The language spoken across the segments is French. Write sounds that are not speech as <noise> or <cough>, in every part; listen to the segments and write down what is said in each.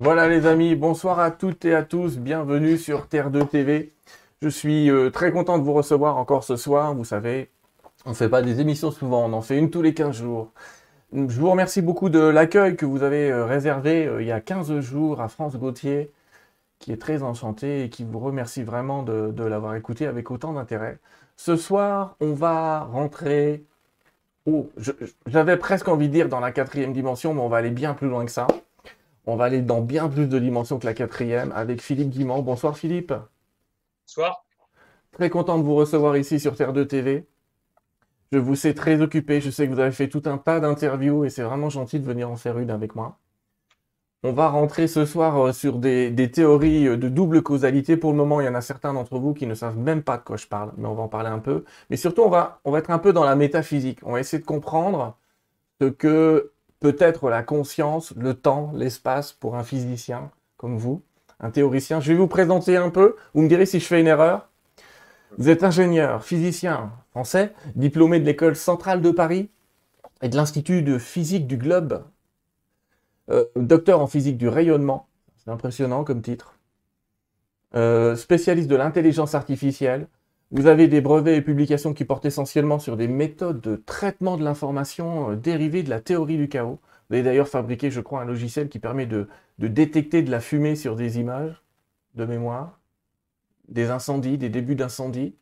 Voilà les amis, bonsoir à toutes et à tous, bienvenue sur Terre 2 TV. Je suis euh, très content de vous recevoir encore ce soir, vous savez, on ne fait pas des émissions souvent, on en fait une tous les 15 jours. Je vous remercie beaucoup de l'accueil que vous avez euh, réservé euh, il y a 15 jours à France Gauthier, qui est très enchanté et qui vous remercie vraiment de, de l'avoir écouté avec autant d'intérêt. Ce soir, on va rentrer... Oh, j'avais presque envie de dire dans la quatrième dimension, mais on va aller bien plus loin que ça. On va aller dans bien plus de dimensions que la quatrième avec Philippe Guimand. Bonsoir Philippe. Bonsoir. Très content de vous recevoir ici sur Terre 2 TV. Je vous sais très occupé. Je sais que vous avez fait tout un tas d'interviews et c'est vraiment gentil de venir en faire une avec moi. On va rentrer ce soir euh, sur des, des théories euh, de double causalité. Pour le moment, il y en a certains d'entre vous qui ne savent même pas de quoi je parle, mais on va en parler un peu. Mais surtout, on va, on va être un peu dans la métaphysique. On va essayer de comprendre ce que peut être la conscience, le temps, l'espace pour un physicien comme vous, un théoricien. Je vais vous présenter un peu. Vous me direz si je fais une erreur. Vous êtes ingénieur, physicien français, diplômé de l'école centrale de Paris et de l'Institut de physique du globe, Euh, docteur en physique du rayonnement, c'est impressionnant comme titre, Euh, spécialiste de l'intelligence artificielle. Vous avez des brevets et publications qui portent essentiellement sur des méthodes de traitement de l'information euh, dérivées de la théorie du chaos. Vous avez d'ailleurs fabriqué, je crois, un logiciel qui permet de, de détecter de la fumée sur des images de mémoire, des incendies, des débuts d'incendies.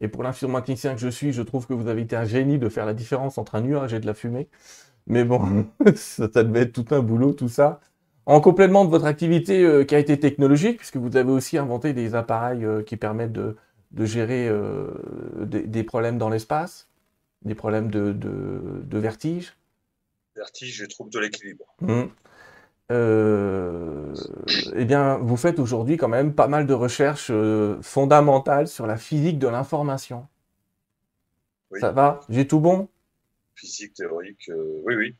Et pour l'informaticien que je suis, je trouve que vous avez été un génie de faire la différence entre un nuage et de la fumée. Mais bon, <laughs> ça, ça devait être tout un boulot, tout ça. En complément de votre activité euh, qui a été technologique, puisque vous avez aussi inventé des appareils euh, qui permettent de, de gérer euh, des, des problèmes dans l'espace, des problèmes de, de, de vertige. Vertige et trouble de l'équilibre. Euh, eh bien, vous faites aujourd'hui quand même pas mal de recherches fondamentales sur la physique de l'information. Oui. Ça va? J'ai tout bon? Physique théorique, oui, oui.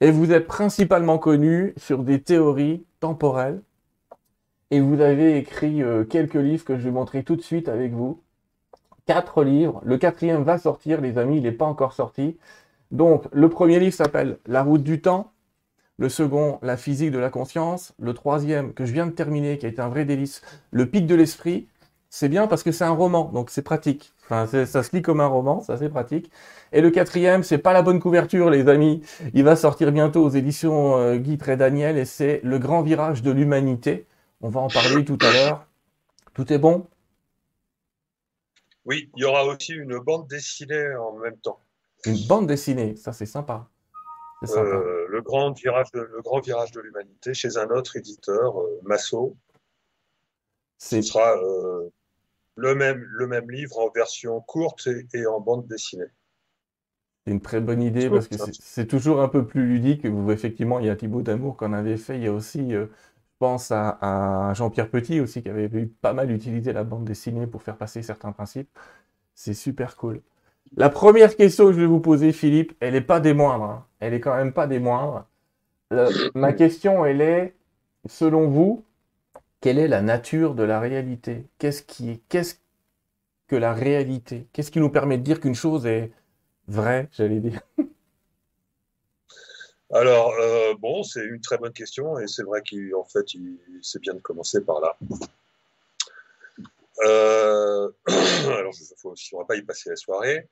Et vous êtes principalement connu sur des théories temporelles. Et vous avez écrit euh, quelques livres que je vais montrer tout de suite avec vous. Quatre livres. Le quatrième va sortir, les amis, il n'est pas encore sorti. Donc, le premier livre s'appelle La route du temps. Le second, La physique de la conscience. Le troisième, que je viens de terminer, qui a été un vrai délice, Le pic de l'esprit. C'est bien parce que c'est un roman, donc c'est pratique. Enfin, ça se lit comme un roman, ça c'est pratique. Et le quatrième, c'est pas la bonne couverture, les amis. Il va sortir bientôt aux éditions euh, Guy et Daniel et c'est Le grand virage de l'humanité. On va en parler tout à l'heure. Tout est bon? Oui, il y aura aussi une bande dessinée en même temps. Une bande dessinée, ça c'est sympa. Euh, le, grand virage de, le grand virage de l'humanité chez un autre éditeur, euh, Massot. Ce sera euh, le même, le même livre en version courte et, et en bande dessinée. c'est une très bonne idée parce que c'est toujours un peu plus ludique. Vous, effectivement, il y a Thibaut Damour qu'on avait fait. Il y a aussi, euh, je pense à, à Jean-Pierre Petit aussi qui avait eu pas mal utilisé la bande dessinée pour faire passer certains principes. C'est super cool. La première question que je vais vous poser, Philippe, elle n'est pas des moindres. hein. Elle est quand même pas des moindres. Euh, ma question, elle est, selon vous, quelle est la nature de la réalité? Qu'est-ce que la réalité? Qu'est-ce qui nous permet de dire qu'une chose est vraie, j'allais dire? <laughs> Alors, euh, bon, c'est une très bonne question et c'est vrai qu'en fait, c'est bien de commencer par là. Euh, <coughs> alors, je ne va pas y passer la soirée.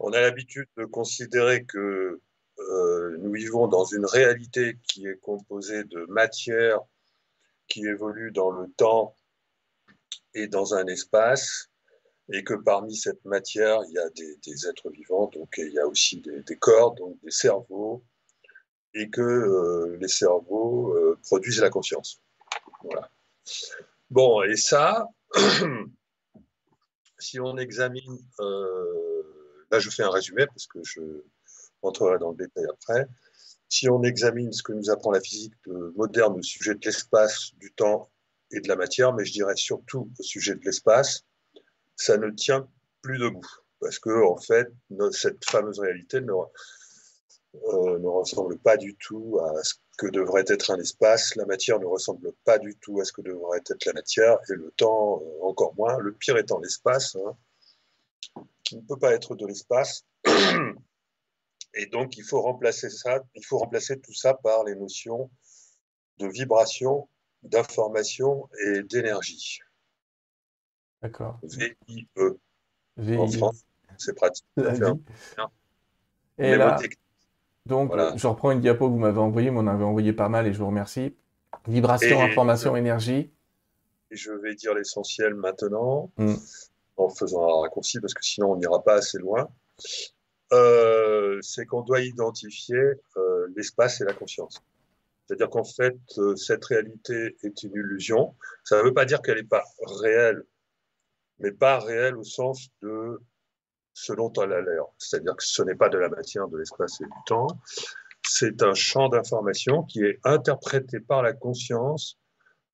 On a l'habitude de considérer que euh, nous vivons dans une réalité qui est composée de matière qui évolue dans le temps et dans un espace, et que parmi cette matière, il y a des, êtres vivants, donc il y a aussi des, des corps, donc des cerveaux, et que euh, les cerveaux euh, produisent la conscience. Voilà. Bon, et ça, <clears throat> si on examine, euh, là je fais un résumé parce que je rentrerai dans le détail après. Si on examine ce que nous apprend la physique de- moderne au sujet de l'espace, du temps et de la matière, mais je dirais surtout au sujet de l'espace, ça ne tient plus debout. Parce que, en fait, cette fameuse réalité ne, euh, ne ressemble pas du tout à ce que devrait être un espace. La matière ne ressemble pas du tout à ce que devrait être la matière, et le temps euh, encore moins. Le pire étant l'espace, hein, qui ne peut pas être de l'espace. <clears throat> Et donc, il faut remplacer ça, il faut remplacer tout ça par les notions de vibration, d'information et d'énergie. D'accord. V-I-E. En France, c'est pratique. Et là, donc, je reprends une diapo que vous m'avez envoyée, mais on avait envoyé pas mal et je vous remercie. Vibration, information, énergie. Et je vais dire l'essentiel maintenant, hmm. en faisant un raccourci, parce que sinon on n'ira pas assez loin. Euh, c'est qu'on doit identifier euh, l'espace et la conscience. C'est-à-dire qu'en fait, euh, cette réalité est une illusion. Ça ne veut pas dire qu'elle n'est pas réelle, mais pas réelle au sens de ce dont elle a l'air. C'est-à-dire que ce n'est pas de la matière, de l'espace et du temps. C'est un champ d'information qui est interprété par la conscience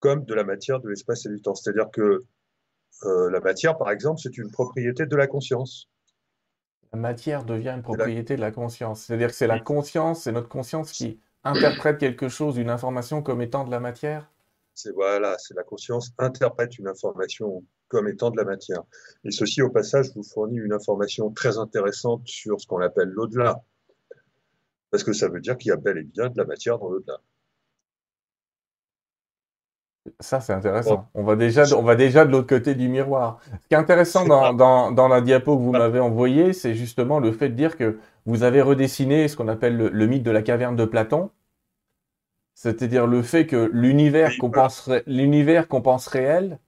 comme de la matière, de l'espace et du temps. C'est-à-dire que la matière, par exemple, c'est une propriété de la conscience. La matière devient une propriété de la conscience. C'est-à-dire que c'est la conscience, c'est notre conscience qui interprète quelque chose, une information comme étant de la matière C'est voilà, c'est la conscience interprète une information comme étant de la matière. Et ceci, au passage, vous fournit une information très intéressante sur ce qu'on appelle l'au-delà. Parce que ça veut dire qu'il y a bel et bien de la matière dans l'au-delà. Ça, c'est intéressant. On va déjà, on va déjà de l'autre côté du miroir. Ce qui est intéressant dans, dans, la diapo que vous m'avez envoyée, c'est justement le fait de dire que vous avez redessiné ce qu'on appelle le, mythe de la caverne de Platon. C'est-à-dire le fait que l'univers qu'on pense, l'univers qu'on pense réel,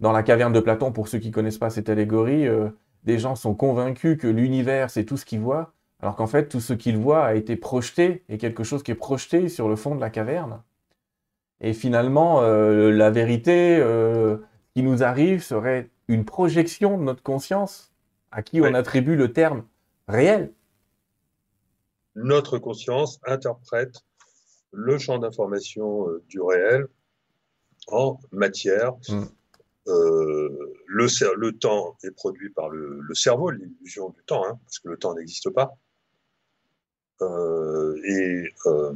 dans la caverne de Platon, pour ceux qui connaissent pas cette allégorie, euh, des gens sont convaincus que l'univers, c'est tout ce qu'ils voient, alors qu'en fait, tout ce qu'ils voient a été projeté, et quelque chose qui est projeté sur le fond de la caverne. Et finalement, euh, la vérité euh, qui nous arrive serait une projection de notre conscience, à qui on attribue le terme réel. Notre conscience interprète le champ d'information du réel en matière. Mm. Euh, le, le, temps est produit par le, le cerveau, l'illusion du temps, hein, parce que le temps n'existe pas. Euh, et, euh,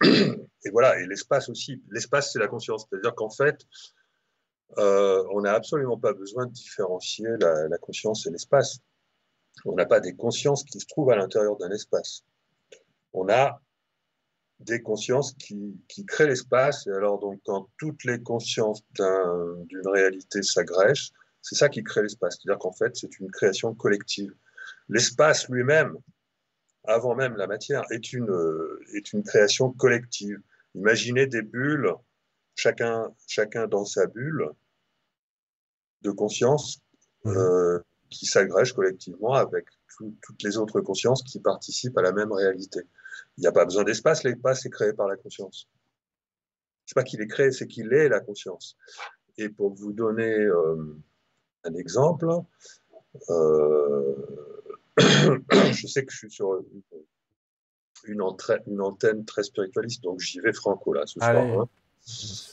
<clears throat> et, voilà, et l'espace aussi. L'espace, c'est la conscience. C'est-à-dire qu'en fait, euh, on n'a absolument pas besoin de différencier la, conscience et l'espace. On n'a pas des consciences qui se trouvent à l'intérieur d'un espace. On a des consciences qui, créent l'espace. Et alors, donc, quand toutes les consciences d'une réalité s'agrègent, c'est ça qui crée l'espace. C'est-à-dire qu'en fait, c'est une création collective. L'espace lui-même, avant même la matière, est une, est une création collective. Imaginez des bulles, chacun, chacun dans sa bulle de conscience mmh. euh, qui s'agrègent collectivement avec toutes les autres consciences qui participent à la même réalité. Il n'y a pas besoin d'espace, l'espace est créé par la conscience. C'est pas qu'il est créé, c'est qu'il est la conscience. Et pour vous donner euh, un exemple, euh, <coughs> je sais que je suis sur une, antenne très spiritualiste, donc j'y vais franco là ce soir. Hein.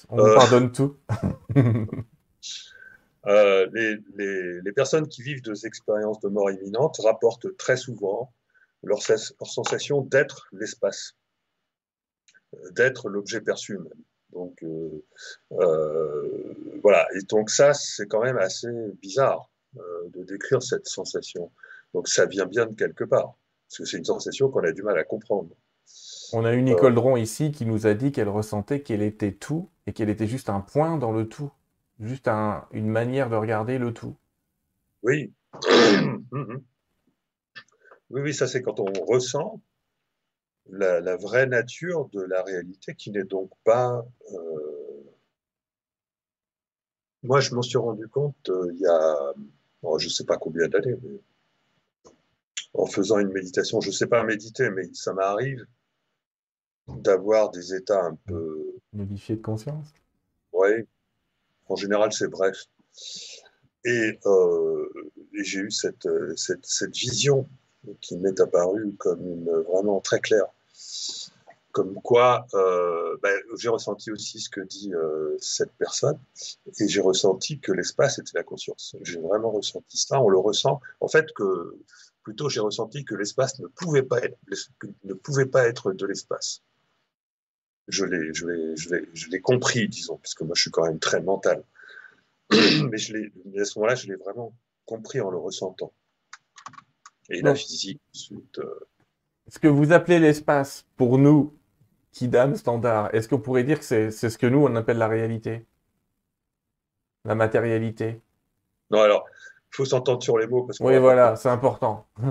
On vous pardonne tout. <laughs> Euh, les, personnes qui vivent des expériences de mort imminente rapportent très souvent leur, leur sensation d'être l'espace, d'être l'objet perçu même. Donc euh, euh, voilà, et donc ça c'est quand même assez bizarre de décrire cette sensation. Donc ça vient bien de quelque part, parce que c'est une sensation qu'on a du mal à comprendre. On a eu Nicole Dron ici qui nous a dit qu'elle ressentait qu'elle était tout et qu'elle était juste un point dans le tout juste une manière de regarder le tout. Oui. <coughs> Mhm. oui, oui, ça c'est quand on ressent la, vraie nature de la réalité qui n'est donc pas... Euh, moi, je m'en suis rendu compte euh, il y a, je ne sais pas combien d'années, en faisant une méditation, je ne sais pas méditer, mais ça m'arrive d'avoir des états un peu... Modifiés de conscience Oui, en général, c'est bref. Et, euh, j'ai eu cette, cette, vision qui m'est apparue comme une, vraiment très claire. Comme quoi, euh, ben, j'ai ressenti aussi ce que dit euh, cette personne, et j'ai ressenti que l'espace était la conscience. J'ai vraiment ressenti ça. On le ressent. En fait, que plutôt j'ai ressenti que l'espace ne pouvait pas être, ne pouvait pas être de l'espace je l'ai, je l'ai, je l'ai, je l'ai compris, disons, puisque moi je suis quand même très mental. <clears throat> mais, je l'ai, à ce moment-là, je l'ai vraiment compris en le ressentant. Et la physique, ensuite. Euh, ce que vous appelez l'espace, pour nous, qui dame standard, est-ce qu'on pourrait dire que c'est ce que nous, on appelle la réalité? La matérialité? Non, alors, il faut s'entendre sur les mots. Parce oui, voilà, c'est important. <laughs>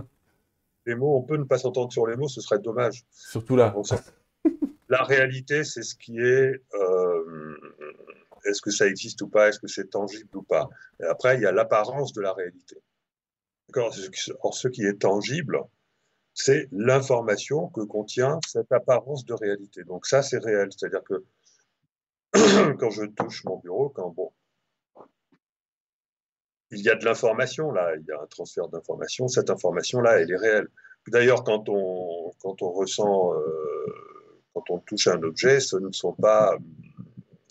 Les mots, on peut ne pas s'entendre sur les mots, ce serait dommage. Surtout là. <laughs> la réalité, c'est ce qui est. Euh, est-ce que ça existe ou pas Est-ce que c'est tangible ou pas Et après, il y a l'apparence de la réalité. Or, ce qui est tangible, c'est l'information que contient cette apparence de réalité. Donc ça, c'est réel. C'est-à-dire que <clears throat> quand je touche mon bureau, quand bon, il y a de l'information là, il y a un transfert d'information. Cette information-là, elle est réelle. D'ailleurs, quand on, quand on ressent, euh, quand on touche un objet, ce ne sont pas,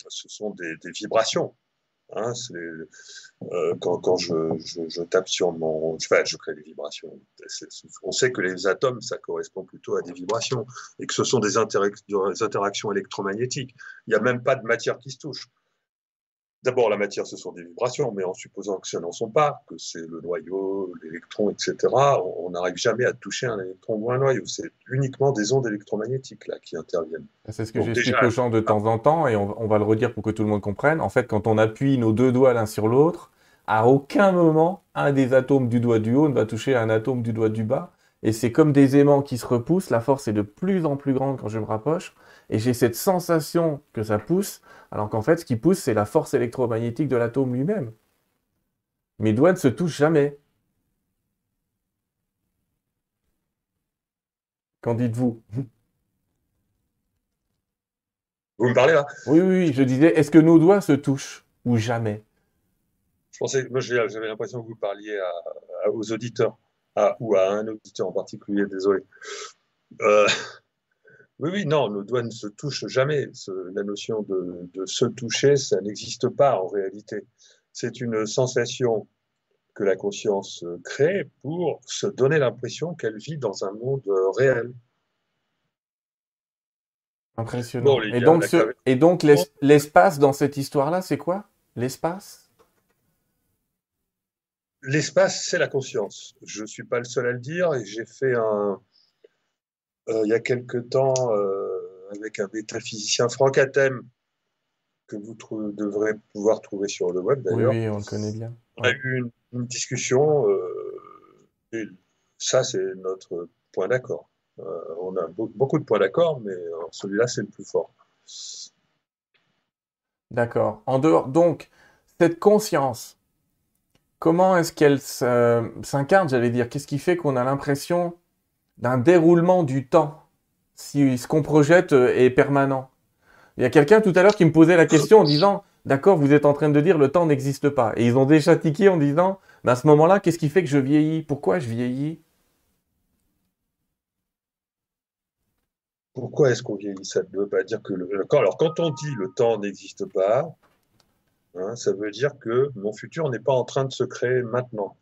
ce sont des vibrations. Hein, euh, quand, je, tape sur mon. Je, crée des vibrations. on sait que les atomes, ça correspond plutôt à des vibrations et que ce sont des interactions électromagnétiques. Il n'y a même pas de matière qui se touche. D'abord, la matière, ce sont des vibrations, mais en supposant que ce n'en sont pas, que c'est le noyau, l'électron, etc., on n'arrive jamais à toucher un électron ou un noyau. C'est uniquement des ondes électromagnétiques là qui interviennent. C'est ce que j'explique aux gens de temps en temps, et on, va le redire pour que tout le monde comprenne. En fait, quand on appuie nos deux doigts l'un sur l'autre, à aucun moment, un des atomes du doigt du haut ne va toucher un atome du doigt du bas. Et c'est comme des aimants qui se repoussent, la force est de plus en plus grande quand je me rapproche, et j'ai cette sensation que ça pousse, alors qu'en fait, ce qui pousse, c'est la force électromagnétique de l'atome lui-même. Mes doigts ne se touchent jamais. Qu'en dites-vous? Vous me parlez là? Oui, oui, je disais, est-ce que nos doigts se touchent ou jamais? Je pensais, moi j'avais l'impression que vous parliez aux auditeurs, ou à un auditeur en particulier, désolé. Euh, oui, oui, non, nos doigts ne se touchent jamais. la notion de, se toucher, ça n'existe pas en réalité. C'est une sensation que la conscience crée pour se donner l'impression qu'elle vit dans un monde réel. Impressionnant. et, donc l'espace dans cette histoire-là, c'est quoi? L'espace? L'espace, c'est la conscience. Je ne suis pas le seul à le dire et j'ai fait un, euh, il y a quelque temps euh, avec un métaphysicien Franck Atem, que vous devrez pouvoir trouver sur le web d'ailleurs. Oui, on le connaît bien. On a eu une, discussion, euh, et ça c'est notre point d'accord. on a beaucoup de points d'accord, mais celui-là c'est le plus fort. D'accord. En dehors, donc, cette conscience, comment est-ce qu'elle s'incarne, j'allais dire? Qu'est-ce qui fait qu'on a l'impression d'un déroulement du temps, si ce qu'on projette euh, est permanent. Il y a quelqu'un tout à l'heure qui me posait la question en disant, d'accord, vous êtes en train de dire le temps n'existe pas. Et ils ont déjà tiqué en disant, mais à ce moment-là, qu'est-ce qui fait que je vieillis? Pourquoi je vieillis? Pourquoi est-ce qu'on vieillit? Ça ne veut pas dire que le... Alors quand on dit le temps n'existe pas, hein, ça veut dire que mon futur n'est pas en train de se créer maintenant.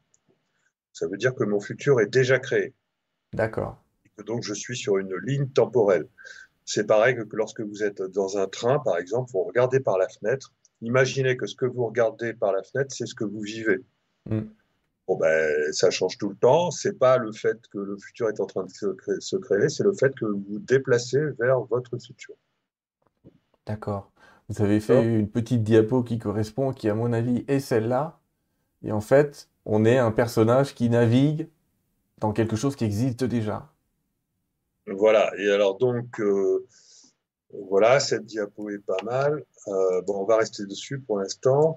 Ça veut dire que mon futur est déjà créé. D'accord. Donc je suis sur une ligne temporelle. C'est pareil que lorsque vous êtes dans un train, par exemple, vous regardez par la fenêtre. Imaginez que ce que vous regardez par la fenêtre, c'est ce que vous vivez. Hmm. Bon ben, ça change tout le temps. C'est pas le fait que le futur est en train de se créer, c'est le fait que vous vous déplacez vers votre futur. D'accord. Vous avez fait une petite diapo qui correspond, qui à mon avis est celle-là. Et en fait, on est un personnage qui navigue dans quelque chose qui existe déjà. Voilà, et alors donc, euh, voilà, cette diapo est pas mal. Euh, bon, on va rester dessus pour l'instant.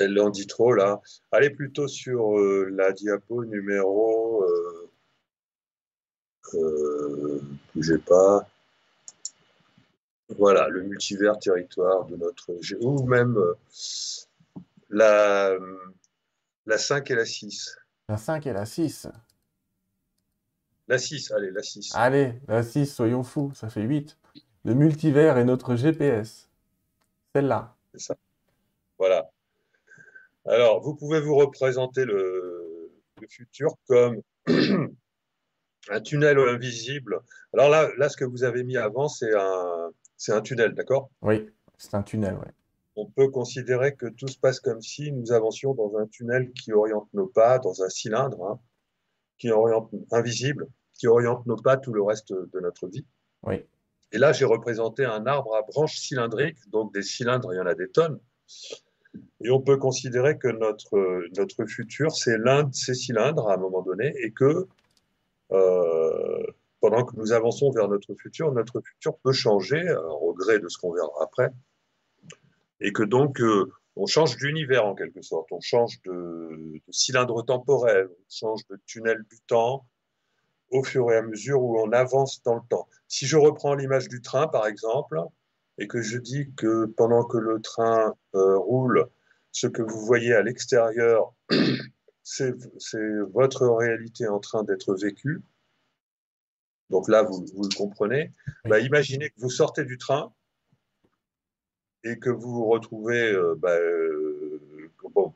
Elle en dit trop là. Allez plutôt sur euh, la diapo numéro. Bougez pas. Voilà, le multivers territoire de notre. Ou même la, la 5 et la 6. La 5 et la 6. La 6, allez, la 6. Allez, la 6, soyons fous, ça fait 8. Le multivers est notre GPS. Celle-là. C'est ça. Voilà. Alors, vous pouvez vous représenter le, futur comme <clears throat> un tunnel invisible. Alors là, là, ce que vous avez mis avant, c'est un, c'est un tunnel, d'accord? Oui, c'est un tunnel, oui on peut considérer que tout se passe comme si nous avancions dans un tunnel qui oriente nos pas, dans un cylindre, hein, qui oriente invisible. qui oriente nos pas tout le reste de notre vie. Oui. Et là, j'ai représenté un arbre à branches cylindriques, donc des cylindres, il y en a des tonnes. Et on peut considérer que notre, notre futur, c'est l'un de ces cylindres à un moment donné, et que euh, pendant que nous avançons vers notre futur, notre futur peut changer, au gré de ce qu'on verra après, et que donc euh, on change d'univers en quelque sorte, on change de, de, cylindre temporel, on change de tunnel du temps au fur et à mesure où on avance dans le temps. Si je reprends l'image du train, par exemple, et que je dis que pendant que le train euh, roule, ce que vous voyez à l'extérieur, <clears throat> c'est votre réalité en train d'être vécue. Donc là, vous, vous le comprenez. Bah, imaginez que vous sortez du train et que vous vous retrouvez, euh, bah, euh,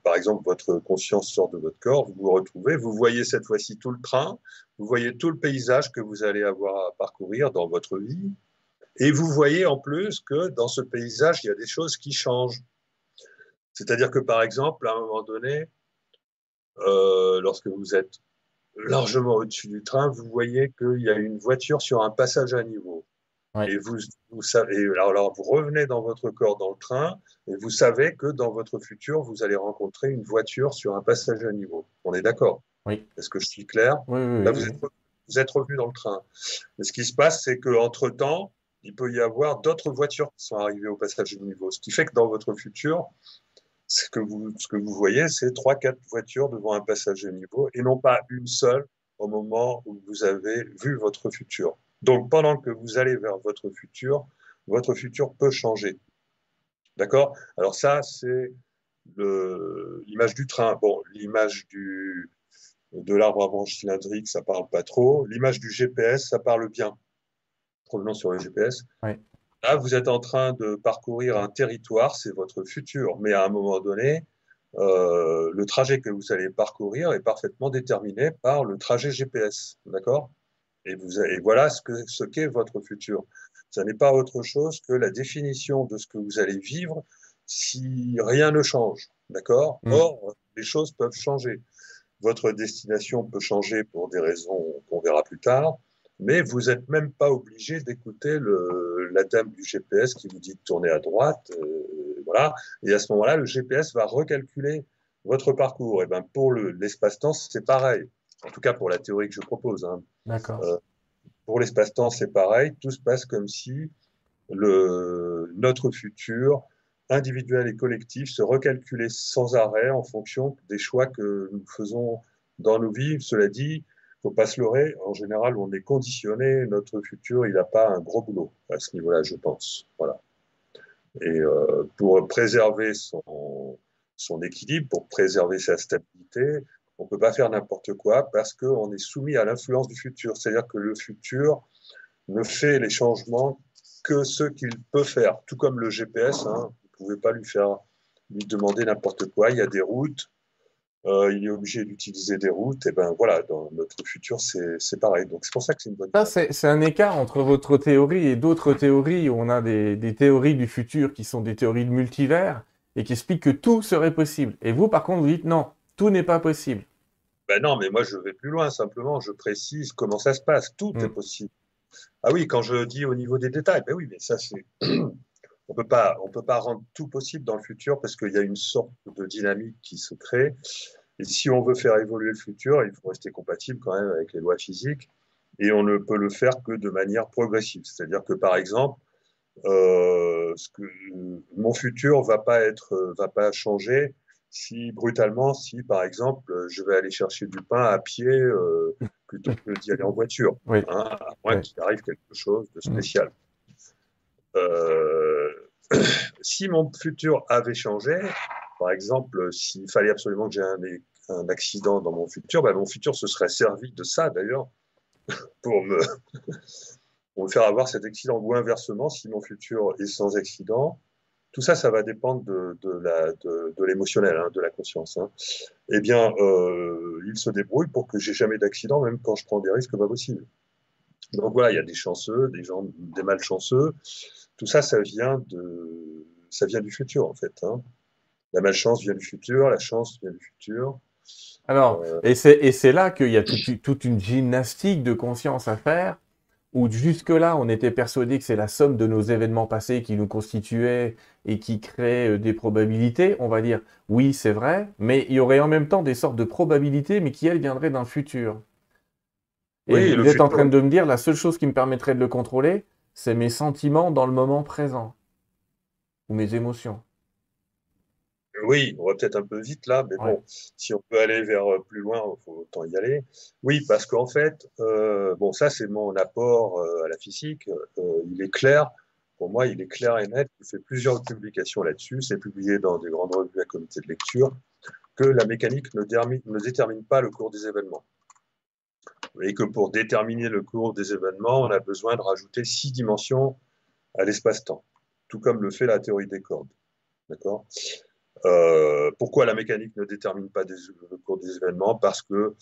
par exemple, votre conscience sort de votre corps, vous vous retrouvez, vous voyez cette fois-ci tout le train, vous voyez tout le paysage que vous allez avoir à parcourir dans votre vie, et vous voyez en plus que dans ce paysage, il y a des choses qui changent. C'est-à-dire que, par exemple, à un moment donné, euh, lorsque vous êtes largement au-dessus du train, vous voyez qu'il y a une voiture sur un passage à niveau. Et vous, vous savez, alors, vous revenez dans votre corps dans le train et vous savez que dans votre futur, vous allez rencontrer une voiture sur un passage à niveau. On est d'accord? Oui. Est-ce que je suis clair? Oui, Là, vous êtes, vous êtes, revenu dans le train. Mais ce qui se passe, c'est qu'entre-temps, il peut y avoir d'autres voitures qui sont arrivées au passage à niveau. Ce qui fait que dans votre futur, ce que vous, ce que vous voyez, c'est trois, quatre voitures devant un passage à niveau et non pas une seule au moment où vous avez vu votre futur. Donc, pendant que vous allez vers votre futur, votre futur peut changer. D'accord? Alors ça, c'est l'image du train. Bon, l'image du de l'arbre à branches cylindriques, ça parle pas trop. L'image du GPS, ça parle bien. Revenons sur le GPS. Oui. Là, vous êtes en train de parcourir un territoire, c'est votre futur. Mais à un moment donné, euh, le trajet que vous allez parcourir est parfaitement déterminé par le trajet GPS. D'accord? Et, vous, et voilà ce qu'est ce votre futur. Ça n'est pas autre chose que la définition de ce que vous allez vivre si rien ne change. D'accord? Mm. Or, les choses peuvent changer. Votre destination peut changer pour des raisons qu'on verra plus tard, mais vous n'êtes même pas obligé d'écouter la dame du GPS qui vous dit de tourner à droite. euh, voilà. Et à ce moment-là, le GPS va recalculer votre parcours. Et ben pour le- l'espace-temps, c'est pareil. En tout cas, pour la théorie que je propose. hein. Euh, pour l'espace-temps, c'est pareil. Tout se passe comme si notre futur individuel et collectif se recalculait sans arrêt en fonction des choix que nous faisons dans nos vies. Cela dit, faut pas se leurrer. En général, on est conditionné. Notre futur, il n'a pas un gros boulot à ce niveau-là, je pense. Voilà. Et euh, pour préserver son équilibre, pour préserver sa stabilité, on peut pas faire n'importe quoi parce qu'on est soumis à l'influence du futur. C'est-à-dire que le futur ne fait les changements que ce qu'il peut faire. Tout comme le GPS, hein, vous pouvez pas lui faire lui demander n'importe quoi. Il y a des routes, euh, il est obligé d'utiliser des routes. Et ben voilà, dans notre futur, c'est pareil. Donc c'est pour ça que c'est une bonne. Ça, c'est c'est un écart entre votre théorie et d'autres théories où on a des, des théories du futur qui sont des théories de multivers et qui expliquent que tout serait possible. Et vous, par contre, vous dites non, tout n'est pas possible. Ben non, mais moi je vais plus loin. Simplement, je précise comment ça se passe. Tout Mm. est possible. Ah oui, quand je dis au niveau des détails, ben oui, mais ça c'est. <clears throat> On peut pas, on peut pas rendre tout possible dans le futur parce qu'il y a une sorte de dynamique qui se crée. Et si on veut faire évoluer le futur, il faut rester compatible quand même avec les lois physiques. Et on ne peut le faire que de manière progressive. C'est-à-dire que par exemple, euh, ce que, mon futur va pas être, va pas changer si brutalement, si par exemple, je vais aller chercher du pain à pied euh, <laughs> plutôt que d'y aller en voiture, Oui. hein, à moins Oui. qu'il arrive quelque chose de spécial. Euh, <clears throat> si mon futur avait changé, par exemple, s'il fallait absolument que j'ai un, un accident dans mon futur, ben mon futur se serait servi de ça d'ailleurs <laughs> pour me, <laughs> pour me faire avoir cet accident. Ou inversement, si mon futur est sans accident, tout ça, ça va dépendre de, de la, de, de l'émotionnel, hein, de la conscience. Hein. Eh bien, euh, il se débrouille pour que j'ai jamais d'accident, même quand je prends des risques pas possibles. Donc voilà, il y a des chanceux, des gens, des malchanceux. Tout ça, ça vient de, ça vient du futur en fait. Hein. La malchance vient du futur, la chance vient du futur. Alors, euh, et c'est là qu'il y a toute, une gymnastique de conscience à faire, où jusque-là, on était persuadé que c'est la somme de nos événements passés qui nous constituaient et qui créaient euh, des probabilités. On va dire, oui, c'est vrai, mais il y aurait en même temps des sortes de probabilités, mais qui, elles, viendraient d'un futur. Et vous êtes en train de me dire, la seule chose qui me permettrait de le contrôler, c'est mes sentiments dans le moment présent, ou mes émotions. Oui, on va peut-être un peu vite là, mais bon, si on peut aller vers euh, plus loin, il faut autant y aller. Oui, parce qu'en fait, euh, bon, ça c'est mon apport euh, à la physique. il est clair, pour moi, il est clair et net. J'ai fait plusieurs publications là-dessus. C'est publié dans des grandes revues à comité de lecture que la mécanique ne, ne détermine pas le cours des événements. Et que pour déterminer le cours des événements, on a besoin de rajouter six dimensions à l'espace-temps, tout comme le fait la théorie des cordes. D'accord? Euh, pourquoi la mécanique ne détermine pas le cours des événements? Parce que,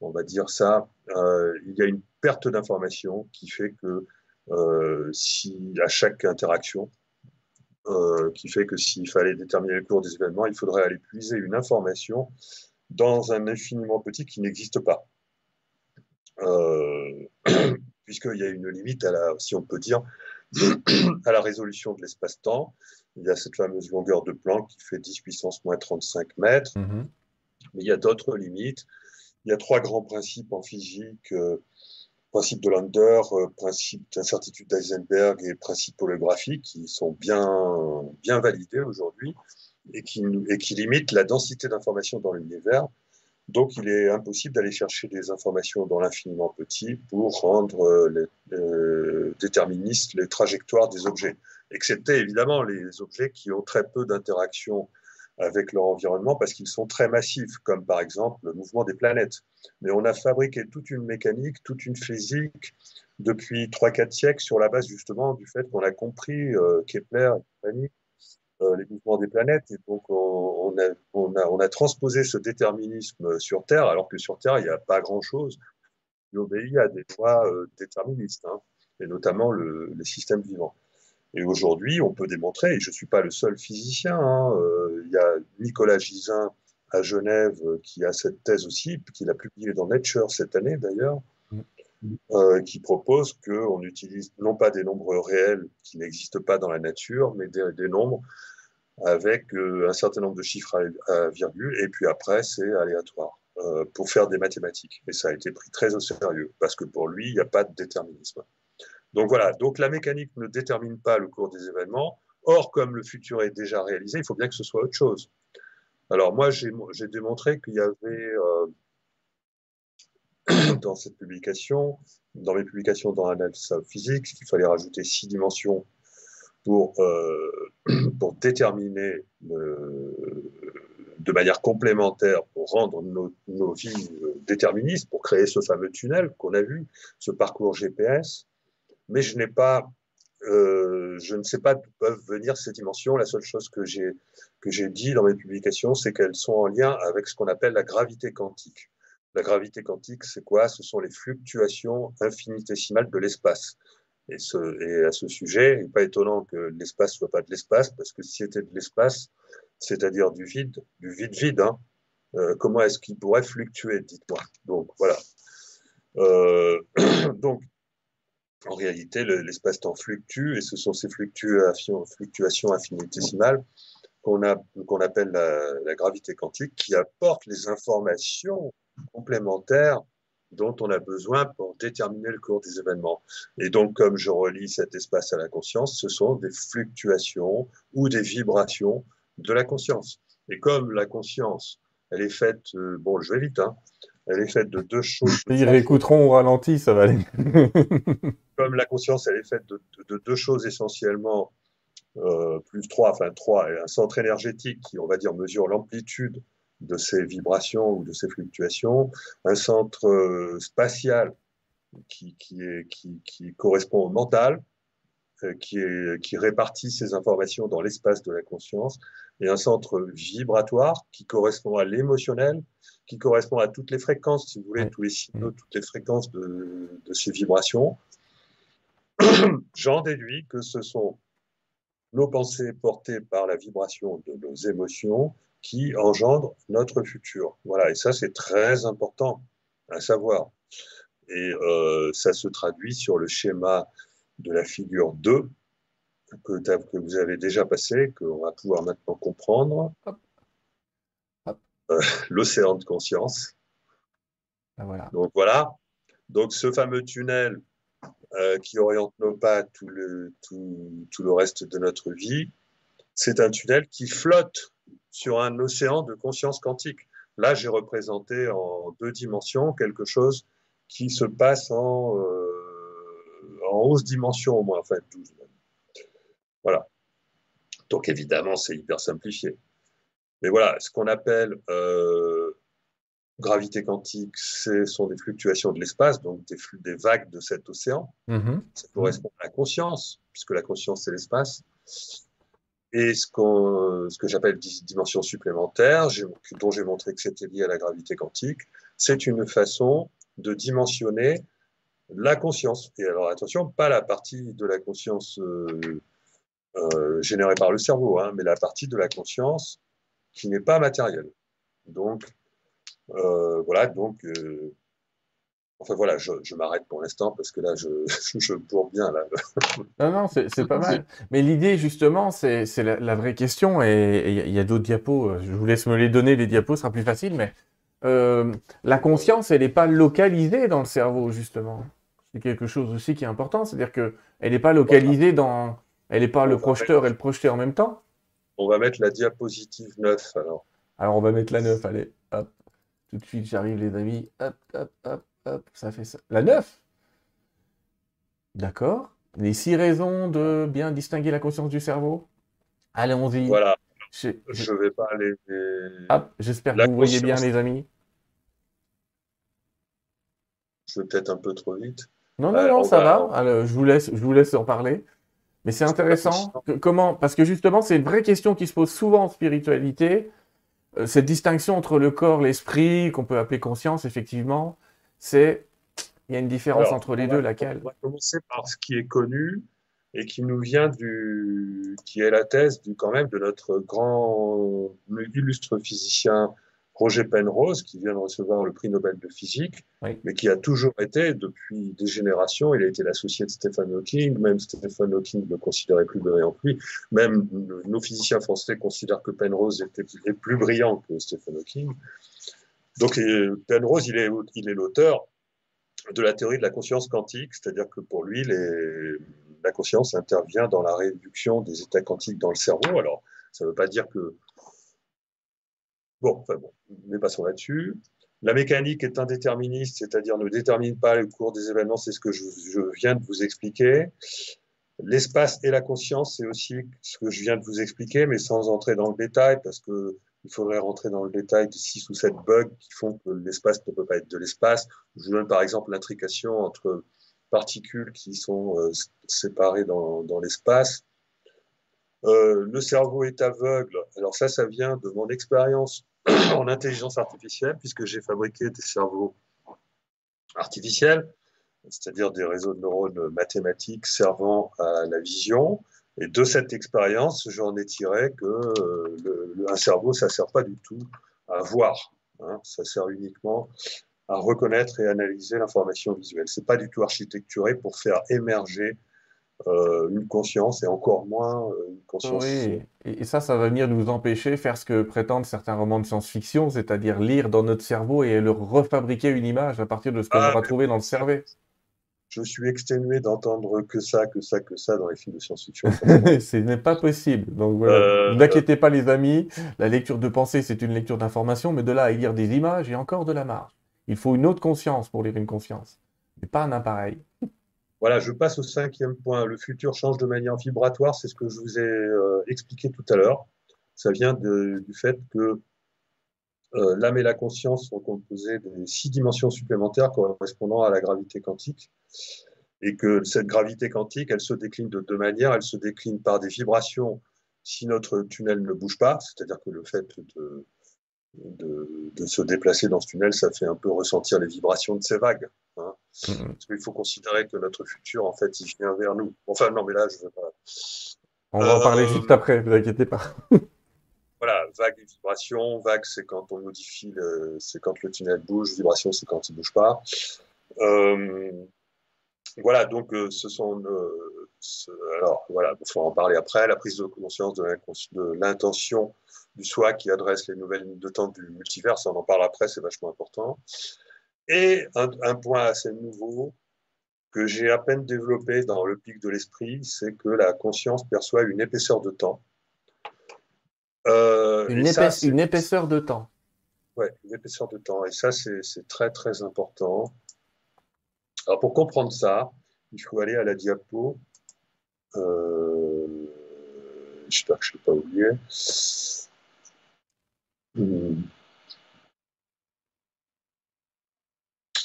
on va dire ça, euh, il y a une perte d'information qui fait que euh, si à chaque interaction, qui fait que s'il fallait déterminer le cours des événements, il faudrait aller puiser une information dans un infiniment petit qui n'existe pas. <clears throat> Puisqu'il y a une limite à la, si on peut dire, <clears throat> à la résolution de l'espace-temps il y a cette fameuse longueur de Planck qui fait 10 puissance moins 35 mètres. Mhm. Mais il y a d'autres limites. Il y a trois grands principes en physique. Euh, principe de Lander, euh, principe d'incertitude d'Eisenberg et principe holographique qui sont bien, bien validés aujourd'hui et qui, et qui limitent la densité d'informations dans l'univers. Donc, il est impossible d'aller chercher des informations dans l'infiniment petit pour rendre euh, les, déterministes les trajectoires des objets excepté évidemment les objets qui ont très peu d'interaction avec leur environnement parce qu'ils sont très massifs, comme par exemple le mouvement des planètes. Mais on a fabriqué toute une mécanique, toute une physique depuis 3-4 siècles sur la base justement du fait qu'on a compris euh, Kepler et euh, les mouvements des planètes. Et donc on, a, transposé ce déterminisme sur Terre, alors que sur Terre, il n'y a pas grand-chose qui obéit à des lois euh, déterministes, hein, et notamment le, les systèmes vivants. Et aujourd'hui, on peut démontrer, et je ne suis pas le seul physicien, hein, euh, il y a Nicolas Gisin à Genève euh, qui a cette thèse aussi, qu'il a publié dans Nature cette année d'ailleurs. Euh, qui propose qu'on utilise non pas des nombres réels qui n'existent pas dans la nature, mais des, nombres avec euh, un certain nombre de chiffres à, virgule, et puis après, c'est aléatoire euh, pour faire des mathématiques. Et ça a été pris très au sérieux, parce que pour lui, il n'y a pas de déterminisme. Donc voilà, donc la mécanique ne détermine pas le cours des événements. Or, comme le futur est déjà réalisé, il faut bien que ce soit autre chose. Alors moi, j'ai démontré qu'il y avait <clears throat> dans cette publication, dans mes publications dans Analysis Physics, qu'il fallait rajouter six dimensions pour, euh, <clears throat> déterminer de manière complémentaire, pour rendre nos, nos vies euh, déterministes, pour créer ce fameux tunnel qu'on a vu, ce parcours GPS mais je n'ai pas, euh, je ne sais pas d'où peuvent venir ces dimensions. La seule chose que j'ai que j'ai dit dans mes publications, c'est qu'elles sont en lien avec ce qu'on appelle la gravité quantique. La gravité quantique, c'est quoi? Ce sont les fluctuations infinitésimales de l'espace. Et, ce, et, à ce sujet, il n'est pas étonnant que l'espace soit pas de l'espace, parce que si c'était de l'espace, c'est-à-dire du vide, du vide-vide, hein, euh, comment est-ce qu'il pourrait fluctuer Dites-moi? Donc voilà. Euh, <clears throat> donc en réalité, l'espace-temps fluctue et ce sont ces fluctuations, fluctuations infinitésimales qu'on appelle la, gravité quantique qui apportent les informations complémentaires dont on a besoin pour déterminer le cours des événements. Et donc, comme je relis cet espace à la conscience, ce sont des fluctuations ou des vibrations de la conscience. Et comme la conscience, elle est faite, euh, bon, je vais vite, hein, elle est faite de deux choses. <laughs> Ils réécouteront au ralenti, ça va aller. <laughs> Comme la conscience, elle est faite de, deux choses essentiellement, euh, plus trois, enfin trois, un centre énergétique qui, on va dire, mesure l'amplitude de ces vibrations ou de ces fluctuations, un centre euh, spatial qui, qui, est, qui, qui, correspond au mental, euh, qui, est, qui répartit ces informations dans l'espace de la conscience, et un centre vibratoire qui correspond à l'émotionnel, qui correspond à toutes les fréquences, si vous voulez, tous les signaux, toutes les fréquences de, de ces vibrations. <clears throat> J'en déduis que ce sont nos pensées portées par la vibration de nos émotions qui engendre notre futur. Voilà, et ça c'est très important à savoir. Et euh, ça se traduit sur le schéma de la figure 2 que, que vous avez déjà passé, qu'on va pouvoir maintenant comprendre. Euh, <laughs> l'océan de conscience. Ah, voilà. Donc voilà. Donc ce fameux tunnel euh, qui oriente nos pas tout le, tout, tout le reste de notre vie, c'est un tunnel qui flotte sur un océan de conscience quantique. Là, j'ai représenté en deux dimensions quelque chose qui se passe en, euh, en 11 dimensions au moins, enfin 12 Voilà. Donc évidemment, c'est hyper simplifié. Mais voilà, ce qu'on appelle euh, gravité quantique, ce sont des fluctuations de l'espace, donc des, des vagues de cet océan. Mm-hmm. Ça correspond à la conscience, puisque la conscience, c'est l'espace. Et ce, qu'on, ce que j'appelle dimension supplémentaire, dont j'ai montré que c'était lié à la gravité quantique, c'est une façon de dimensionner la conscience. Et alors attention, pas la partie de la conscience euh, euh, générée par le cerveau, hein, mais la partie de la conscience qui n'est pas matérielle. Donc, euh, voilà, donc Enfin voilà, je, m'arrête pour l'instant parce que là, je, <laughs> je bourre bien. Là. non, non, c'est pas mal. Mais l'idée, justement, c'est la, vraie question. Et il y a, d'autres diapos. Je vous laisse me les donner, les diapos, ce sera plus facile. Mais euh, la conscience, elle n'est pas localisée dans le cerveau, justement. C'est quelque chose aussi qui est important. C'est-à-dire qu'elle n'est pas localisée dans. Elle n'est pas le projeteur et le projeté en même temps. On va mettre la diapositive 9 alors. Alors, on va mettre la 9, allez. Hop. Tout de suite, j'arrive, les amis. Hop, hop, hop. Hop, ça fait ça. La 9 D'accord. Les six raisons de bien distinguer la conscience du cerveau Allons-y. Voilà. Je ne vais pas aller. Hop, j'espère que vous voyez bien, les amis. Je vais peut-être un peu trop vite. Non, non, non, ça va. Alors, je, vous laisse, je vous laisse en parler. Mais c'est intéressant. comment Parce que justement, c'est une vraie question qui se pose souvent en spiritualité. Euh, cette distinction entre le corps, l'esprit, qu'on peut appeler conscience, effectivement, c'est il y a une différence entre les deux, laquelle? On va commencer par ce qui est connu et qui nous vient du, qui est la thèse du quand même de notre grand illustre physicien Roger Penrose, qui vient de recevoir le prix Nobel de physique, mais qui a toujours été, depuis des générations, il a été l'associé de Stephen Hawking, même Stephen Hawking le considérait plus brillant que lui, même nos physiciens français considèrent que Penrose était plus brillant que Stephen Hawking. Donc Penrose, il est, il est l'auteur de la théorie de la conscience quantique, c'est-à-dire que pour lui, la conscience intervient dans la réduction des états quantiques dans le cerveau. Alors, ça ne veut pas dire que... Bon, enfin bon, mais passons là-dessus. La mécanique est indéterministe, c'est-à-dire ne détermine pas le cours des événements, c'est ce que je, viens de vous expliquer. L'espace et la conscience, c'est aussi ce que je viens de vous expliquer, mais sans entrer dans le détail, parce que il faudrait rentrer dans le détail de 6 ou 7 bugs qui font que l'espace ne peut pas être de l'espace. Je donne par exemple l'intrication entre particules qui sont euh, séparées dans, dans l'espace. Euh, le cerveau est aveugle. Alors ça, ça vient de mon expérience <clears throat> en intelligence artificielle, puisque j'ai fabriqué des cerveaux artificiels, c'est-à-dire des réseaux de neurones mathématiques servant à la vision. Et de cette expérience, j'en ai tiré que euh, le, un cerveau, ça ne sert pas du tout à voir. Hein, ça sert uniquement à reconnaître et analyser l'information visuelle. C'est pas du tout architecturé pour faire émerger euh, une conscience et encore moins euh, une conscience. Oui, et ça, ça va venir nous empêcher de faire ce que prétendent certains romans de science-fiction, c'est-à-dire lire dans notre cerveau et leur refabriquer une image à partir de ce qu'on ah, aura trouvé dans le cerveau je suis exténué d'entendre que ça, que ça, que ça dans les films de science-fiction. <laughs> Ce n'est pas possible. Donc voilà. Euh, ne inquiétez pas les amis, la lecture de pensée, c'est une lecture d'information, mais de là à lire des images, il y a encore de la marge. Il faut une autre conscience pour lire une conscience, mais pas un appareil. Voilà, je passe au cinquième point. Le futur change de manière vibratoire, c'est ce que je vous ai euh, expliqué tout à l'heure. Ça vient du fait que euh, l'âme et la conscience sont composées de six dimensions supplémentaires correspondant à la gravité quantique. Et que cette gravité quantique, elle se décline de deux manières. Elle se décline par des vibrations si notre tunnel ne bouge pas, c'est-à-dire que le fait de, de, se déplacer dans ce tunnel, ça fait un peu ressentir les vibrations de ces vagues. Hein. Mm-hmm. Il faut considérer que notre futur, en fait, il vient vers nous. Enfin, non, mais là, je ne veux pas. On va en parler euh, juste après, ne vous inquiétez pas. <laughs> voilà, vague et vibration. Vague, c'est quand on modifie, c'est quand le tunnel bouge. Vibration, c'est quand il bouge pas. Euh, voilà, donc euh, ce sont. Euh, alors, voilà, il faut en parler après. La prise de conscience de l'intention du soi qui adresse les nouvelles lignes de temps du multivers, on en parle après, c'est vachement important. Et un, point assez nouveau que j'ai à peine développé dans le pic de l'esprit, c'est que la conscience perçoit une épaisseur de temps. Euh, une, une, épaisseur de temps. Oui, une épaisseur de temps. Et ça, c'est très, très important. Alors, pour comprendre ça, il faut aller à la diapo. Euh, J'espère que je ne l'ai pas oublié. Hmm.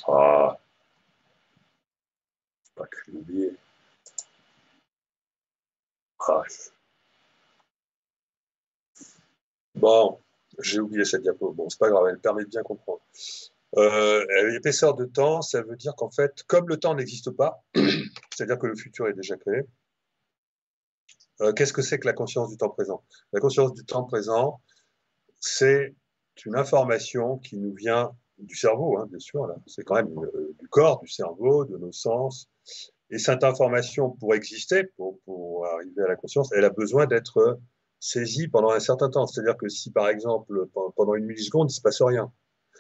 Ah, pas que je oublié. Ah. Bon, j'ai oublié cette diapo. Bon, c'est pas grave, elle permet de bien comprendre. Euh, l'épaisseur de temps, ça veut dire qu'en fait, comme le temps n'existe pas, <clears throat> c'est-à-dire que le futur est déjà créé, euh, qu'est-ce que c'est que la conscience du temps présent? La conscience du temps présent, c'est une information qui nous vient du cerveau, hein, bien sûr, c'est quand même euh, du corps, du cerveau, de nos sens. Et cette information, pour exister, pour, pour arriver à la conscience, elle a besoin d'être saisie pendant un certain temps. C'est-à-dire que si, par exemple, pendant une milliseconde, il ne se passe rien,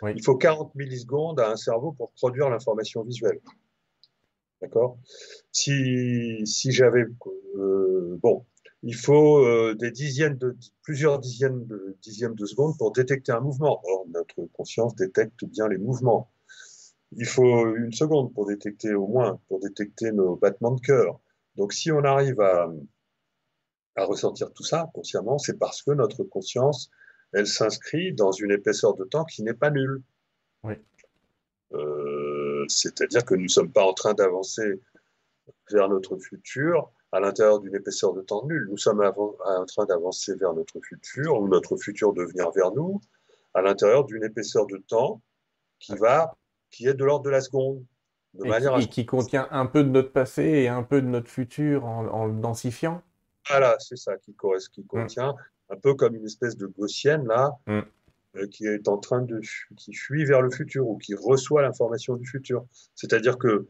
il faut 40 millisecondes à un cerveau pour produire l'information visuelle. D'accord? Si, si j'avais. Euh, bon, il faut euh, des dizaines de, plusieurs dizaines de, dixièmes de secondes pour détecter un mouvement. Or, notre conscience détecte bien les mouvements. Il faut une seconde pour détecter, au moins, pour détecter nos battements de cœur. Donc, si on arrive à, à ressentir tout ça consciemment, c'est parce que notre conscience elle s'inscrit dans une épaisseur de temps qui n'est pas nulle. Euh, c'est-à-dire que nous ne sommes pas en train d'avancer vers notre futur à l'intérieur d'une épaisseur de temps nulle. Nous sommes en train d'avancer vers notre futur, ou notre futur de venir vers nous, à l'intérieur d'une épaisseur de temps qui va, qui est de l'ordre de la seconde. De et, manière qui, qui contient un peu de notre passé et un peu de notre futur en, le densifiant. Voilà, c'est ça qui, qui mm. contient un peu comme une espèce de gaussienne là, mm. euh, qui est en train de qui fuit vers le futur ou qui reçoit l'information du futur. C'est-à-dire que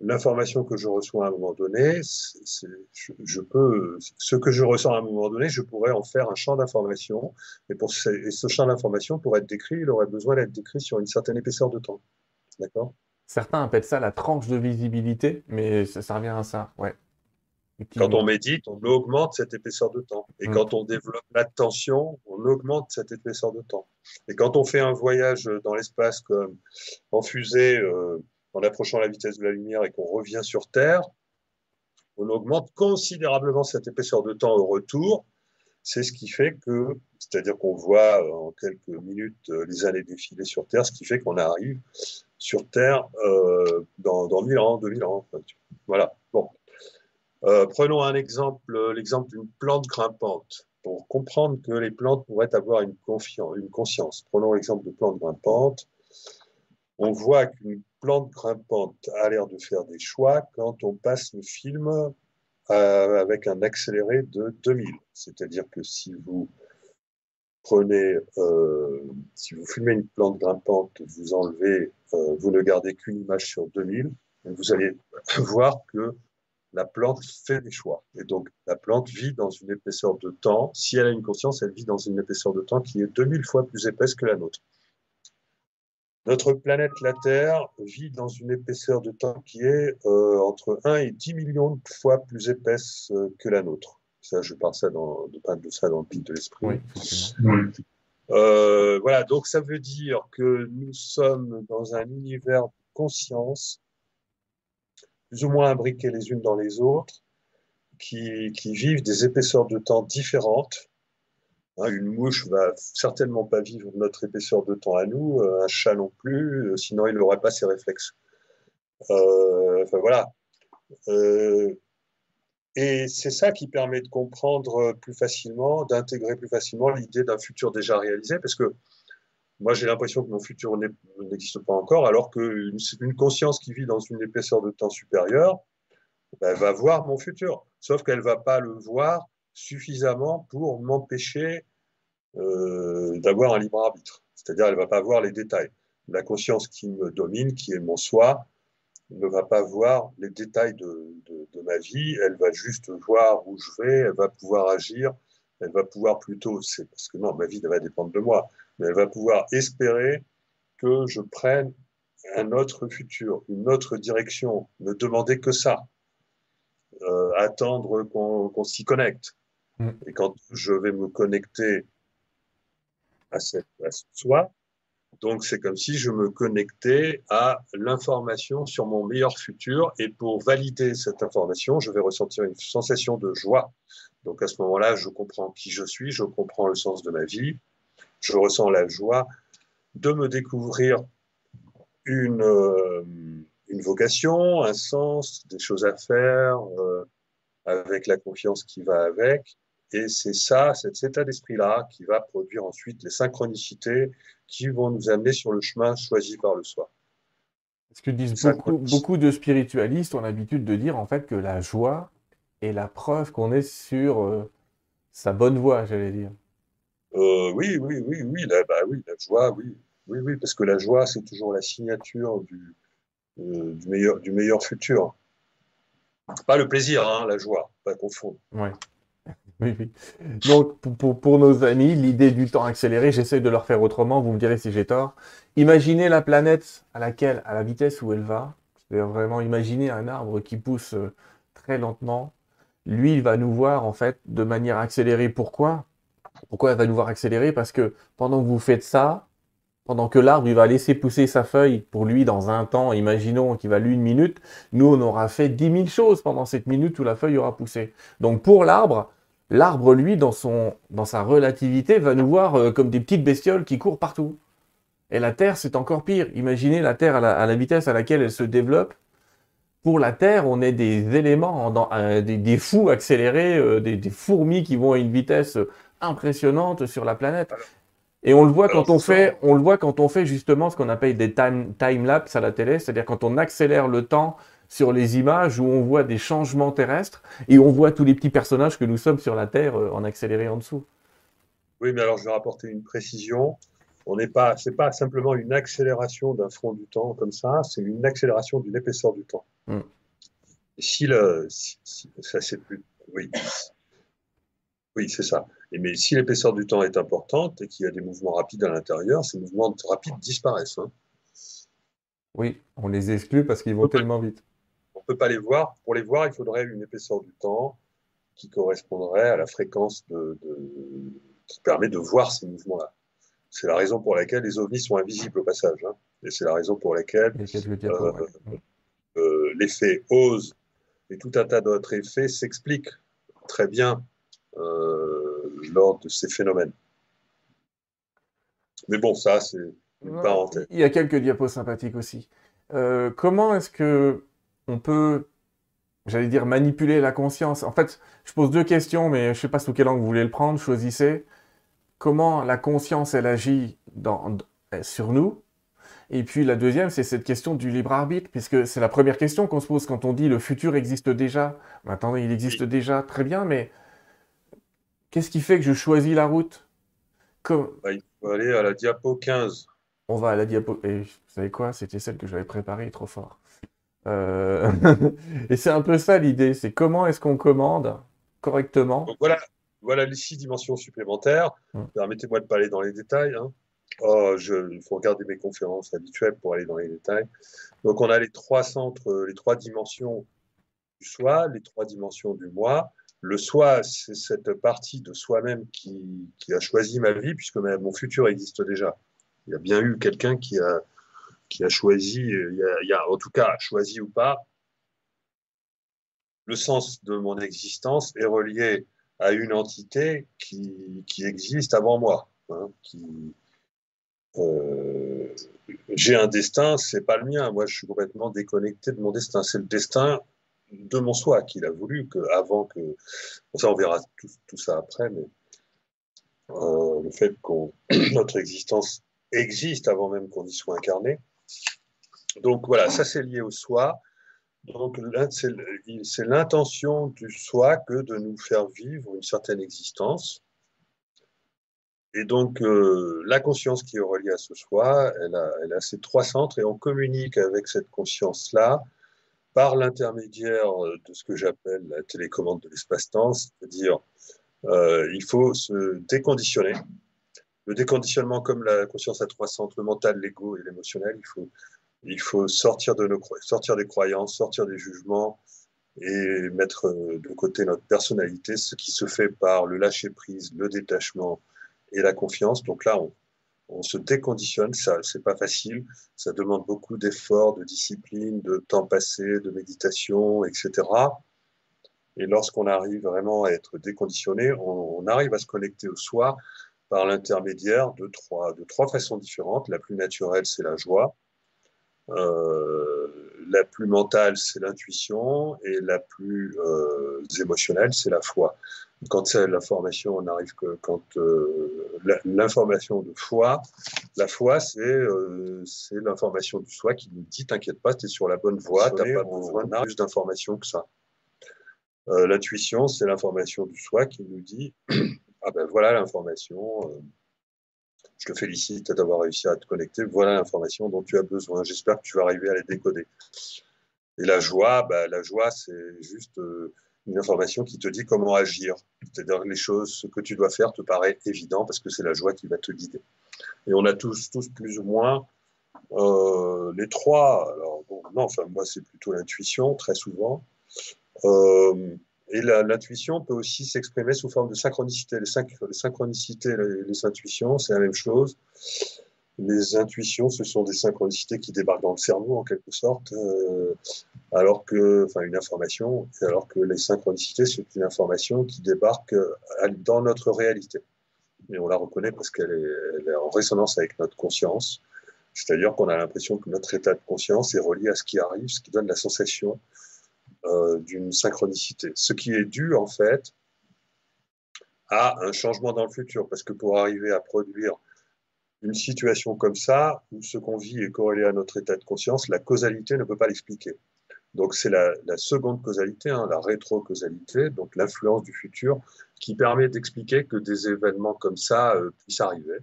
l'information que je reçois à un moment donné, je, peux, ce que je ressens à un moment donné, je pourrais en faire un champ d'information. Et pour ce, ce champ d'information, pour être décrit, il aurait besoin d'être décrit sur une certaine épaisseur de temps. D'accord? Certains appellent ça la tranche de visibilité, mais ça, ça revient à ça, ouais. Quand on médite, on augmente cette épaisseur de temps. Et mm. quand on développe l'attention, on augmente cette épaisseur de temps. Et quand on fait un voyage dans l'espace comme en fusée, euh, en approchant la vitesse de la lumière et qu'on revient sur Terre, on augmente considérablement cette épaisseur de temps au retour. C'est ce qui fait que, c'est-à-dire qu'on voit euh, en quelques minutes euh, les années défiler sur Terre, ce qui fait qu'on arrive sur Terre euh, dans, dans 1000 ans, 2000 ans. Voilà. Euh, prenons un exemple, euh, l'exemple d'une plante grimpante. Pour comprendre que les plantes pourraient avoir une, conscience. Prenons l'exemple de plante grimpante. On voit qu'une plante grimpante a l'air de faire des choix quand on passe le film euh, avec un accéléré de 2000. C'est-à-dire que si vous prenez, si vous filmez une plante grimpante, vous enlevez, vous ne gardez qu'une image sur 2000, vous allez <laughs> voir que la plante fait des choix. Et donc, la plante vit dans une épaisseur de temps. Si elle a une conscience, elle vit dans une épaisseur de temps qui est 2000 fois plus épaisse que la nôtre. Notre planète, la Terre, vit dans une épaisseur de temps qui est euh, entre 1 et 10 millions de fois plus épaisse euh, que la nôtre. Ça, je parle ça dans, de, de ça dans le pic de l'esprit. Euh, voilà, donc ça veut dire que nous sommes dans un univers de conscience plus ou moins imbriquées les unes dans les autres, qui, vivent des épaisseurs de temps différentes. Hein, une mouche va certainement pas vivre notre épaisseur de temps à nous, euh, un chat non plus, euh, sinon il n'aurait pas ses réflexes. Euh, enfin voilà. et c'est ça qui permet de comprendre plus facilement, d'intégrer plus facilement l'idée d'un futur déjà réalisé, parce que moi, j'ai l'impression que mon futur n'existe pas encore, alors qu'une une conscience qui vit dans une épaisseur de temps supérieure ben, va voir mon futur. Sauf qu'elle ne va pas le voir suffisamment pour m'empêcher euh, d'avoir un libre arbitre. C'est-à-dire, elle ne va pas voir les détails. La conscience qui me domine, qui est mon soi, ne va pas voir les détails de, ma vie. Elle va juste voir où je vais. Elle va pouvoir agir. Elle va pouvoir plutôt, parce que non, ma vie va dépendre de moi, mais elle va pouvoir espérer que je prenne un autre futur, une autre direction. Ne demander que ça. Euh, attendre qu'on s'y connecte. Mm. Et quand je vais me connecter à, cette, à ce soi, donc c'est comme si je me connectais à l'information sur mon meilleur futur et pour valider cette information, je vais ressentir une sensation de joie. Donc à ce moment-là, je comprends qui je suis, je comprends le sens de ma vie, je ressens la joie de me découvrir une, euh, une vocation, un sens, des choses à faire, euh, avec la confiance qui va avec. Et c'est ça, cet état d'esprit-là, qui va produire ensuite les synchronicités qui vont nous amener sur le chemin choisi par le soi. Ce que disent beaucoup, beaucoup, de spiritualistes ont l'habitude de dire en fait que la joie est la preuve qu'on est sur euh, sa bonne voie, j'allais dire. Euh, oui, oui, oui, oui, la, bah, oui, la joie, oui, oui, oui, parce que la joie, c'est toujours la signature du, euh, meilleur, du meilleur futur. Pas le plaisir, hein, la joie, pas confondre. Ouais. <laughs> Oui, oui. Donc, pour, pour, nos amis, l'idée du temps accéléré, j'essaie de leur faire autrement, vous me direz si j'ai tort. Imaginez la planète à laquelle, à la vitesse où elle va, c'est-à-dire vraiment imaginer un arbre qui pousse euh, très lentement. Lui, il va nous voir en fait de manière accélérée. Pourquoi? Pourquoi il va nous voir accélérer? Parce que pendant que vous faites ça, pendant que l'arbre va laisser pousser sa feuille pour lui dans un temps, imaginons qu'il va lui une minute, nous on aura fait 10 000 choses pendant cette minute où la feuille aura poussé. Donc pour l'arbre, l'arbre lui dans, sa relativité va nous voir euh, comme des petites bestioles qui courent partout. Et la Terre c'est encore pire. Imaginez la Terre à la, vitesse à laquelle elle se développe. Pour la Terre, on est des éléments, euh, des, fous accélérés, euh, des, fourmis qui vont à une vitesse impressionnante sur la planète. Et on le voit quand on fait, on le voit quand on fait justement ce qu'on appelle des time, time lapse à la télé, c'est-à-dire quand on accélère le temps sur les images où on voit des changements terrestres et on voit tous les petits personnages que nous sommes sur la Terre euh, en accéléré en dessous. Oui, mais alors je vais rapporter une précision. On n'est pas, c'est pas simplement une accélération d'un front du temps comme ça, c'est une accélération d'une épaisseur du temps. Hmm. si le, ça c'est plus, oui, oui, c'est ça. Mais si l'épaisseur du temps est importante et qu'il y a des mouvements rapides à l'intérieur, ces mouvements rapides disparaissent. Hein. Oui, on les exclut parce qu'ils vont tellement vite. On ne peut pas les voir. Pour les voir, il faudrait une épaisseur du temps qui correspondrait à la fréquence de, qui permet de voir ces mouvements-là. C'est la raison pour laquelle les ovnis sont invisibles au passage. Hein. Et c'est la raison pour laquelle euh, euh, l'effet ose et tout un tas d'autres effets s'expliquent très bien euh, lors de ces phénomènes. Mais bon, ça, c'est une parenthèse. Il y a quelques diapos sympathiques aussi. Euh, comment est-ce que on peut, j'allais dire, manipuler la conscience? En fait, je pose deux questions, mais je ne sais pas sous quel angle vous voulez le prendre. Choisissez. Comment la conscience, elle agit dans, sur nous? Et puis la deuxième, c'est cette question du libre arbitre, puisque c'est la première question qu'on se pose quand on dit le futur existe déjà. Maintenant, il existe déjà, très bien, mais Qu'est-ce qui fait que je choisis la route bah, Il faut aller à la diapo 15. On va à la diapo. Et vous savez quoi? C'était celle que j'avais préparée trop fort. Euh, <laughs> et c'est un peu ça l'idée c'est comment est-ce qu'on commande correctement? Voilà, voilà les six dimensions supplémentaires. Hum. Permettez-moi de ne pas aller dans les détails. Hein. Oh, il faut regarder mes conférences habituelles pour aller dans les détails. Donc, on a les trois centres, les trois dimensions du soi, les trois dimensions du moi, le soi, c'est cette partie de soi-même qui, a choisi ma vie, puisque mon futur existe déjà. Il y a bien eu quelqu'un qui a, qui a choisi, il y a, en tout cas choisi ou pas, le sens de mon existence est relié à une entité qui, existe avant moi. Hein, euh, j'ai un destin, c'est pas le mien. Moi, je suis complètement déconnecté de mon destin. C'est le destin de mon soi qu'il a voulu que avant que ça on verra tout, ça après mais euh, le fait que <clears throat> notre existence existe avant même qu'on y soit incarné. Donc voilà ça c'est lié au soi. Donc c'est l'intention du soi que de nous faire vivre une certaine existence. Et donc, euh, la conscience qui est reliée à ce soi, elle a, elle a ces trois centres et on communique avec cette conscience-là par l'intermédiaire de ce que j'appelle la télécommande de l'espace-temps, c'est-à-dire euh, il faut se déconditionner. Le déconditionnement, comme la conscience à trois centres, le mental, l'ego et l'émotionnel, il faut, il faut sortir, de nos, sortir des croyances, sortir des jugements et mettre de côté notre personnalité, ce qui se fait par le lâcher-prise, le détachement, et la confiance. Donc là, on, se déconditionne. Ça, c'est pas facile. Ça demande beaucoup d'efforts, de discipline, de temps passé, de méditation, etc. Et lorsqu'on arrive vraiment à être déconditionné, on, arrive à se connecter au soi par l'intermédiaire de trois, de trois façons différentes. La plus naturelle, c'est la joie. Euh, la plus mentale, c'est l'intuition. Et la plus euh, émotionnelle, c'est la foi quand c'est l'information, on arrive que quand euh, l'information de foi, la foi, c'est euh, l'information du soi qui nous dit t'inquiète pas, tu es sur la bonne voie, tu n'as pas besoin de plus d'informations que ça. Euh, L'intuition, c'est l'information du soi qui nous dit <clears throat> ah ben voilà l'information, euh, je te félicite d'avoir réussi à te connecter, voilà l'information dont tu as besoin, j'espère que tu vas arriver à les décoder. Et la joie, ben, la joie, c'est juste euh, une information qui te dit comment agir. C'est-à-dire les choses, ce que tu dois faire te paraît évident parce que c'est la joie qui va te guider. Et on a tous, tous plus ou moins euh, les trois. Alors, bon, non, enfin, moi, c'est plutôt l'intuition, très souvent. Euh, et l'intuition peut aussi s'exprimer sous forme de synchronicité. Les, les synchronicités, les intuitions, c'est la même chose les intuitions, ce sont des synchronicités qui débarquent dans le cerveau en quelque sorte, euh, alors que, enfin, une information, alors que les synchronicités, c'est une information qui débarque euh, dans notre réalité. Et on la reconnaît parce qu'elle est, en résonance avec notre conscience. C'est-à-dire qu'on a l'impression que notre état de conscience est relié à ce qui arrive, ce qui donne la sensation euh, d'une synchronicité. Ce qui est dû, en fait, à un changement dans le futur. Parce que pour arriver à produire une situation comme ça, où ce qu'on vit est corrélé à notre état de conscience, la causalité ne peut pas l'expliquer. Donc c'est la, seconde causalité, hein, la rétro-causalité, donc l'influence du futur, qui permet d'expliquer que des événements comme ça euh, puissent arriver.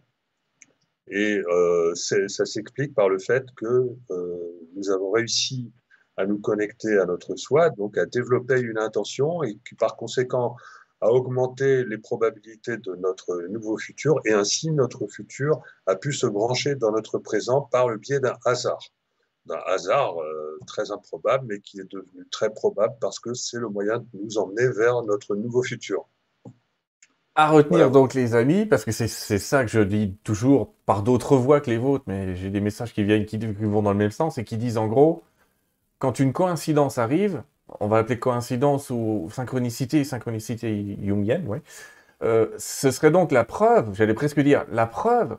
Et euh, ça s'explique par le fait que euh, nous avons réussi à nous connecter à notre soi, donc à développer une intention et qui par conséquent a augmenté les probabilités de notre nouveau futur et ainsi notre futur a pu se brancher dans notre présent par le biais d'un hasard. D'un hasard euh, très improbable mais qui est devenu très probable parce que c'est le moyen de nous emmener vers notre nouveau futur. À retenir donc les amis, parce que c'est ça que je dis toujours par d'autres voix que les vôtres, mais j'ai des messages qui viennent qui vont dans le même sens et qui disent en gros, quand une coïncidence arrive, on va appeler coïncidence ou synchronicité, synchronicité jungienne. Euh, ce serait donc la preuve, j'allais presque dire, la preuve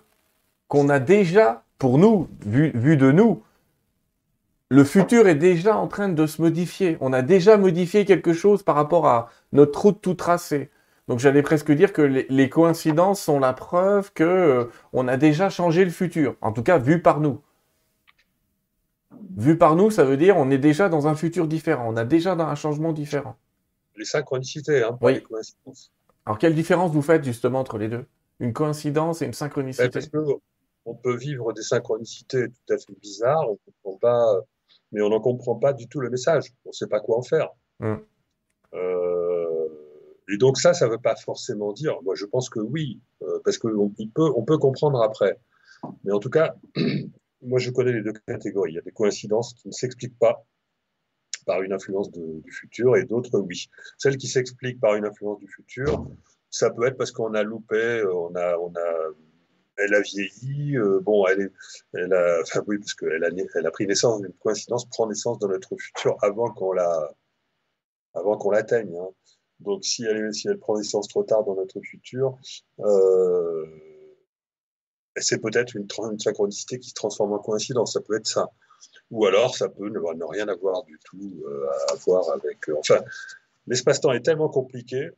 qu'on a déjà, pour nous, vu, vu de nous, le futur est déjà en train de se modifier. On a déjà modifié quelque chose par rapport à notre route tout tracée. Donc j'allais presque dire que les, coïncidences sont la preuve que euh, on a déjà changé le futur, en tout cas vu par nous. Vu par nous, ça veut dire on est déjà dans un futur différent, on a déjà dans un changement différent. Les synchronicités, hein, les coïncidences. Alors quelle différence vous faites justement entre les deux? Une coïncidence et une synchronicité? Parce on peut vivre des synchronicités tout à fait bizarres, on comprend pas, mais on n'en comprend pas du tout le message. On ne sait pas quoi en faire. Hum. Euh, et donc ça, ça ne veut pas forcément dire. Moi, je pense que oui, euh, parce qu'on peut, on peut comprendre après. Mais en tout cas, <clears throat> moi, je connais les deux catégories. Il y a des coïncidences qui ne s'expliquent pas par une influence du futur et d'autres, oui. Celles qui s'expliquent par une influence du futur, ça peut être parce qu'on a loupé, on a, on a, elle a vieilli, euh, bon, elle, est, elle a, <laughs> enfin oui, parce qu'elle a, elle a pris naissance, une coïncidence prend naissance dans notre futur avant qu'on la, avant qu'on l'atteigne. Hein. Donc, si elle, si elle prend naissance trop tard dans notre futur, euh, c'est peut-être une, synchronicité qui se transforme en coïncidence, ça peut être ça. Ou alors, ça peut ne, rien avoir du tout euh, à voir avec. Euh, enfin, l'espace-temps est tellement compliqué,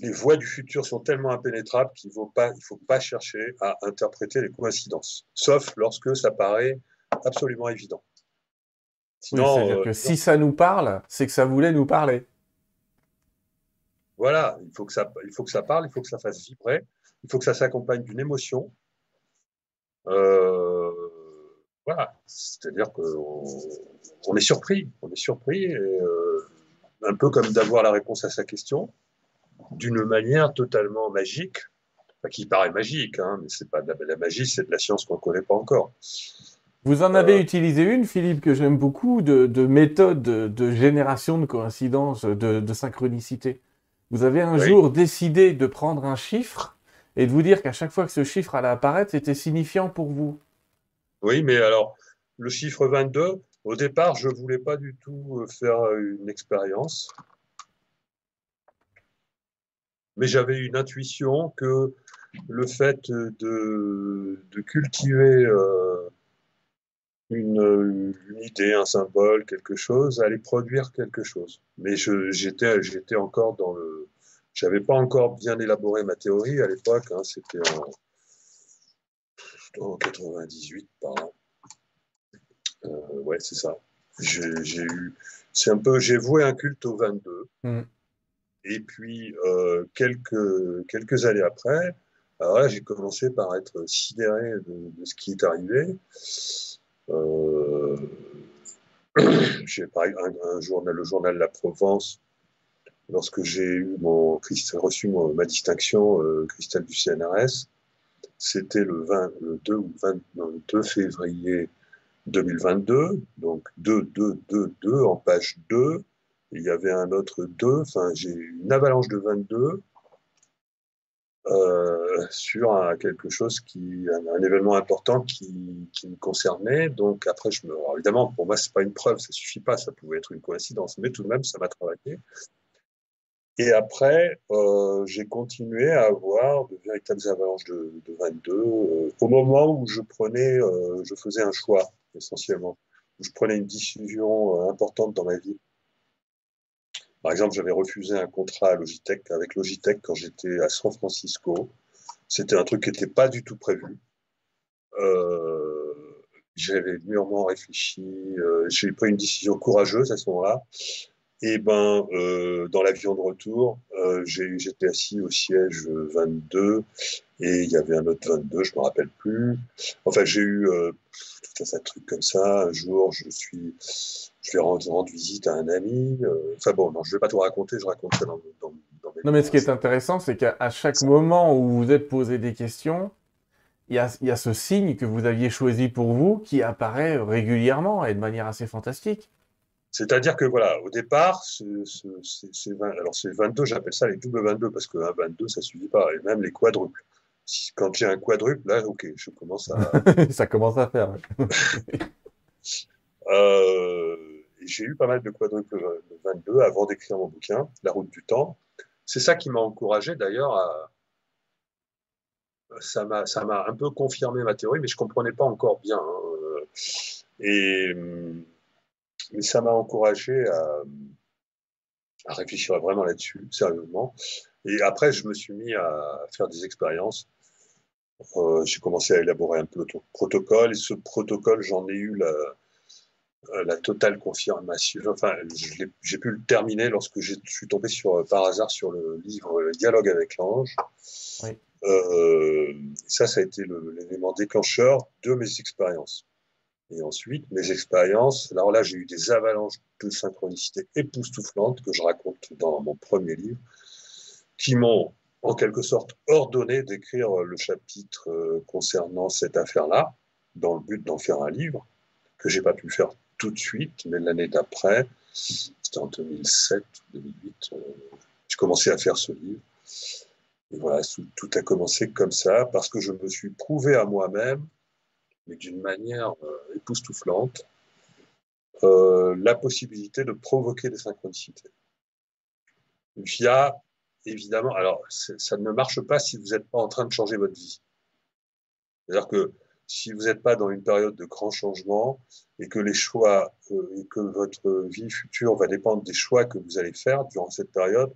les voies du futur sont tellement impénétrables qu'il ne faut, pas, chercher à interpréter les coïncidences, sauf lorsque ça paraît absolument évident. Sinon, euh, si ça nous parle, c'est que ça voulait nous parler. Voilà, il faut, que ça, il faut que ça parle, il faut que ça fasse vibrer, il faut que ça s'accompagne d'une émotion. Euh, voilà, c'est-à-dire qu'on on est surpris, on est surpris, et, euh, un peu comme d'avoir la réponse à sa question, d'une manière totalement magique, qui paraît magique, hein, mais c'est pas de la, magie, c'est de la science qu'on ne connaît pas encore. Vous en avez euh, utilisé une, Philippe, que j'aime beaucoup, de, méthode de, génération de coïncidence, de, synchronicité? Vous avez un jour décidé de prendre un chiffre et de vous dire qu'à chaque fois que ce chiffre allait apparaître, c'était signifiant pour vous. Oui, mais alors, le chiffre 22, au départ, je ne voulais pas du tout euh, faire une expérience. Mais j'avais une intuition que le fait de, cultiver euh, une, idée, un symbole, quelque chose, allait produire quelque chose. Mais j'étais encore dans le... J'avais pas encore bien élaboré ma théorie à l'époque, hein, c'était en, en 98 par là. Euh, ouais, c'est ça. J'ai eu, c'est un peu, j'ai voué un culte au 22. Mm. Et puis euh, quelques quelques années après, alors là, j'ai commencé par être sidéré de, ce qui est arrivé. Euh, <clears throat> j'ai un, un, journal, le journal La Provence, lorsque j'ai eu mon reçu ma distinction euh, cristal du CNRS, c'était le, 20, le 2 ou 22 février 2022, donc 2, 2, 2, 2 en page 2. Il y avait un autre 2, enfin j'ai une avalanche de 22 euh, sur quelque chose qui, un, événement important qui, qui, me concernait. Donc après, je me, évidemment, pour moi, c'est pas une preuve, ça suffit pas, ça pouvait être une coïncidence, mais tout de même, ça m'a travaillé. Et après, euh, j'ai continué à avoir de véritables avalanches de, de 22 euh, au moment où je prenais, je faisais un choix essentiellement, où je prenais une décision importante dans ma vie. Par exemple, j'avais refusé un contrat à Logitech, avec Logitech quand j'étais à San Francisco. C'était un truc qui n'était pas du tout prévu. Euh, j'avais mûrement réfléchi. Euh, j'ai pris une décision courageuse à ce moment-là. Et ben, euh, dans l'avion de retour, j'étais assis au siège 22 et il y avait un autre 22, je me rappelle plus. Enfin, j'ai eu tout un tas de trucs comme ça. Un jour, je suis, je vais rendre, rendre visite à un ami. Euh, enfin bon, non, je vais pas tout raconter, je raconte ça dans, dans, dans mes. Non, mais ce qui est intéressant, c'est qu'à chaque moment où vous êtes posé des questions, il y, a, il y a ce signe que vous aviez choisi pour vous qui apparaît régulièrement et de manière assez fantastique. C'est-à-dire que voilà, au départ, c'est alors c'est 22, j'appelle ça les double 22 parce que 22 ça suffit pas, et même les quadruples. quand j'ai un quadruple, là, ok, je commence à. <laughs> ça commence à faire. <laughs> euh, j'ai eu pas mal de quadruples 22 avant d'écrire mon bouquin, La route du temps. C'est ça qui m'a encouragé d'ailleurs à. Ça m'a, un peu confirmé ma théorie, mais je comprenais pas encore bien. Hein. Et mais ça m'a encouragé à, réfléchir vraiment là-dessus, sérieusement. Et après, je me suis mis à faire des expériences. Euh, j'ai commencé à élaborer un protocole, et ce protocole, j'en ai eu la, la totale confirmation. Enfin, j'ai pu le terminer lorsque je suis tombé sur, par hasard sur le livre le Dialogue avec l'ange. Oui. Euh, ça, ça a été l'élément déclencheur de mes expériences. Et ensuite, mes expériences, alors là, j'ai eu des avalanches de synchronicité époustouflantes que je raconte dans mon premier livre, qui m'ont en quelque sorte ordonné d'écrire le chapitre euh, concernant cette affaire-là, dans le but d'en faire un livre, que j'ai pas pu faire tout de suite, mais l'année d'après, c'était en 2007 2008, euh, j'ai commencé à faire ce livre. Et voilà, tout a commencé comme ça, parce que je me suis prouvé à moi-même mais d'une manière euh, époustouflante, euh, la possibilité de provoquer des synchronicités. Via, évidemment, alors ça ne marche pas si vous n'êtes pas en train de changer votre vie. C'est-à-dire que si vous n'êtes pas dans une période de grand changement et que les choix euh, et que votre vie future va dépendre des choix que vous allez faire durant cette période,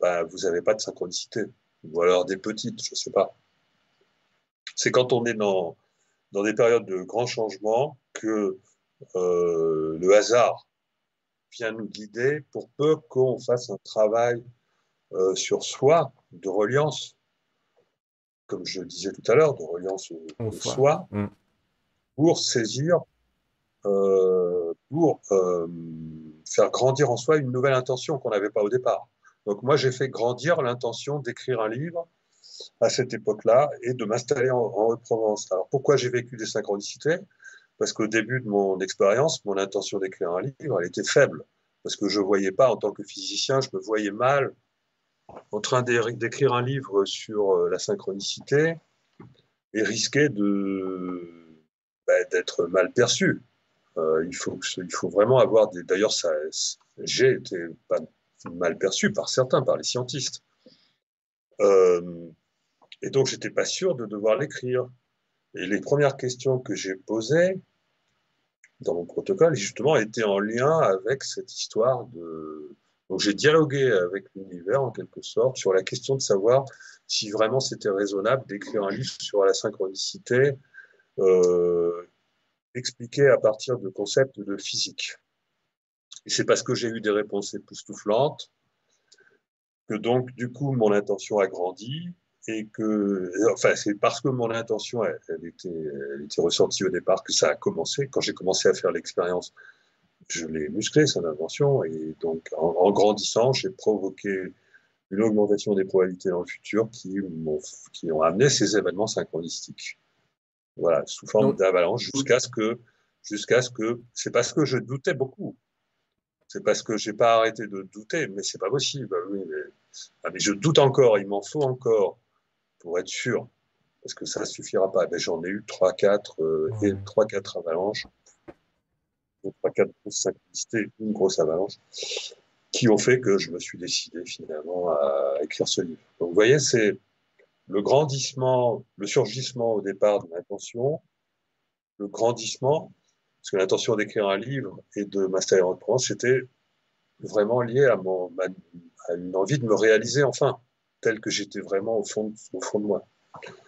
bah, vous n'avez pas de synchronicité. Ou alors des petites, je ne sais pas. C'est quand on est dans, dans des périodes de grands changements que euh, le hasard vient nous guider pour peu qu'on fasse un travail euh, sur soi, de reliance, comme je disais tout à l'heure, de reliance au, soi, mm. pour saisir, euh, pour euh, faire grandir en soi une nouvelle intention qu'on n'avait pas au départ. Donc moi, j'ai fait grandir l'intention d'écrire un livre à cette époque-là et de m'installer en, en provence Alors pourquoi j'ai vécu des synchronicités? Parce qu'au début de mon expérience, mon intention d'écrire un livre, elle était faible. Parce que je ne voyais pas, en tant que physicien, je me voyais mal en train d'écrire un livre sur euh, la synchronicité et risquer bah, d'être mal perçu. Euh, il, faut, il faut vraiment avoir des. D'ailleurs, j'ai été mal perçu par certains, par les scientistes. Euh, et donc, j'étais pas sûr de devoir l'écrire. Et les premières questions que j'ai posées dans mon protocole, justement, étaient en lien avec cette histoire de. Donc, j'ai dialogué avec l'univers, en quelque sorte, sur la question de savoir si vraiment c'était raisonnable d'écrire un livre sur la synchronicité euh, expliqué à partir de concepts de physique. Et c'est parce que j'ai eu des réponses époustouflantes que donc, du coup, mon intention a grandi et que, enfin, c'est parce que mon intention, elle, était, elle était ressortie au départ que ça a commencé. Quand j'ai commencé à faire l'expérience, je l'ai musclé, son invention, et donc, en, grandissant, j'ai provoqué une augmentation des probabilités dans le futur qui, ont, qui ont amené ces événements synchronistiques. Voilà, sous forme d'avalanche, jusqu'à ce que, jusqu'à ce que, c'est parce que je doutais beaucoup. C'est parce que j'ai pas arrêté de douter, mais c'est pas possible. Bah oui, mais, ah, mais je doute encore, il m'en faut encore pour être sûr, parce que ça suffira pas. J'en ai eu 3-4 euh, et 3-4 avalanches, 3-4 grosses synchronicités, une grosse avalanche, qui ont fait que je me suis décidé finalement à écrire ce livre. Donc vous voyez, c'est le grandissement, le surgissement au départ de l'intention, le grandissement, parce que l'intention d'écrire un livre et de m'installer en France, c'était vraiment lié à, mon, à une envie de me réaliser enfin, tel que j'étais vraiment au fond, au fond de moi.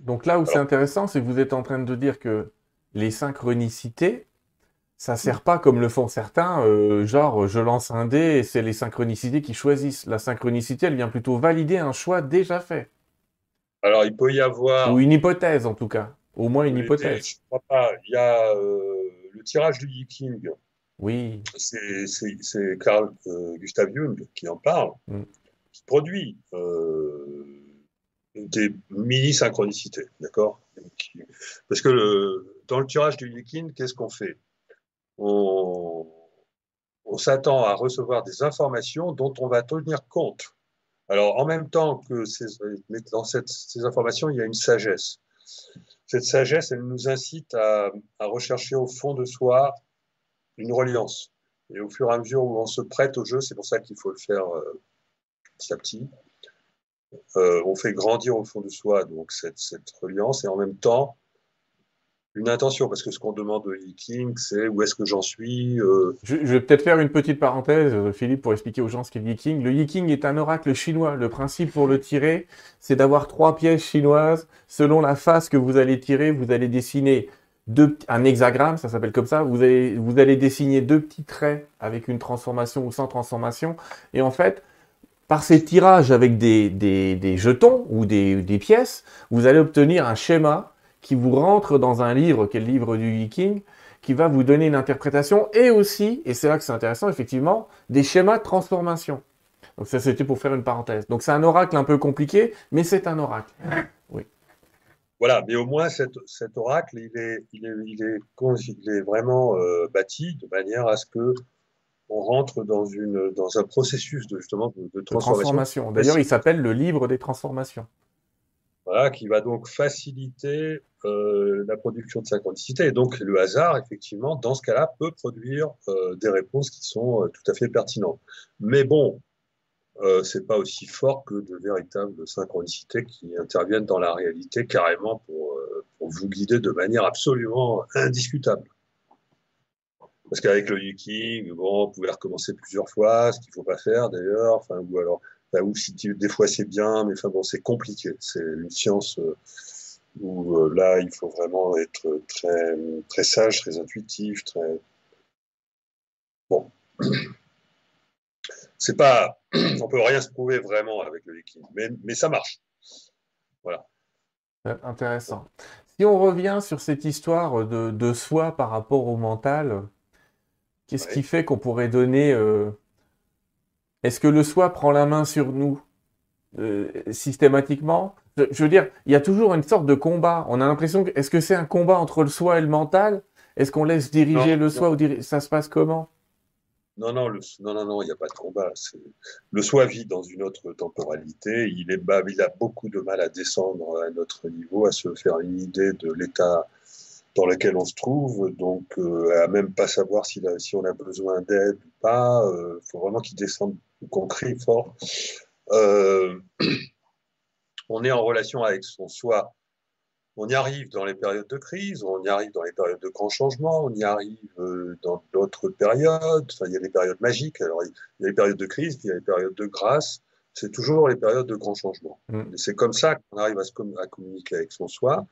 Donc là où c'est intéressant, c'est que vous êtes en train de dire que les synchronicités, ça sert pas comme le font certains, euh, genre je lance un dé et c'est les synchronicités qui choisissent. La synchronicité, elle vient plutôt valider un choix déjà fait. Alors, il peut y avoir. Ou une hypothèse, en tout cas. Au moins une hypothèse. Je crois pas. Il y a euh, le tirage du Yiking. Oui. C'est Carl euh, Gustav Jung qui en parle, mm. qui produit euh, des mini-synchronicités, d'accord? Parce que le, dans le tirage du Yiking, qu'est-ce qu'on fait? On, s'attend à recevoir des informations dont on va tenir compte. Alors, en même temps que ces, dans ces informations, il y a une sagesse. Cette sagesse, elle nous incite à, à, rechercher au fond de soi une reliance. Et au fur et à mesure où on se prête au jeu, c'est pour ça qu'il faut le faire euh, petit à petit, euh, on fait grandir au fond de soi donc cette, cette reliance et en même temps, une intention, parce que ce qu'on demande au Yiking, c'est où est-ce que j'en suis. Euh, je, vais peut-être faire une petite parenthèse, euh, Philippe, pour expliquer aux gens ce qu'est le Yiking. Le Yiking est un oracle chinois. Le principe pour le tirer, c'est d'avoir trois pièces chinoises. Selon la face que vous allez tirer, vous allez dessiner deux, un hexagramme, ça s'appelle comme ça. Vous allez, vous allez dessiner deux petits traits avec une transformation ou sans transformation. Et en fait, par ces tirages avec des, des, des jetons ou des, des pièces, vous allez obtenir un schéma qui vous rentre dans un livre, qui est le livre du Viking, qui va vous donner une interprétation et aussi, et c'est là que c'est intéressant, effectivement, des schémas de transformation. Donc ça, c'était pour faire une parenthèse. Donc c'est un oracle un peu compliqué, mais c'est un oracle. Oui. Voilà, mais au moins cet, oracle, il est, il est, il est, il est vraiment euh, bâti de manière à ce que on rentre dans, une, dans un processus de, justement de, transformation. D'ailleurs, il s'appelle le livre des transformations. Qui va donc faciliter euh, la production de synchronicité. Et donc, le hasard, effectivement, dans ce cas-là, peut produire euh, des réponses qui sont euh, tout à fait pertinentes. Mais bon, c'est pas aussi fort que de véritables synchronicités qui interviennent dans la réalité carrément pour, vous guider de manière absolument indiscutable. Parce qu'avec le Yuking, bon, on pouvait recommencer plusieurs fois, ce qu'il faut pas faire d'ailleurs, ou alors, ou si des fois c'est bien, mais enfin bon, c'est compliqué. C'est une science où euh, là, il faut vraiment être très, très sage, très intuitif, très. Bon. C'est pas. on peut rien se prouver vraiment avec le liquide, mais, mais ça marche. Voilà. Intéressant. Si on revient sur cette histoire de, de soi par rapport au mental, qu'est-ce qui fait qu'on pourrait donner... Euh, est-ce que le soi prend la main sur nous euh, systématiquement? Je, veux dire, il y a toujours une sorte de combat. On a l'impression que... Est-ce que c'est un combat entre le soi et le mental? Est-ce qu'on laisse diriger le soi ou ça se passe comment? Non, non, non, non, non, il n'y a pas de combat. Le soi vit dans une autre temporalité. Il, est, il a beaucoup de mal à descendre à notre niveau, à se faire une idée de l'état dans lequel on se trouve, donc euh, à même pas savoir si, si on a besoin d'aide ou pas. Il euh, faut vraiment qu'il descende, qu'on crie fort. Euh, <clears throat> on est en relation avec son soi on y arrive dans les périodes de crise, on y arrive dans les périodes de grands changements, on y arrive euh, dans d'autres périodes. Enfin, il y a les périodes magiques, alors il y a les périodes de crise, puis il y a les périodes de grâce. C'est toujours les périodes de grands changements. Mm. C'est comme ça qu'on arrive à, se à, communiquer avec son soi.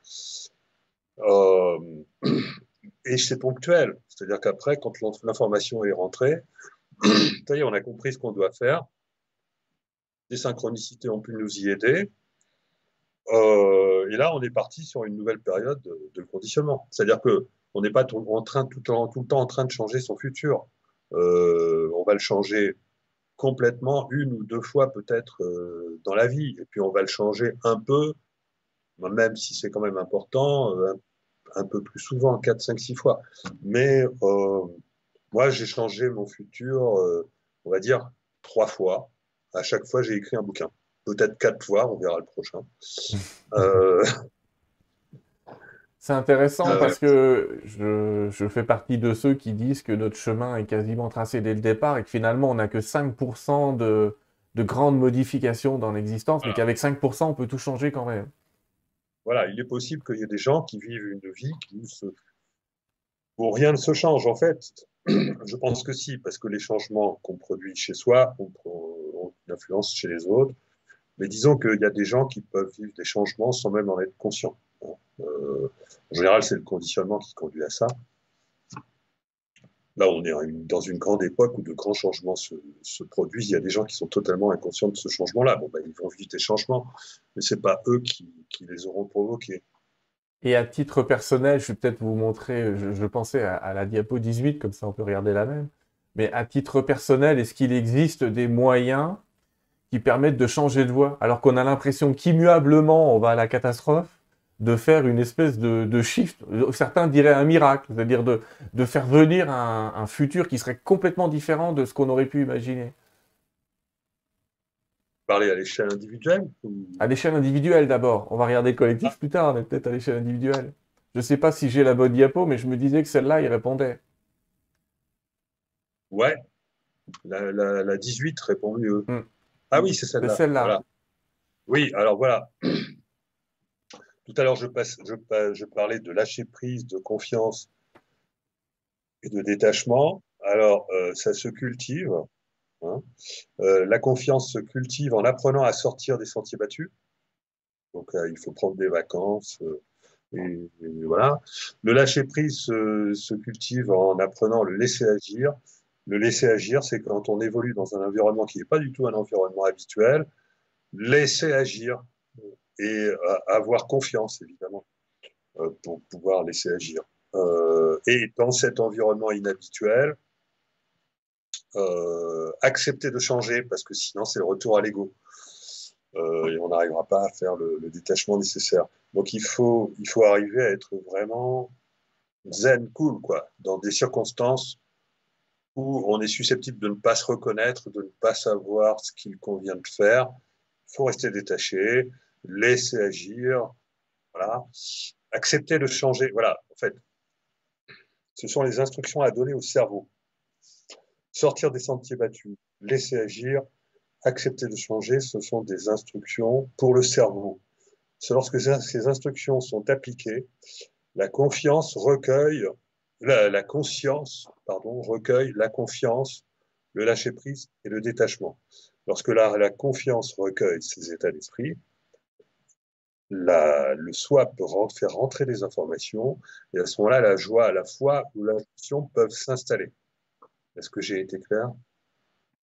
Euh, <clears throat> et c'est ponctuel. C'est-à-dire qu'après, quand l'information est rentrée, ça y est, on a compris ce qu'on doit faire. Des synchronicités ont pu nous y aider. Euh, et là, on est parti sur une nouvelle période de, conditionnement. C'est-à-dire que on n'est pas en train, tout, tout, le temps en train de changer son futur. Euh, on va le changer complètement une ou deux fois peut-être euh, dans la vie. Et puis on va le changer un peu, même si c'est quand même important, un, un, peu plus souvent, 4, 5, 6 fois. Mais moi, j'ai changé mon futur, on va dire, trois fois. À chaque fois, j'ai écrit un bouquin peut-être quatre fois, on verra le prochain. <laughs> Euh, C'est intéressant euh, parce que je, fais partie de ceux qui disent que notre chemin est quasiment tracé dès le départ et que finalement on n'a que 5% de, de, grandes modifications dans l'existence, mais qu'avec 5% on peut tout changer quand même. Voilà, il est possible qu'il y ait des gens qui vivent une vie qui se... où rien ne se change en fait. <clears throat> Je pense que si, parce que les changements qu'on produit chez soi ont une influence chez les autres. Mais disons qu'il y a des gens qui peuvent vivre des changements sans même en être conscients. Euh, en général, c'est le conditionnement qui conduit à ça. Là, on est dans une grande époque où de grands changements se, produisent. Il y a des gens qui sont totalement inconscients de ce changement-là. Bon, ben, ils vont vivre des changements, mais ce n'est pas eux qui, les auront provoqués. Et à titre personnel, je vais peut-être vous montrer, je, pensais à, la diapo 18, comme ça on peut regarder la même. Mais à titre personnel, est-ce qu'il existe des moyens qui permettent de changer de voie, alors qu'on a l'impression qu'immuablement on va à la catastrophe, de faire une espèce de, shift, certains diraient un miracle, c'est-à-dire de, faire venir un, futur qui serait complètement différent de ce qu'on aurait pu imaginer? Parler à l'échelle individuelle À l'échelle individuelle d'abord. On va regarder le collectif ah. plus tard, mais peut-être à l'échelle individuelle. Je ne sais pas si j'ai la bonne diapo, mais je me disais que celle-là, il répondait. Ouais, la, 18 répond mieux. Hmm. Ah oui, c'est celle-là. Oui, alors voilà. <clears throat> Tout à l'heure, je, je, parlais de lâcher prise, de confiance et de détachement. Alors, euh, ça se cultive. Hein. Euh, la confiance se cultive en apprenant à sortir des sentiers battus. Donc, euh, il faut prendre des vacances. Et, voilà. Le lâcher prise se, se, cultive en apprenant le laisser agir. Le laisser agir, c'est quand on évolue dans un environnement qui n'est pas du tout un environnement habituel, laisser agir et euh, avoir confiance, évidemment, euh, pour pouvoir laisser agir. Euh, et dans cet environnement inhabituel, accepter de changer, parce que sinon c'est le retour à l'ego. et on n'arrivera pas à faire le, le, détachement nécessaire. Donc il faut, il faut arriver à être vraiment zen, cool, quoi, dans des circonstances où on est susceptible de ne pas se reconnaître, de ne pas savoir ce qu'il convient de faire. Il faut rester détaché, laisser agir, voilà. accepter de changer. Voilà, en fait, ce sont les instructions à donner au cerveau. Sortir des sentiers battus, laisser agir, accepter de changer, ce sont des instructions pour le cerveau. C'est lorsque ces instructions sont appliquées, la confiance recueille la, conscience pardon, recueille la confiance, le lâcher-prise et le détachement. Lorsque la, confiance recueille ces états d'esprit, le soi peut faire rentrer des informations et à ce moment-là, la joie, la foi ou l'intuition peuvent s'installer. Est-ce que j'ai été clair?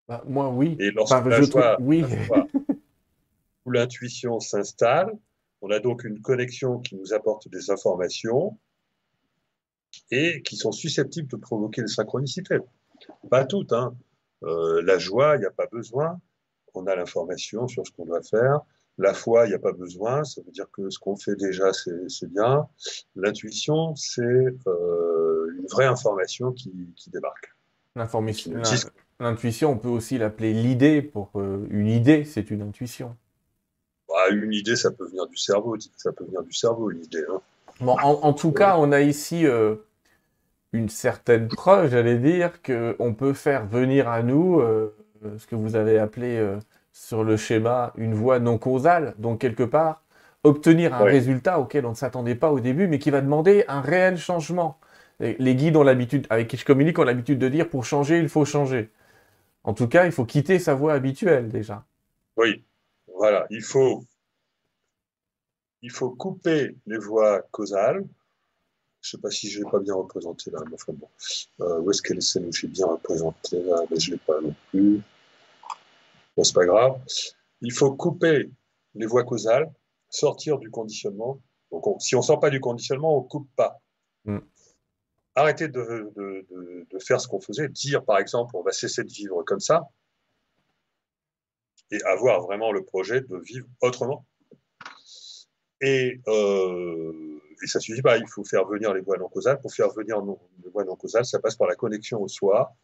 Bah, moi, oui. Et lorsque Enfin, la je joie, trouve- oui. <laughs> ou l'intuition s'installe, on a donc une connexion qui nous apporte des informations et qui sont susceptibles de provoquer des synchronicités. Pas toutes. Hein. Euh, la joie, il n'y a pas besoin. On a l'information sur ce qu'on doit faire. La foi, il n'y a pas besoin. Ça veut dire que ce qu'on fait déjà, c'est c'est bien. L'intuition, c'est euh, une vraie information qui, qui débarque. L'intuition, on peut aussi l'appeler l'idée. Pour euh, une idée, c'est une intuition. Bah, une idée, ça peut venir du cerveau. Ça peut venir du cerveau, une idée. hein. Bon, en, en tout cas, on a ici euh, une certaine preuve, j'allais dire, qu'on peut faire venir à nous euh, ce que vous avez appelé sur le schéma une voie non causale, donc quelque part obtenir un Ouais. résultat auquel on ne s'attendait pas au début, mais qui va demander un réel changement. Les guides ont l'habitude, avec qui je communique, ont l'habitude de dire pour changer, il faut changer. En tout cas, il faut quitter sa voie habituelle déjà. Oui, voilà. Il faut, il faut couper les voies causales. Je sais pas si je l'ai pas bien représenté là, mais enfin bon. Euh, où est-ce qu'elle est celle où j'ai bien représenté là? Mais je l'ai pas non plus. Bon, c'est pas grave. Il faut couper les voies causales, sortir du conditionnement. Donc, on- si on sort pas du conditionnement, on coupe pas. Mm. Arrêter de, de, de, de faire ce qu'on faisait, dire par exemple, on va cesser de vivre comme ça, et avoir vraiment le projet de vivre autrement. Et, euh, et ça suffit pas, il faut faire venir les voies non causales. Pour faire venir non- les voies non causales, ça passe par la connexion au soi.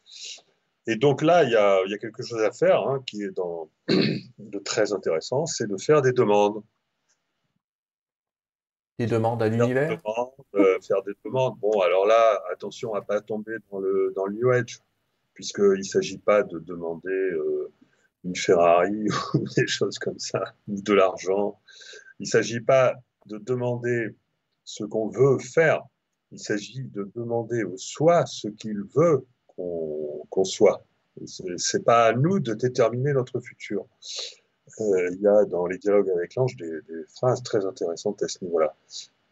Et donc là, il y a, il y a quelque chose à faire hein, qui est dans, <clears throat> de très intéressant, c'est de faire des demandes. Des demandes à l'univers? Faire des demandes. Bon, alors là, attention à pas tomber dans le, dans le New Age, puisqu'il ne s'agit pas de demander euh, une Ferrari <laughs> ou des choses comme ça, ou de l'argent. Il ne s'agit pas de demander ce qu'on veut faire. Il s'agit de demander au soi ce qu'il veut qu'on qu'on soit. C'est pas à nous de déterminer notre futur. Euh, il y a dans les dialogues avec l'ange des phrases très intéressantes à ce niveau-là.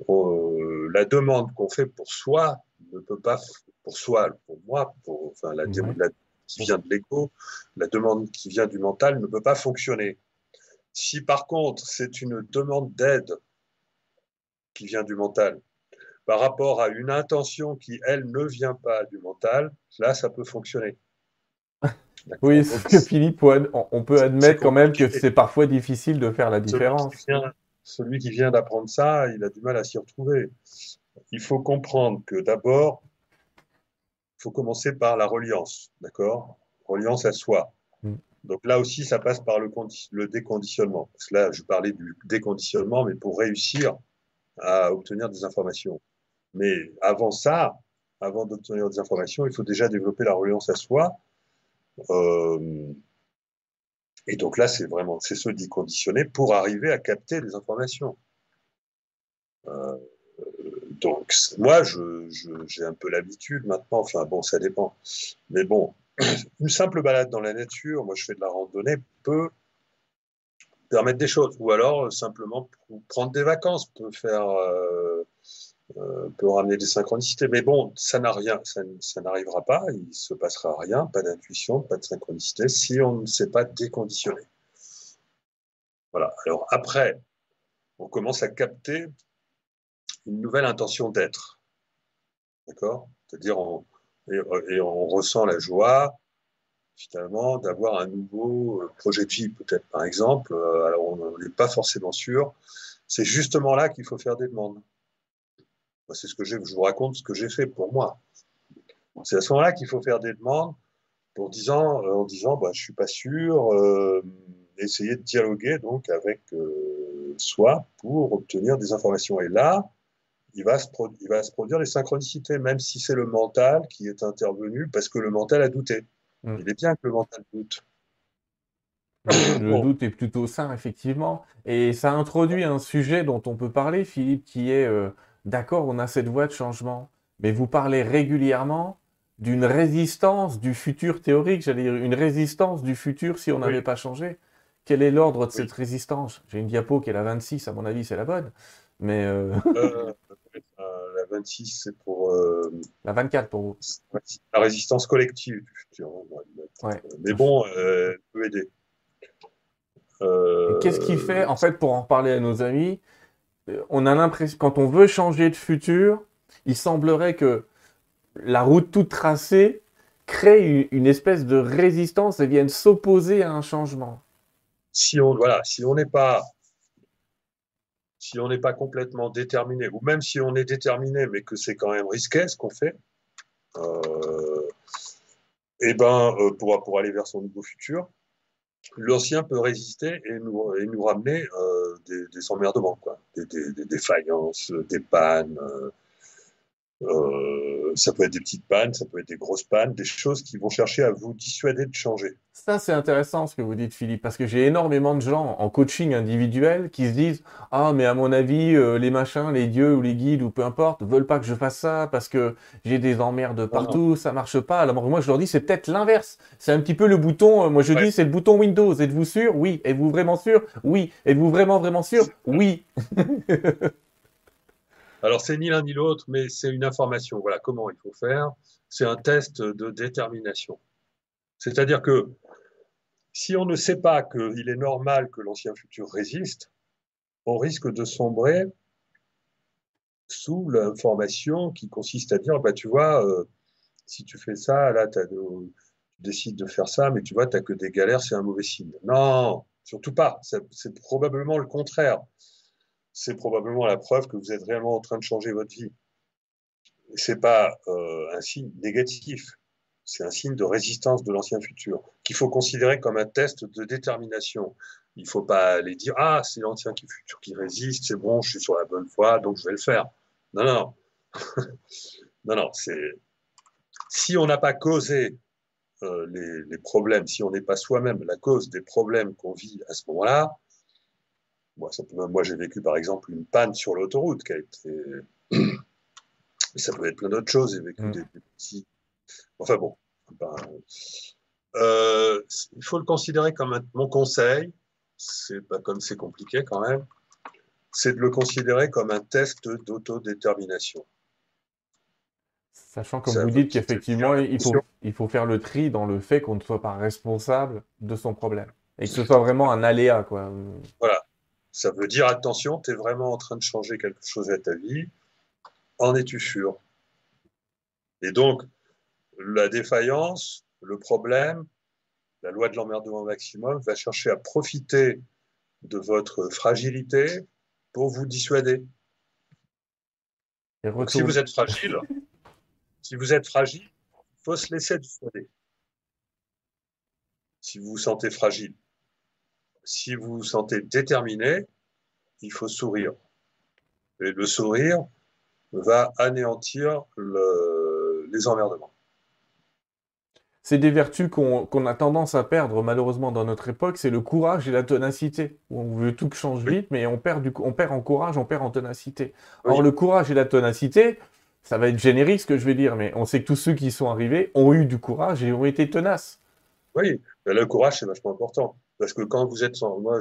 Euh, la demande qu'on fait pour soi ne peut pas, pour soi, pour moi, pour, enfin, la, Ouais. la- qui vient de l'ego, la demande qui vient du mental ne peut pas fonctionner. Si par contre c'est une demande d'aide qui vient du mental par rapport à une intention qui, elle, ne vient pas du mental, là, ça peut fonctionner. <laughs> Oui, ce que Philippe, on, peut admettre quand même que c'est parfois difficile de faire la différence. qui vient, celui qui vient d'apprendre ça, il a du mal à s'y retrouver. Il faut comprendre que d'abord, il faut commencer par la reliance, d'accord? Reliance à soi. Mm. Donc là aussi, ça passe par le, condi- le déconditionnement. Parce que là, je parlais du déconditionnement, mais pour réussir à obtenir des informations. Mais avant ça, avant d'obtenir des informations, il faut déjà développer la reliance à soi. Euh, et donc là, c'est vraiment, c'est se déconditionner pour arriver à capter les informations. Euh, donc, c- moi, j'ai un peu l'habitude maintenant, enfin bon, ça dépend. Mais bon, <clears throat> une simple balade dans la nature, moi je fais de la randonnée, peut permettre des choses. Ou alors, euh, simplement, pr- prendre des vacances peut faire, euh, euh, peut ramener des synchronicités. Mais bon, ça n'a rien, ça, n'arrivera pas, il se passera rien, pas d'intuition, pas de synchronicité, si on ne s'est pas déconditionné. Voilà. Alors après, on commence à capter une nouvelle intention d'être. D'accord? C'est-à-dire, et on ressent la joie, finalement, d'avoir un nouveau euh, projet de vie, peut-être, par exemple. Euh, Alors, on n'est pas forcément sûr. C'est justement là qu'il faut faire des demandes. C'est ce que je vous raconte ce que j'ai fait pour moi. C'est à ce moment-là qu'il faut faire des demandes pour disant, euh, en disant, bah, je suis pas sûr, euh, essayer de dialoguer donc avec euh, soi pour obtenir des informations. Et là, il va, se pro- il va se produire les synchronicités, même si c'est le mental qui est intervenu parce que le mental a douté. Mm. Il est bien que le mental doute. Le Bon. doute est plutôt sain, effectivement. Et ça introduit un sujet dont on peut parler, Philippe, qui est, euh, d'accord, on a cette voie de changement, mais vous parlez régulièrement d'une résistance du futur théorique, j'allais dire une résistance du futur si on Oui. n'avait pas changé. Quel est l'ordre de Oui. cette résistance? J'ai une diapo qui est la 26, à mon avis, c'est la bonne. Mais euh, Euh, <laughs> euh, la 26, c'est pour euh, la 24 pour vous. la résistance collective du futur. Ouais, Mais bon, elle peut aider. Qu'est-ce qui fait, en fait, pour en parler à nos amis, on a l'impression, quand on veut changer de futur, il semblerait que la route toute tracée crée une espèce de résistance et vienne s'opposer à un changement. Si on voilà, si on n'est pas si on n'est pas complètement déterminé, ou même si on est déterminé, mais que c'est quand même risqué ce qu'on fait, euh, et eh ben, euh, pour, pour aller vers son nouveau futur, l'ancien peut résister et nous, ramener euh, des, des emmerdements, quoi, des, des, des défaillances, des pannes. Euh, euh, ça peut être des petites pannes, ça peut être des grosses pannes, des choses qui vont chercher à vous dissuader de changer. Ça, c'est intéressant ce que vous dites, Philippe, parce que j'ai énormément de gens en coaching individuel qui se disent Ah, mais à mon avis, euh, les machins, les dieux ou les guides ou peu importe, veulent pas que je fasse ça parce que j'ai des emmerdes partout, ça marche pas. Alors moi, je leur dis C'est peut-être l'inverse. C'est un petit peu le bouton, euh, moi je dis C'est le bouton Windows. Êtes-vous sûr? Oui. Êtes-vous vraiment sûr? Oui. Êtes-vous vraiment, vraiment sûr? Oui. <laughs> Alors, c'est ni l'un ni l'autre, mais c'est une information. Voilà comment il faut faire. C'est un test de détermination. C'est-à-dire que si on ne sait pas qu'il est normal que l'ancien futur résiste, on risque de sombrer sous l'information qui consiste à dire, bah, tu vois, euh, si tu fais ça, là, tu décides de faire ça, mais tu vois, tu n'as que des galères, c'est un mauvais signe. Non, surtout pas. C'est probablement le contraire c'est probablement la preuve que vous êtes réellement en train de changer votre vie. Ce n'est pas euh, un signe négatif, c'est un signe de résistance de l'ancien futur, qu'il faut considérer comme un test de détermination. Il ne faut pas aller dire Ah, c'est l'ancien futur qui résiste, c'est bon, je suis sur la bonne voie, donc je vais le faire. Non, non. <laughs> non, non, c'est. Si on n'a pas causé euh, les, les, problèmes, si on n'est pas soi-même la cause des problèmes qu'on vit à ce moment-là, moi, moi j'ai vécu par exemple une panne sur l'autoroute qui a été. ça peut être plein d'autres choses. J'ai vécu mm. des, petits. Enfin bon. Euh, il faut le considérer comme un... mon conseil. C'est pas comme c'est compliqué quand même. C'est de le considérer comme un test d'autodétermination. Sachant, comme vous dites, qu'effectivement, il faut, il faut faire le tri dans le fait qu'on ne soit pas responsable de son problème. Et que ce soit vraiment un aléa, quoi. Voilà. Ça veut dire attention, tu es vraiment en train de changer quelque chose à ta vie. En es-tu sûr? Et donc, la défaillance, le problème, la loi de l'emmerdement maximum va chercher à profiter de votre fragilité pour vous dissuader. si vous êtes fragile, si vous êtes fragile, il faut se laisser dissuader. Si vous vous sentez fragile, si vous vous sentez déterminé, il faut sourire. Et le sourire va anéantir les emmerdements. C'est des vertus qu'on a tendance à perdre malheureusement dans notre époque, c'est le courage et la ténacité. On veut tout que change vite, mais on perd, du, on perd en courage, on perd en ténacité. Or, le courage et la ténacité, ça va être générique ce que je vais dire, mais on sait que tous ceux qui sont arrivés ont eu du courage et ont été tenaces. Oui, le courage, c'est vachement important. Parce que quand vous êtes sans. Moi,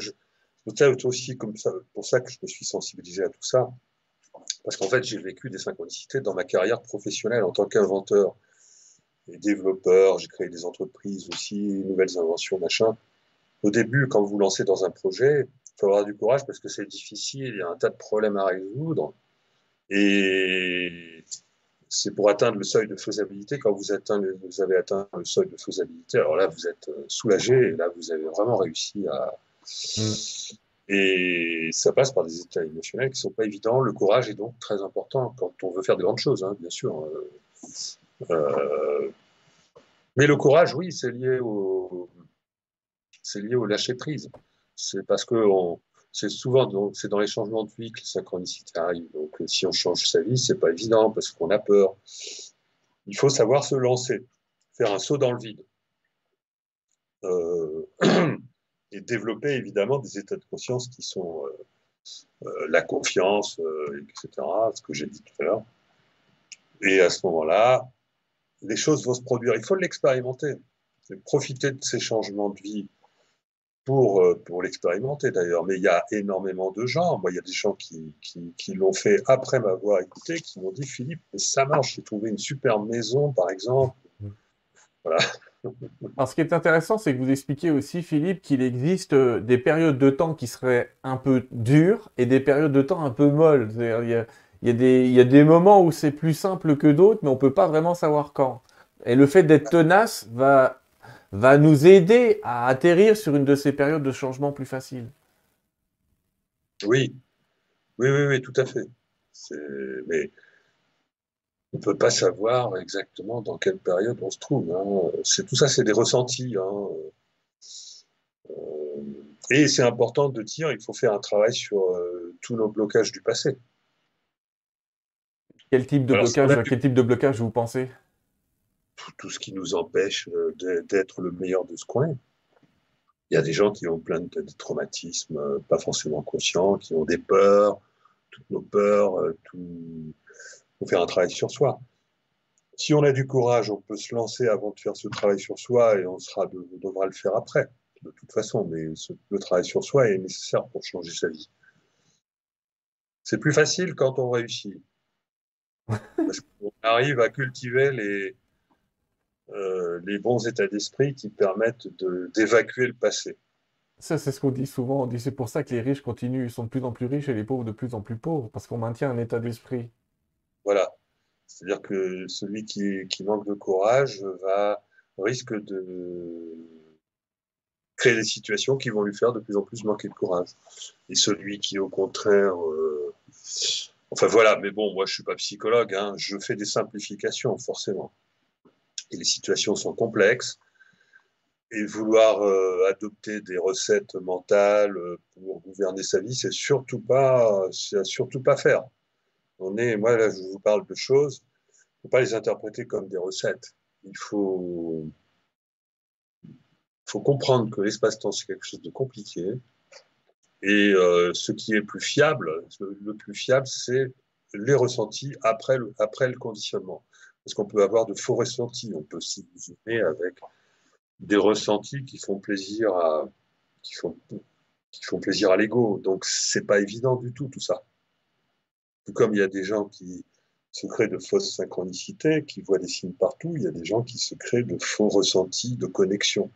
c'est aussi comme ça, pour ça que je me suis sensibilisé à tout ça. Parce qu'en fait, j'ai vécu des synchronicités dans ma carrière professionnelle en tant qu'inventeur et développeur. J'ai créé des entreprises aussi, nouvelles inventions, machin. Au début, quand vous lancez dans un projet, il faut avoir du courage parce que c'est difficile, il y a un tas de problèmes à résoudre. Et c'est pour atteindre le seuil de faisabilité. Quand vous, vous avez atteint le seuil de faisabilité, alors là, vous êtes euh, soulagé et là, vous avez vraiment réussi à. Mm. Et ça passe par des états émotionnels qui ne sont pas évidents. Le courage est donc très important quand on veut faire de grandes choses, hein, bien sûr. Euh, euh, mais le courage, oui, c'est lié au, c'est lié au lâcher prise. C'est parce que on, c'est souvent c'est dans les changements de vie que les synchronicités arrivent. Donc, si on change sa vie, c'est pas évident parce qu'on a peur. Il faut savoir se lancer, faire un saut dans le vide. Euh, <clears throat> et développer évidemment des états de conscience qui sont euh, euh, la confiance, etc., ce que j'ai dit tout à l'heure. Et à ce moment-là, les choses vont se produire. Il faut l'expérimenter, profiter de ces changements de vie pour, euh, pour l'expérimenter d'ailleurs. Mais il y a énormément de gens. Moi, il y a des gens qui, qui, qui l'ont fait après m'avoir écouté, qui m'ont dit Philippe, ça marche, j'ai trouvé une super maison, par exemple. Voilà. <laughs> Alors, ce qui est intéressant, c'est que vous expliquez aussi, Philippe, qu'il existe euh, des périodes de temps qui seraient un peu dures et des périodes de temps un peu molles. Il y a, il, y a des, il y a des moments où c'est plus simple que d'autres, mais on ne peut pas vraiment savoir quand. Et le fait d'être tenace va, va nous aider à atterrir sur une de ces périodes de changement plus faciles. Oui, oui, oui, oui, tout à fait. Mais on ne peut pas savoir exactement dans quelle période on se trouve. Hein. C'est tout ça, c'est des ressentis. Hein. Euh, et c'est important de dire, il faut faire un travail sur euh, tous nos blocages du passé. Quel type de blocage Quel type de blocage vous pensez? Tout, ce qui nous empêche euh, d'être le meilleur de ce coin. Il y a des gens qui ont plein de, traumatismes, pas forcément conscients, qui ont des peurs, toutes nos peurs, tout faut faire un travail sur soi. Si on a du courage, on peut se lancer avant de faire ce travail sur soi et on, sera devra le faire après, de toute façon. Mais le travail sur soi est nécessaire pour changer sa vie. C'est plus facile quand on réussit. <laughs> Parce qu'on arrive à cultiver les, euh, les bons états d'esprit qui permettent d'évacuer le passé. Ça, c'est ce qu'on dit souvent. On dit c'est pour ça que les riches continuent, sont de plus en plus riches et les pauvres de plus en plus pauvres, parce qu'on maintient un état d'esprit. Voilà. C'est-à-dire que celui qui, manque de courage va risque de créer des situations qui vont lui faire de plus en plus manquer de courage. Et celui qui, au contraire, euh, enfin voilà, mais bon, moi je suis pas psychologue, hein, je fais des simplifications forcément. Et les situations sont complexes. Et vouloir euh, adopter des recettes mentales pour gouverner sa vie, c'est surtout pas, c'est surtout pas faire. On est, moi là, je vous parle de choses, faut pas les interpréter comme des recettes. Il faut, faut comprendre que l'espace-temps, c'est quelque chose de compliqué. Et euh, ce qui est plus fiable, le plus fiable, c'est les ressentis après le, après le conditionnement. Parce qu'on peut avoir de faux ressentis. On peut s'illusionner avec des ressentis qui font plaisir à, qui font, qui font plaisir à l'ego. Donc, c'est pas évident du tout, tout ça. Tout comme il y a des gens qui se créent de fausses synchronicités, qui voient des signes partout, il y a des gens qui se créent de faux ressentis de connexion.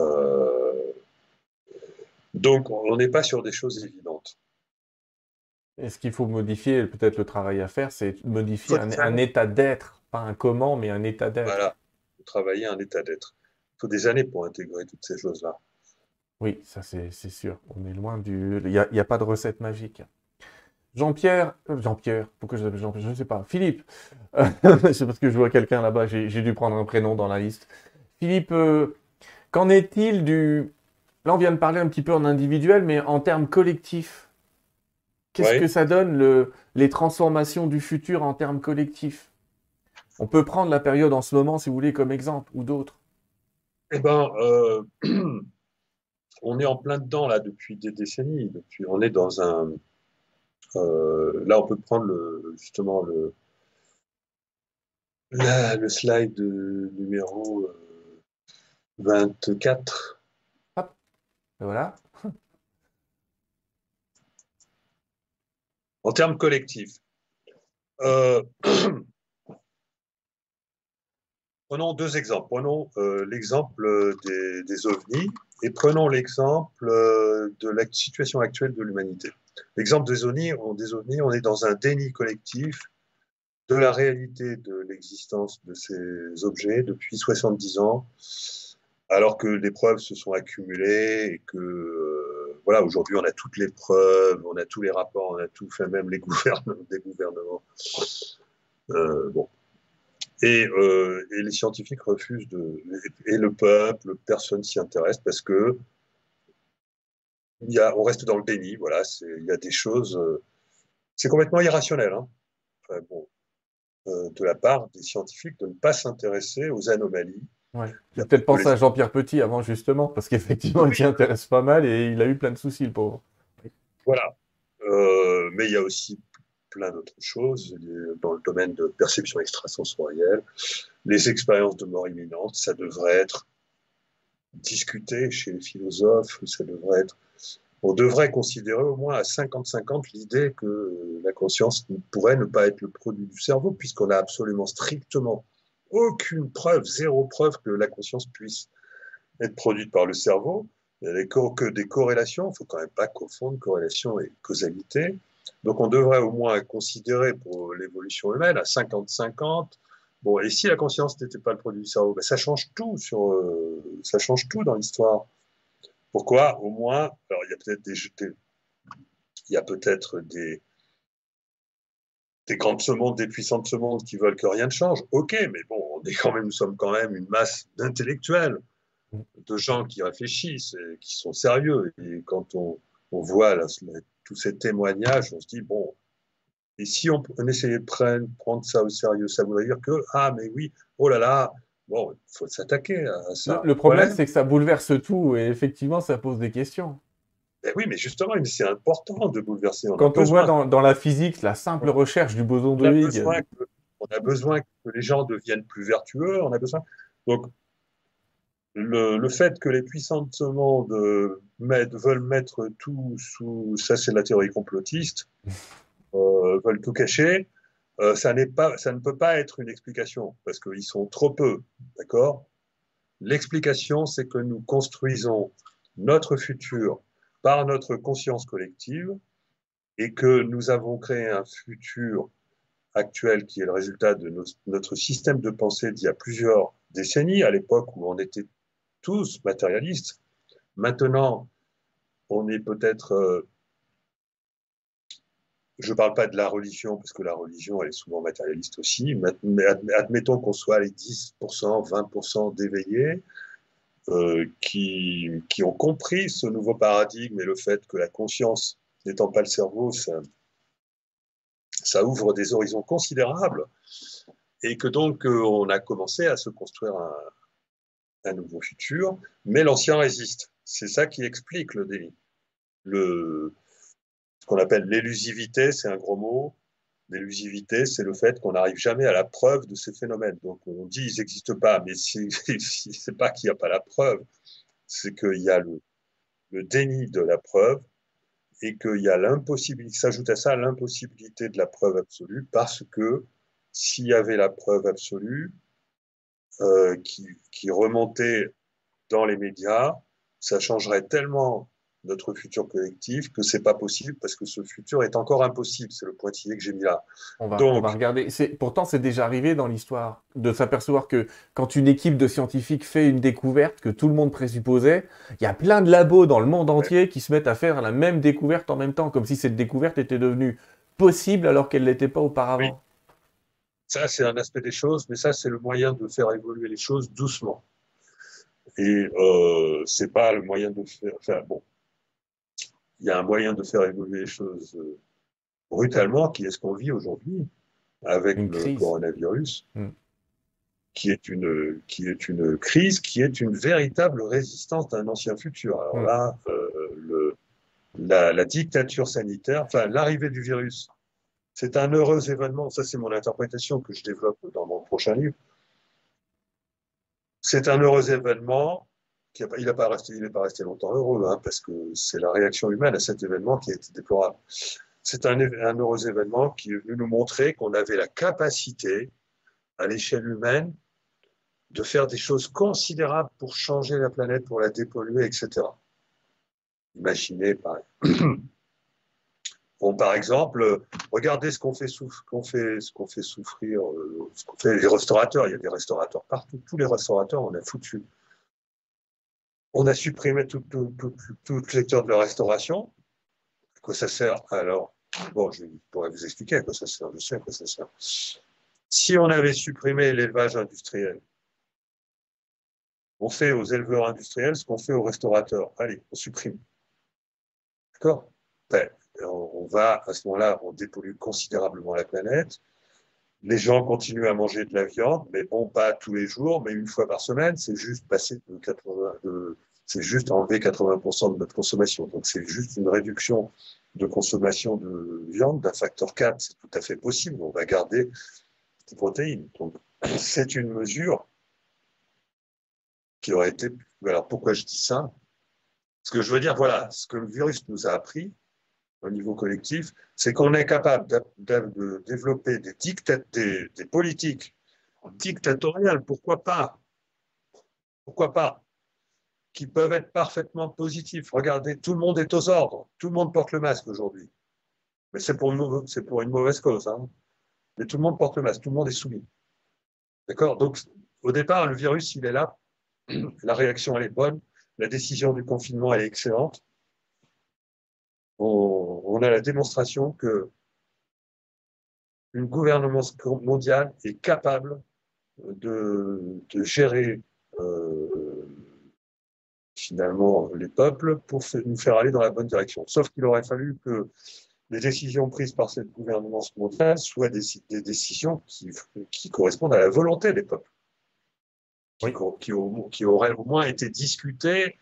Euh, donc, on n'est pas sur des choses évidentes. Et ce qu'il faut modifier, peut-être le travail à faire, c'est modifier un, état d'être, pas un comment, mais un état d'être. Voilà, travailler un état d'être. Il faut des années pour intégrer toutes ces choses-là. Oui, ça c'est sûr. On est loin du. Il n'y a, pas de recette magique. Jean-Pierre, euh, Jean-Pierre, pourquoi je l'appelle Jean-Pierre? Je ne sais pas. Philippe, <laughs> c'est parce que je vois quelqu'un là-bas, j'ai dû prendre un prénom dans la liste. Philippe, euh, qu'en est-il du... Là, on vient de parler un petit peu en individuel, mais en termes collectifs, qu'est-ce que ça donne le... les transformations du futur en termes collectifs? On peut prendre la période en ce moment, si vous voulez, comme exemple, ou d'autres. Eh ben, euh, <clears throat> on est en plein dedans là depuis des décennies. Depuis, on est dans un euh, là, on peut prendre le, justement le, le slide numéro 24. Euh, Hop. Voilà. En termes collectifs, euh, <clears throat> prenons deux exemples. Prenons l'exemple des, ovnis et prenons l'exemple de la situation actuelle de l'humanité. L'exemple des ovnis, on, des on est dans un déni collectif de la réalité de l'existence de ces objets depuis 70 ans, alors que les preuves se sont accumulées et que, euh, voilà, aujourd'hui on a toutes les preuves, on a tous les rapports, on a tout fait, même les <laughs> gouvernements, des gouvernements. Euh, bon. Et, euh, et, les scientifiques refusent de. Et le peuple, personne s'y intéresse parce que on reste dans le déni, voilà, il y a des choses, euh, c'est complètement irrationnel, hein. De la part des scientifiques de ne pas s'intéresser aux anomalies. Ouais. J'ai peut-être pensé à Jean-Pierre Petit avant, justement, parce qu'effectivement, il s'y intéresse pas mal et il a eu plein de soucis, le pauvre. Voilà. Euh, mais il y a aussi plein d'autres choses dans le domaine de perception extrasensorielle. Les expériences de mort imminente, ça devrait être discuté chez les philosophes, ça devrait être on devrait considérer au moins à 50-50 l'idée que la conscience pourrait ne pas être le produit du cerveau, puisqu'on a absolument strictement aucune preuve, zéro preuve que la conscience puisse être produite par le cerveau. Il n'y a que des corrélations, il ne faut quand même pas confondre corrélation et causalité. Donc on devrait au moins considérer pour l'évolution humaine à 50-50. Bon, et si la conscience n'était pas le produit du cerveau, ben ça change tout euh, ça change tout dans l'histoire. Pourquoi? Au moins, alors il y a peut-être des, il y a peut-être des, des grandes semondes, des puissantes semondes qui veulent que rien ne change. Ok, mais bon, on est quand même, nous sommes quand même une masse d'intellectuels, de gens qui réfléchissent, et qui sont sérieux. Et quand on, on voit tous ces témoignages, on se dit bon, et si on, essayait de prendre, prendre ça au sérieux, ça voudrait dire que ah mais oui, oh là là, bon, il faut s'attaquer à ça. Le, problème, c'est que ça bouleverse tout et effectivement, ça pose des questions. Ben oui, mais justement, c'est important de bouleverser. Quand on voit dans, la physique la simple recherche du boson de Higgs. On a besoin que les gens deviennent plus vertueux, on a besoin. Donc, le, fait que les puissants de ce monde veulent mettre tout sous. Ça, c'est la théorie complotiste. <laughs> Euh, veulent tout cacher. Euh, ça, pas, ça ne peut pas être une explication parce qu'ils sont trop peu. D'accord? L'explication, c'est que nous construisons notre futur par notre conscience collective et que nous avons créé un futur actuel qui est le résultat de notre système de pensée d'il y a plusieurs décennies, à l'époque où on était tous matérialistes. Maintenant, on est peut-être... Euh, je ne parle pas de la religion, parce que la religion, elle est souvent matérialiste aussi, mais admettons qu'on soit les 10%, 20% d'éveillés, qui, qui, ont compris ce nouveau paradigme et le fait que la conscience n'étant pas le cerveau, ça, ça, ouvre des horizons considérables et que donc euh, on a commencé à se construire un, un nouveau futur, mais l'ancien résiste. C'est ça qui explique le délit. Le, ce qu'on appelle l'élusivité, c'est un gros mot, L'élusivité, c'est le fait qu'on n'arrive jamais à la preuve de ces phénomènes. Donc on dit ils n'existent pas, mais <laughs> c'est pas qu'il n'y a pas la preuve, c'est qu'il y a le, déni de la preuve et qu'il y a l'impossibilité, s'ajoute à ça l'impossibilité de la preuve absolue, parce que s'il y avait la preuve absolue euh, qui remontait dans les médias, ça changerait tellement notre futur collectif, que c'est pas possible parce que ce futur est encore impossible. C'est le pointillé que j'ai mis là. On va, on va regarder. Pourtant, c'est déjà arrivé dans l'histoire de s'apercevoir que quand une équipe de scientifiques fait une découverte que tout le monde présupposait, il y a plein de labos dans le monde entier qui se mettent à faire la même découverte en même temps, comme si cette découverte était devenue possible alors qu'elle l'était pas auparavant. Ça, c'est un aspect des choses, mais ça, c'est le moyen de faire évoluer les choses doucement. Et euh, c'est pas le moyen de faire. Enfin, bon, il y a un moyen de faire évoluer les choses euh, brutalement, qui est ce qu'on vit aujourd'hui avec le coronavirus, mm. qui, est une, qui est une crise, qui est une véritable résistance d'un ancien futur. Alors mm. là, euh, le, la, la, dictature sanitaire, enfin l'arrivée du virus, c'est un heureux événement. Ça, c'est mon interprétation que je développe dans mon prochain livre. C'est un heureux événement il n'est pas, resté, pas resté longtemps heureux, hein, parce que c'est la réaction humaine à cet événement qui a été déplorable. C'est un, heureux événement qui est venu nous montrer qu'on avait la capacité, à l'échelle humaine, de faire des choses considérables pour changer la planète, pour la dépolluer, etc. Imaginez, par, <clears throat> bon, par exemple, regardez ce qu'on fait, souffrir, les restaurateurs. Il y a des restaurateurs partout. Tous les restaurateurs, on a foutu on a supprimé tout, le secteur de la restauration. À quoi ça sert Alors, bon, je pourrais vous expliquer à quoi ça sert. Je sais à quoi ça sert. Si on avait supprimé l'élevage industriel, on fait aux éleveurs industriels ce qu'on fait aux restaurateurs. Allez, on supprime. D'accord? Ben, On va, à ce moment-là, on dépollue considérablement la planète. Les gens continuent à manger de la viande, mais bon, pas tous les jours, mais une fois par semaine. C'est juste passer de 80, de, c'est juste enlever 80% de notre consommation. Donc, c'est juste une réduction de consommation de viande d'un facteur 4. C'est tout à fait possible. On va garder des protéines. Donc, <clears throat> c'est une mesure qui aurait été. Alors, pourquoi je dis ça? Ce que je veux dire, voilà, ce que le virus nous a appris, au niveau collectif, c'est qu'on est capable de, développer des, des, des politiques dictatoriales, pourquoi pas Pourquoi pas Qui peuvent être parfaitement positifs. Regardez, tout le monde est aux ordres, tout le monde porte le masque aujourd'hui. Mais c'est pour, une, mauvaise cause. Hein. Mais tout le monde porte le masque, tout le monde est soumis. D'accord? Donc, au départ, le virus, il est là. La réaction, elle est bonne. La décision du confinement, elle est excellente. On, on a la démonstration que une gouvernance mondiale est capable de, de gérer euh, finalement les peuples pour nous faire aller dans la bonne direction. Sauf qu'il aurait fallu que les décisions prises par cette gouvernance mondiale soient des, des décisions qui, qui, correspondent à la volonté des peuples, qui, qui, qui, auraient au moins été discutées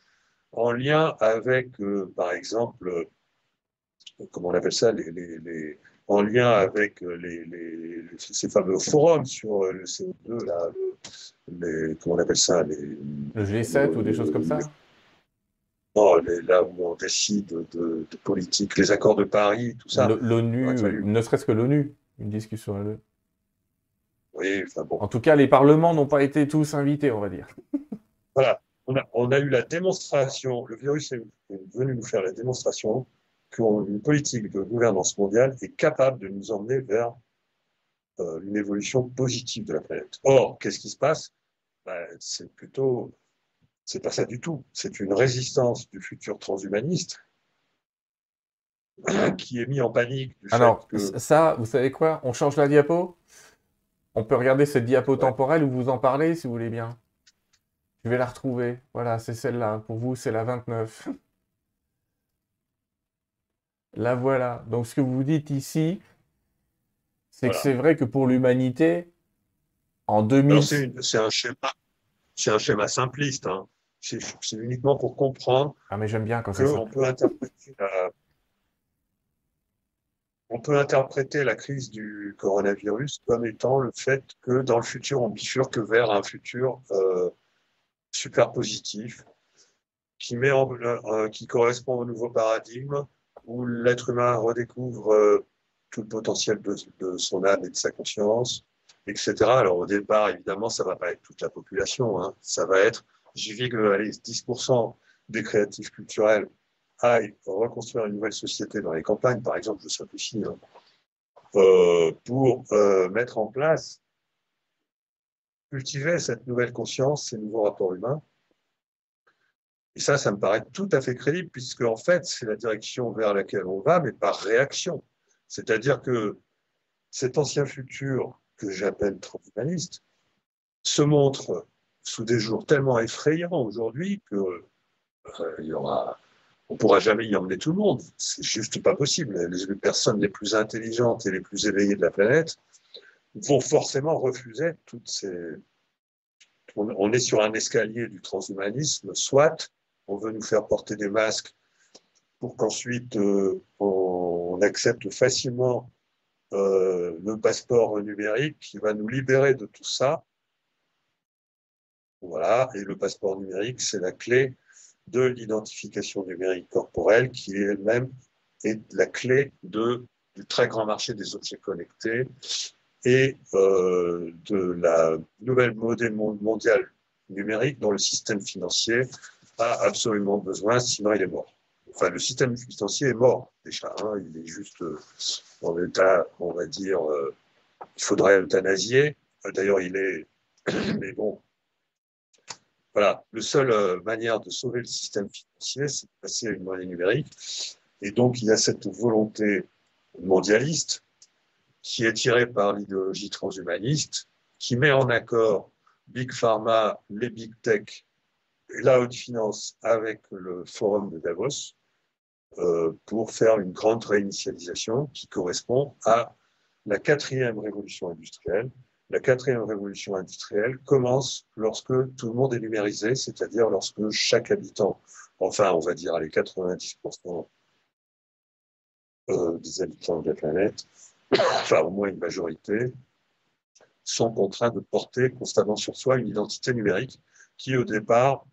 en lien avec, euh, par exemple, comment on appelle ça, les, les, les en lien avec euh, les, les, ces fameux forums sur euh, le CO2, là, les, comment on appelle ça les, Le G7 ou des choses comme ça? Non, là où on décide de, de, politique, les accords de Paris, tout ça. L'ONU, ne serait-ce que l'ONU, une discussion à deux. Oui, enfin bon. En tout cas, les parlements n'ont pas été tous invités, on va dire. Voilà, on a, on a eu la démonstration, le virus est venu nous faire la démonstration qu'une politique de gouvernance mondiale est capable de nous emmener vers euh, une évolution positive de la planète. Or, qu'est-ce qui se passe? Ben, C'est plutôt, c'est pas ça du tout. C'est une résistance du futur transhumaniste <coughs> qui est mis en panique. Du Alors, fait que... ça, vous savez quoi? On change la diapo? On peut regarder cette diapo temporelle où vous en parlez, si vous voulez bien. Je vais la retrouver. Voilà, c'est celle-là. Pour vous, c'est la 29. <laughs> La voilà. Donc ce que vous dites ici, c'est que c'est vrai que pour l'humanité, en 2000... C'est un schéma, c'est un schéma simpliste. Hein. C'est uniquement pour comprendre. Ah mais j'aime bien quand c'est ça. On peut interpréter la... On peut interpréter la crise du coronavirus comme étant le fait que dans le futur, on bifurque vers un futur euh, super positif qui, met en, euh, qui correspond au nouveau paradigme où l'être humain redécouvre euh, tout le potentiel de, son âme et de sa conscience, etc. Alors au départ, évidemment, ça va pas être toute la population, hein. ça va être, j'y vis que allez, 10% des créatifs culturels aillent reconstruire une nouvelle société dans les campagnes, par exemple, je simplifie, hein, euh, pour euh, mettre en place, cultiver cette nouvelle conscience, ces nouveaux rapports humains, et ça, ça me paraît tout à fait crédible, puisque en fait, c'est la direction vers laquelle on va, mais par réaction. C'est-à-dire que cet ancien futur que j'appelle transhumaniste se montre sous des jours tellement effrayants aujourd'hui que euh, il y aura, on pourra jamais y emmener tout le monde. C'est juste pas possible. Les personnes les plus intelligentes et les plus éveillées de la planète vont forcément refuser toutes ces. On est sur un escalier du transhumanisme, soit on veut nous faire porter des masques pour qu'ensuite euh, on, accepte facilement euh, le passeport numérique qui va nous libérer de tout ça. Voilà, et le passeport numérique, c'est la clé de l'identification numérique corporelle qui elle-même est la clé du très grand marché des objets connectés et euh, de la nouvelle modèle mondiale numérique dans le système financier a absolument besoin, sinon il est mort. Enfin, le système financier est mort déjà. Hein, il est juste euh, en état, on va dire, euh, il faudrait euthanasier. D'ailleurs, il est. <coughs> Mais bon, voilà. La seule euh, manière de sauver le système financier, c'est de passer à une monnaie numérique. Et donc, il y a cette volonté mondialiste qui est tirée par l'idéologie transhumaniste, qui met en accord Big Pharma, les Big Tech la haute finance avec le forum de Davos euh, pour faire une grande réinitialisation qui correspond à la quatrième révolution industrielle. La quatrième révolution industrielle commence lorsque tout le monde est numérisé, c'est-à-dire lorsque chaque habitant, enfin on va dire les 90% euh, des habitants de la planète, enfin au moins une majorité, sont contraints de porter constamment sur soi une identité numérique qui au départ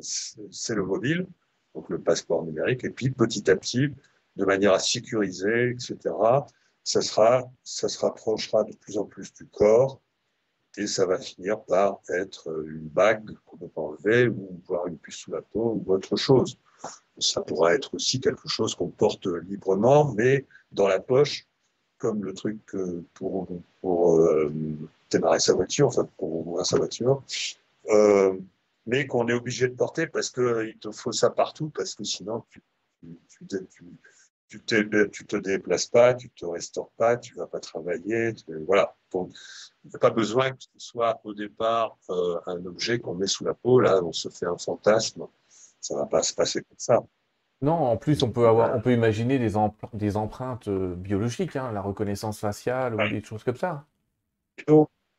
c'est le mobile, donc le passeport numérique, et puis petit à petit, de manière à sécuriser, etc., ça, sera, ça se rapprochera de plus en plus du corps, et ça va finir par être une bague qu'on peut enlever, ou voir une puce sous la peau, ou autre chose. Ça pourra être aussi quelque chose qu'on porte librement, mais dans la poche, comme le truc pour, pour euh, démarrer sa voiture, enfin pour ouvrir sa voiture, euh, mais qu'on est obligé de porter parce qu'il te faut ça partout, parce que sinon tu, tu, tu, tu te, tu te déplaces pas, tu te restaures pas, tu vas pas travailler, voilà. Donc, il n'y a pas besoin que ce soit au départ euh, un objet qu'on met sous la peau. Là, on se fait un fantasme. Ça va pas se passer comme ça. Non, en plus, on peut avoir, on peut imaginer des, des empreintes euh, biologiques, hein, la reconnaissance faciale ou des choses comme ça.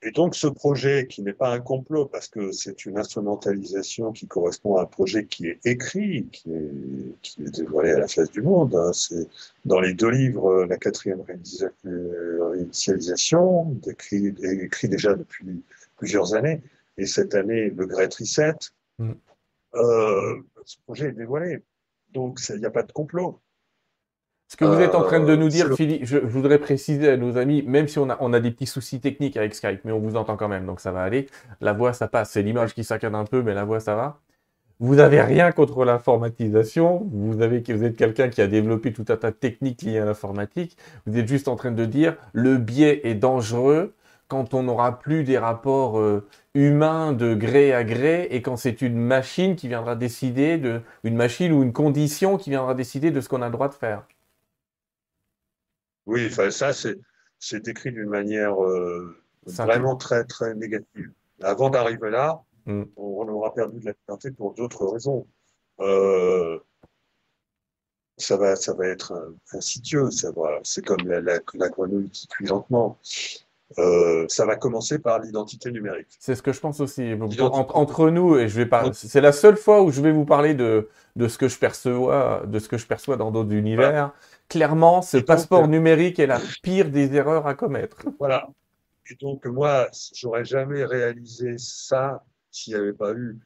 Et donc ce projet, qui n'est pas un complot, parce que c'est une instrumentalisation qui correspond à un projet qui est écrit, qui est, qui est dévoilé à la face du monde, hein. c'est dans les deux livres, la quatrième réinitialisation, écrit, écrit déjà depuis plusieurs années, et cette année, le Great Reset, mm. euh, ce projet est dévoilé. Donc il n'y a pas de complot. Ce que vous êtes en train de nous euh, dire, Philippe, je, voudrais préciser à nos amis, même si on a, on a des petits soucis techniques avec Skype, mais on vous entend quand même, donc ça va aller. La voix, ça passe. C'est l'image qui saccade un peu, mais la voix, ça va. Vous n'avez rien contre l'informatisation. Vous, avez, vous êtes quelqu'un qui a développé tout un tas de techniques liées à l'informatique. Vous êtes juste en train de dire le biais est dangereux quand on n'aura plus des rapports euh, humains de gré à gré et quand c'est une machine qui viendra décider de, une machine ou une condition qui viendra décider de ce qu'on a le droit de faire. Oui, enfin, ça, c'est décrit d'une manière euh, vraiment très, très négative. Avant d'arriver là, mm. on, aura perdu de la liberté pour d'autres raisons. Euh, ça va, ça va être insidieux. C'est comme la, la, grenouille qui cuit lentement. Euh, ça va commencer par l'identité numérique. C'est ce que je pense aussi. entre, nous, et je vais pas. C'est la seule fois où je vais vous parler de, de ce que je perçois, de ce que je perçois dans d'autres univers. Clairement, ce passeport numérique est la pire des erreurs à commettre. Voilà. Et donc, moi, j'aurais jamais réalisé ça s'il n'y avait pas eu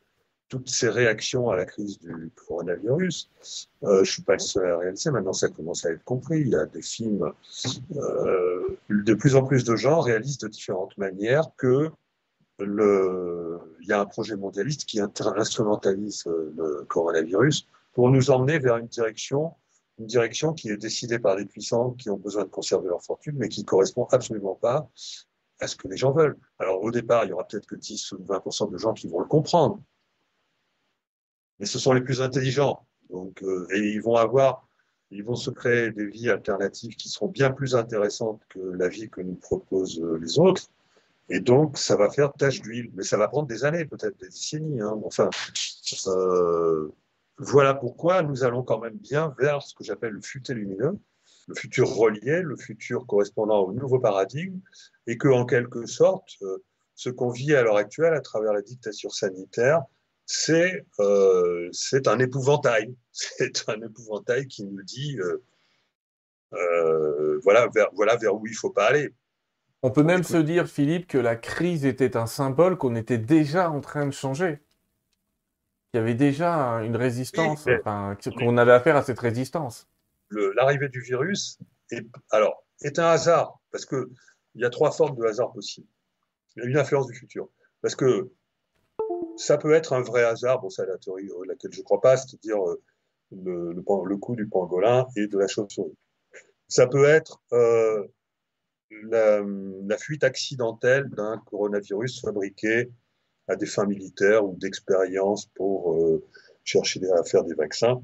toutes ces réactions à la crise du coronavirus. Euh, je suis pas le seul à réaliser. Maintenant, ça commence à être compris. Il y a des films. Euh, de plus en plus de gens réalisent de différentes manières que le, il y a un projet mondialiste qui instrumentalise le coronavirus pour nous emmener vers une direction une direction qui est décidée par des puissants qui ont besoin de conserver leur fortune, mais qui correspond absolument pas à ce que les gens veulent. Alors au départ, il y aura peut-être que 10 ou 20% de gens qui vont le comprendre, mais ce sont les plus intelligents. Donc, euh, et ils vont avoir, ils vont se créer des vies alternatives qui seront bien plus intéressantes que la vie que nous proposent euh, les autres. Et donc, ça va faire tache d'huile, mais ça va prendre des années, peut-être des décennies. Hein. Enfin, euh, voilà pourquoi nous allons quand même bien vers ce que j'appelle le futur lumineux, le futur relié, le futur correspondant au nouveau paradigme, et que, en quelque sorte, euh, ce qu'on vit à l'heure actuelle à travers la dictature sanitaire, c'est euh, un épouvantail. <laughs> C'est un épouvantail qui nous dit euh, euh, voilà, vers, voilà vers où il ne faut pas aller. On peut même se dire, Philippe, que la crise était un symbole qu'on était déjà en train de changer il y avait déjà une résistance, qu'on avait affaire à cette résistance. L'arrivée du virus est, alors, est un hasard, parce qu'il y a trois formes de hasard possibles. Il y a une influence du futur. Parce que ça peut être un vrai hasard, bon, c'est la théorie à laquelle je ne crois pas, c'est-à-dire euh, le, le, coup du pangolin et de la chauve-souris. Ça peut être euh, la, la, fuite accidentelle d'un coronavirus fabriqué à des fins militaires ou d'expérience pour euh, chercher à faire des vaccins.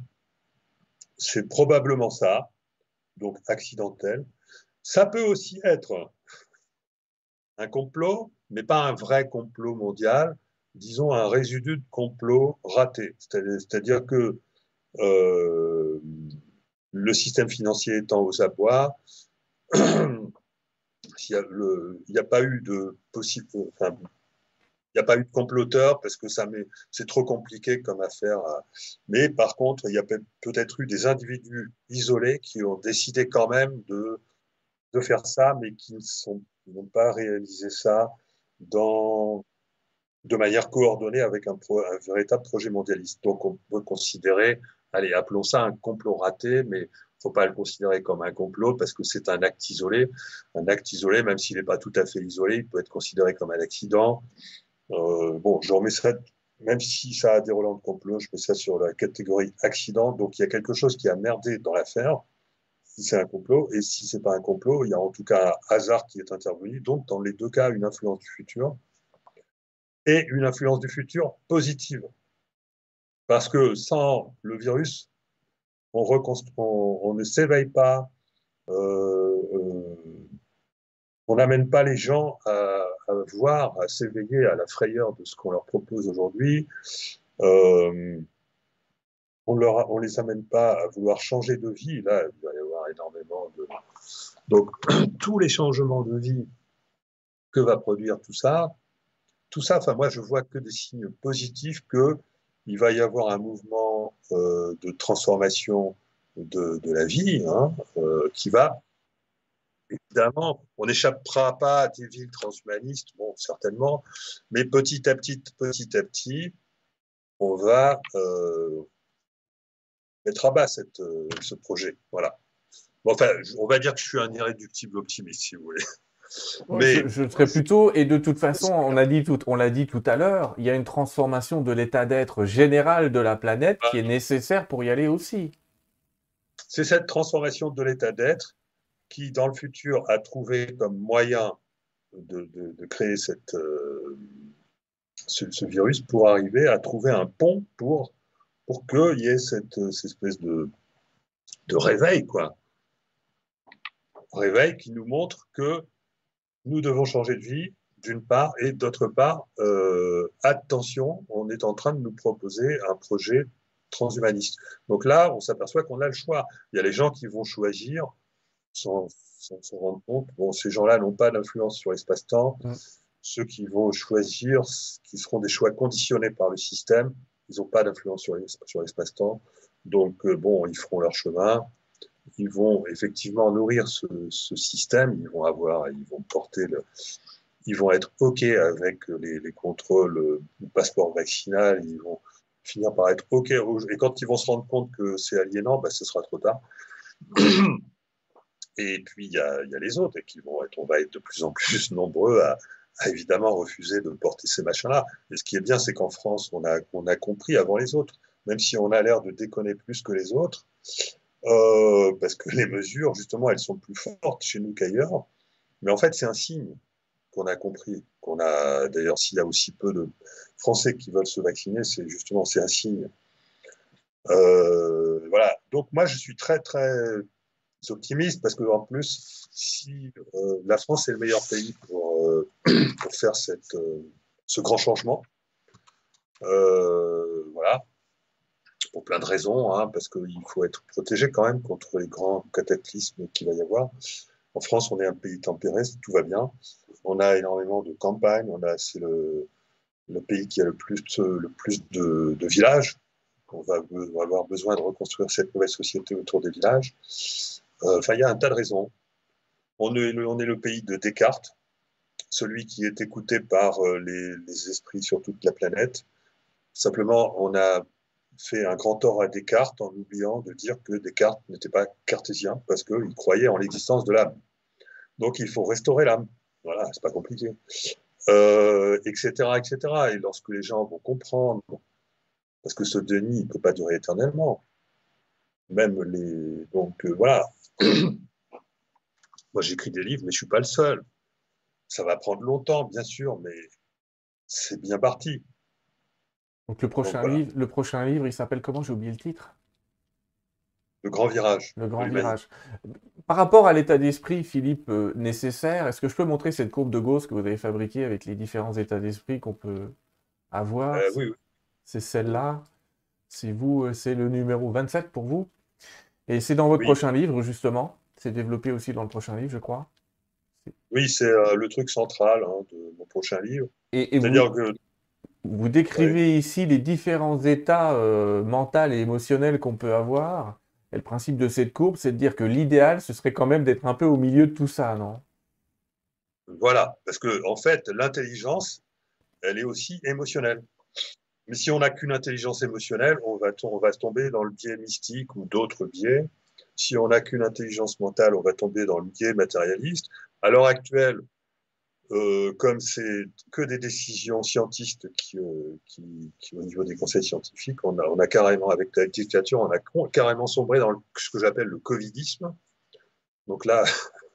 C'est probablement ça, donc accidentel. Ça peut aussi être un complot, mais pas un vrai complot mondial, disons un résidu de complot raté. C'est-à-dire que euh, le système financier étant aux <clears throat> abois, il n'y a, pas eu de possible, n'y a pas eu de comploteur parce que c'est trop compliqué comme affaire. Mais par contre, il y a peut-être eu des individus isolés qui ont décidé quand même de, faire ça, mais qui n'ont pas réalisé ça de manière coordonnée avec un, un, véritable projet mondialiste. Donc on peut considérer, allez, appelons ça un complot raté, mais faut pas le considérer comme un complot parce que c'est un acte isolé. Un acte isolé, même s'il n'est pas tout à fait isolé, il peut être considéré comme un accident. Euh, bon, je remets ça, même si ça a des relents de complot, je mets ça sur la catégorie accident. Donc, il y a quelque chose qui a merdé dans l'affaire, si c'est un complot. Et si c'est pas un complot, il y a en tout cas un hasard qui est intervenu. Donc, dans les deux cas, une influence du futur et une influence du futur positive. Parce que sans le virus, on, ne s'éveille pas, euh, euh, on n'amène pas les gens à, voir, à s'éveiller à la frayeur de ce qu'on leur propose aujourd'hui. Euh, on ne les amène pas à vouloir changer de vie. Là, il va y avoir énormément de. Donc, <clears throat> tous les changements de vie que va produire tout ça, tout ça, enfin, moi, je vois que des signes positifs que il va y avoir un mouvement euh, de transformation de, la vie hein, euh, qui va évidemment, on n'échappera pas à des villes transhumanistes, bon, certainement, mais petit à petit, petit à petit, on va euh, mettre à bas cette, ce projet. Voilà. enfin, on va dire que je suis un irréductible optimiste, si vous voulez. Mais je, serais plutôt, et de toute façon, on a dit tout, on l'a dit tout à l'heure, il y a une transformation de l'état d'être général de la planète qui est nécessaire pour y aller aussi. C'est cette transformation de l'état d'être qui, dans le futur, a trouvé comme moyen de, créer cette, euh, ce, virus pour arriver à trouver un pont pour, pour qu'il y ait cette, cette espèce de, de réveil, quoi. Réveil qui nous montre que nous devons changer de vie, d'une part, et d'autre part, euh, attention, on est en train de nous proposer un projet transhumaniste. Donc là, on s'aperçoit qu'on a le choix. Il y a les gens qui vont choisir sans s'en rendre compte. Bon, ces gens-là n'ont pas d'influence sur l'espace-temps. Ceux qui vont choisir, qui seront des choix conditionnés par le système, ils n'ont pas d'influence sur l'espace-temps. Donc, euh, bon, ils feront leur chemin ils vont effectivement nourrir ce, système, ils vont avoir, ils vont porter le, ils vont être OK avec les, contrôles du passeport vaccinal, ils vont finir par être OK Et quand ils vont se rendre compte que c'est aliénant, ben, ce sera trop tard. Et puis, il y a, les autres qui vont être, on va être de plus en plus <laughs> nombreux à, évidemment refuser de porter ces machins-là. Et ce qui est bien, c'est qu'en France, on a, on a compris avant les autres, même si on a l'air de déconner plus que les autres, euh, parce que les mesures, justement, elles sont plus fortes chez nous qu'ailleurs. Mais en fait, c'est un signe qu'on a compris, qu'on a. D'ailleurs, s'il y a aussi peu de Français qui veulent se vacciner, c'est justement c'est un signe. Euh, voilà. Donc moi, je suis très très optimiste parce que en plus, si euh, la France est le meilleur pays pour, <clears throat> pour faire cette, ce grand changement, voilà pour plein de raisons, hein, parce qu'il faut être protégé quand même contre les grands cataclysmes qu'il va y avoir. En France, on est un pays tempéré, tout va bien. On a énormément de campagnes, on a, c'est le, le, pays qui a le plus, le plus de, de villages. On va, avoir besoin de reconstruire cette nouvelle société autour des villages. Euh, enfin, il y a un tas de raisons. On est, le pays de Descartes, celui qui est écouté par euh, les, esprits sur toute la planète. Simplement, on a fait un grand tort à Descartes en oubliant de dire que Descartes n'était pas cartésien parce qu'il croyait en l'existence de l'âme. Donc il faut restaurer l'âme. Voilà, c'est pas compliqué. etc., euh, etc. Et lorsque les gens vont comprendre, parce que ce déni ne peut pas durer éternellement, même les. Donc voilà. Moi j'écris des livres, mais je suis pas le seul. Ça va prendre longtemps, bien sûr, mais c'est bien parti. Donc le prochain, livre, le prochain livre, il s'appelle comment? J'ai oublié le titre. Le Grand Virage. Le Grand Virage. Par rapport à l'état d'esprit, Philippe, euh, nécessaire, est-ce que je peux montrer cette courbe de Gauss que vous avez fabriquée avec les différents états d'esprit qu'on peut avoir? Euh, Oui, oui. C'est celle-là. C'est vous, euh, c'est le numéro 27 pour vous. Et c'est dans votre prochain livre, justement. C'est développé aussi dans le prochain livre, je crois. Oui, c'est le truc central hein, de mon prochain livre. C'est-à-dire que vous décrivez ici les différents états euh, mentaux et émotionnels qu'on peut avoir. Et le principe de cette courbe, c'est de dire que l'idéal, ce serait quand même d'être un peu au milieu de tout ça, non? Voilà, parce que en fait, l'intelligence, elle est aussi émotionnelle. Mais si on n'a qu'une intelligence émotionnelle, on va, on tomber dans le biais mystique ou d'autres biais Si on n'a qu'une intelligence mentale, on va tomber dans le biais matérialiste. À l'heure actuelle, euh, comme c'est que des décisions scientistes qui, euh, qui, qui, au niveau des conseils scientifiques, on a, on a carrément, avec la dictature, on a carrément sombré dans ce que j'appelle le covidisme. Donc là,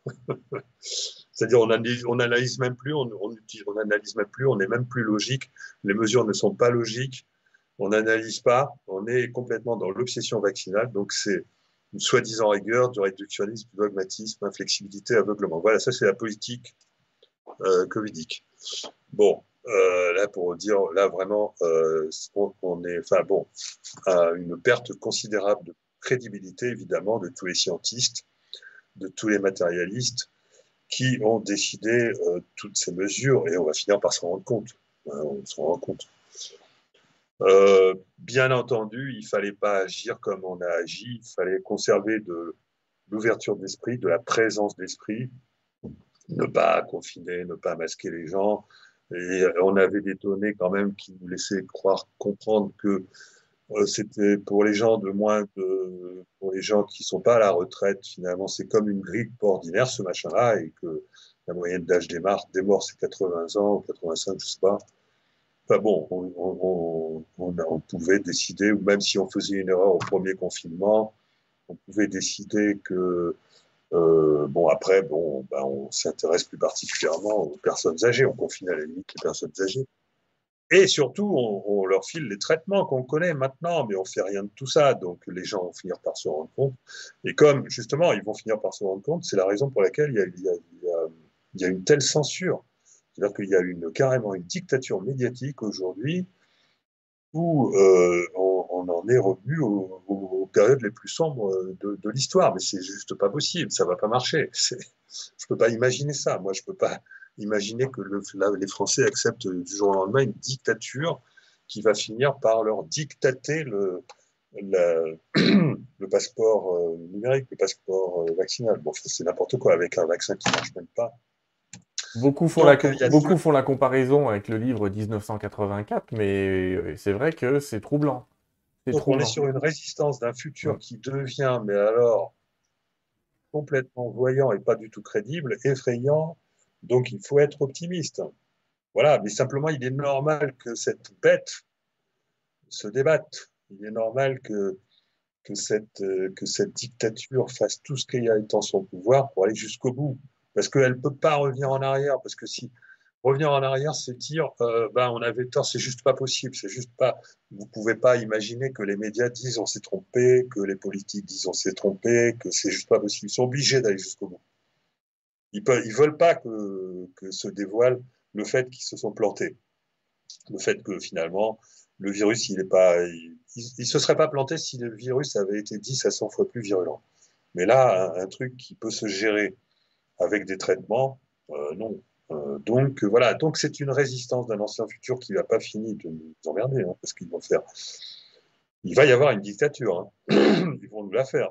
<laughs> c'est-à-dire on analyse, on analyse même plus, on, on, même plus, on n'est même plus logique. Les mesures ne sont pas logiques. On n'analyse pas. On est complètement dans l'obsession vaccinale. Donc c'est une soi-disant rigueur, du réductionnisme, du dogmatisme, inflexibilité, aveuglement. Voilà, ça c'est la politique euh, covidique. Bon, euh, là pour dire, là vraiment, euh, on, est, enfin bon, à une perte considérable de crédibilité évidemment de tous les scientistes, de tous les matérialistes qui ont décidé euh, toutes ces mesures et on va finir par s'en rendre compte. Hein, on se rend compte. Euh, bien entendu, il fallait pas agir comme on a agi, il fallait conserver de l'ouverture d'esprit, de la présence d'esprit, ne pas confiner, ne pas masquer les gens. Et on avait des données quand même qui nous laissaient croire, comprendre que c'était pour les gens de moins de, pour les gens qui sont pas à la retraite, finalement, c'est comme une grippe ordinaire, ce machin-là, et que la moyenne d'âge des, des morts, c'est 80 ans ou 85, je sais pas. Enfin bon, on, on, on, on, pouvait décider, ou même si on faisait une erreur au premier confinement, on pouvait décider que euh, bon, après, bon, ben, on s'intéresse plus particulièrement aux personnes âgées. On confine à la limite les personnes âgées. Et surtout, on, leur file les traitements qu'on connaît maintenant, mais on fait rien de tout ça. Donc, les gens vont finir par se rendre compte. Et comme, justement, ils vont finir par se rendre compte, c'est la raison pour laquelle il y a, une telle censure. C'est-à-dire qu'il y a une, carrément une dictature médiatique aujourd'hui où euh, on, en est revenu aux, aux, périodes les plus sombres de, de l'histoire. Mais c'est juste pas possible, ça va pas marcher. Je peux pas imaginer ça. Moi, je peux pas imaginer que le, les Français acceptent du jour au lendemain une dictature qui va finir par leur dictater le, la, <clears throat> le passeport euh, numérique, le passeport euh, vaccinal. Bon, c'est n'importe quoi avec un vaccin qui marche même pas. Beaucoup font, Donc, la, beaucoup font la comparaison avec le livre 1984, mais c'est vrai que c'est troublant. Donc troublant. on est sur une résistance d'un futur ouais. qui devient, mais alors, complètement voyant et pas du tout crédible, effrayant. Donc il faut être optimiste. Voilà, mais simplement il est normal que cette bête se débatte. Il est normal que, que, cette, dictature fasse tout ce qu'il a en son pouvoir pour aller jusqu'au bout parce qu'elle ne peut pas revenir en arrière, parce que si revenir en arrière, c'est dire, euh, ben, on avait tort, c'est juste pas possible, c'est juste pas, vous pouvez pas imaginer que les médias disent on s'est trompé, que les politiques disent on s'est trompé, que c'est juste pas possible. Ils sont obligés d'aller jusqu'au bout. Ils ils veulent pas que, se dévoile le fait qu'ils se sont plantés. Le fait que finalement, le virus, il est pas, il, se serait pas planté si le virus avait été 10 à 100 fois plus virulent. Mais là, un, un truc qui peut se gérer avec des traitements, euh, non. Euh, donc voilà, donc c'est une résistance d'un ancien futur qui n'a pas fini de nous emmerder, hein, parce qu'ils vont faire. Il va y avoir une dictature, hein. <clears throat> ils vont nous la faire.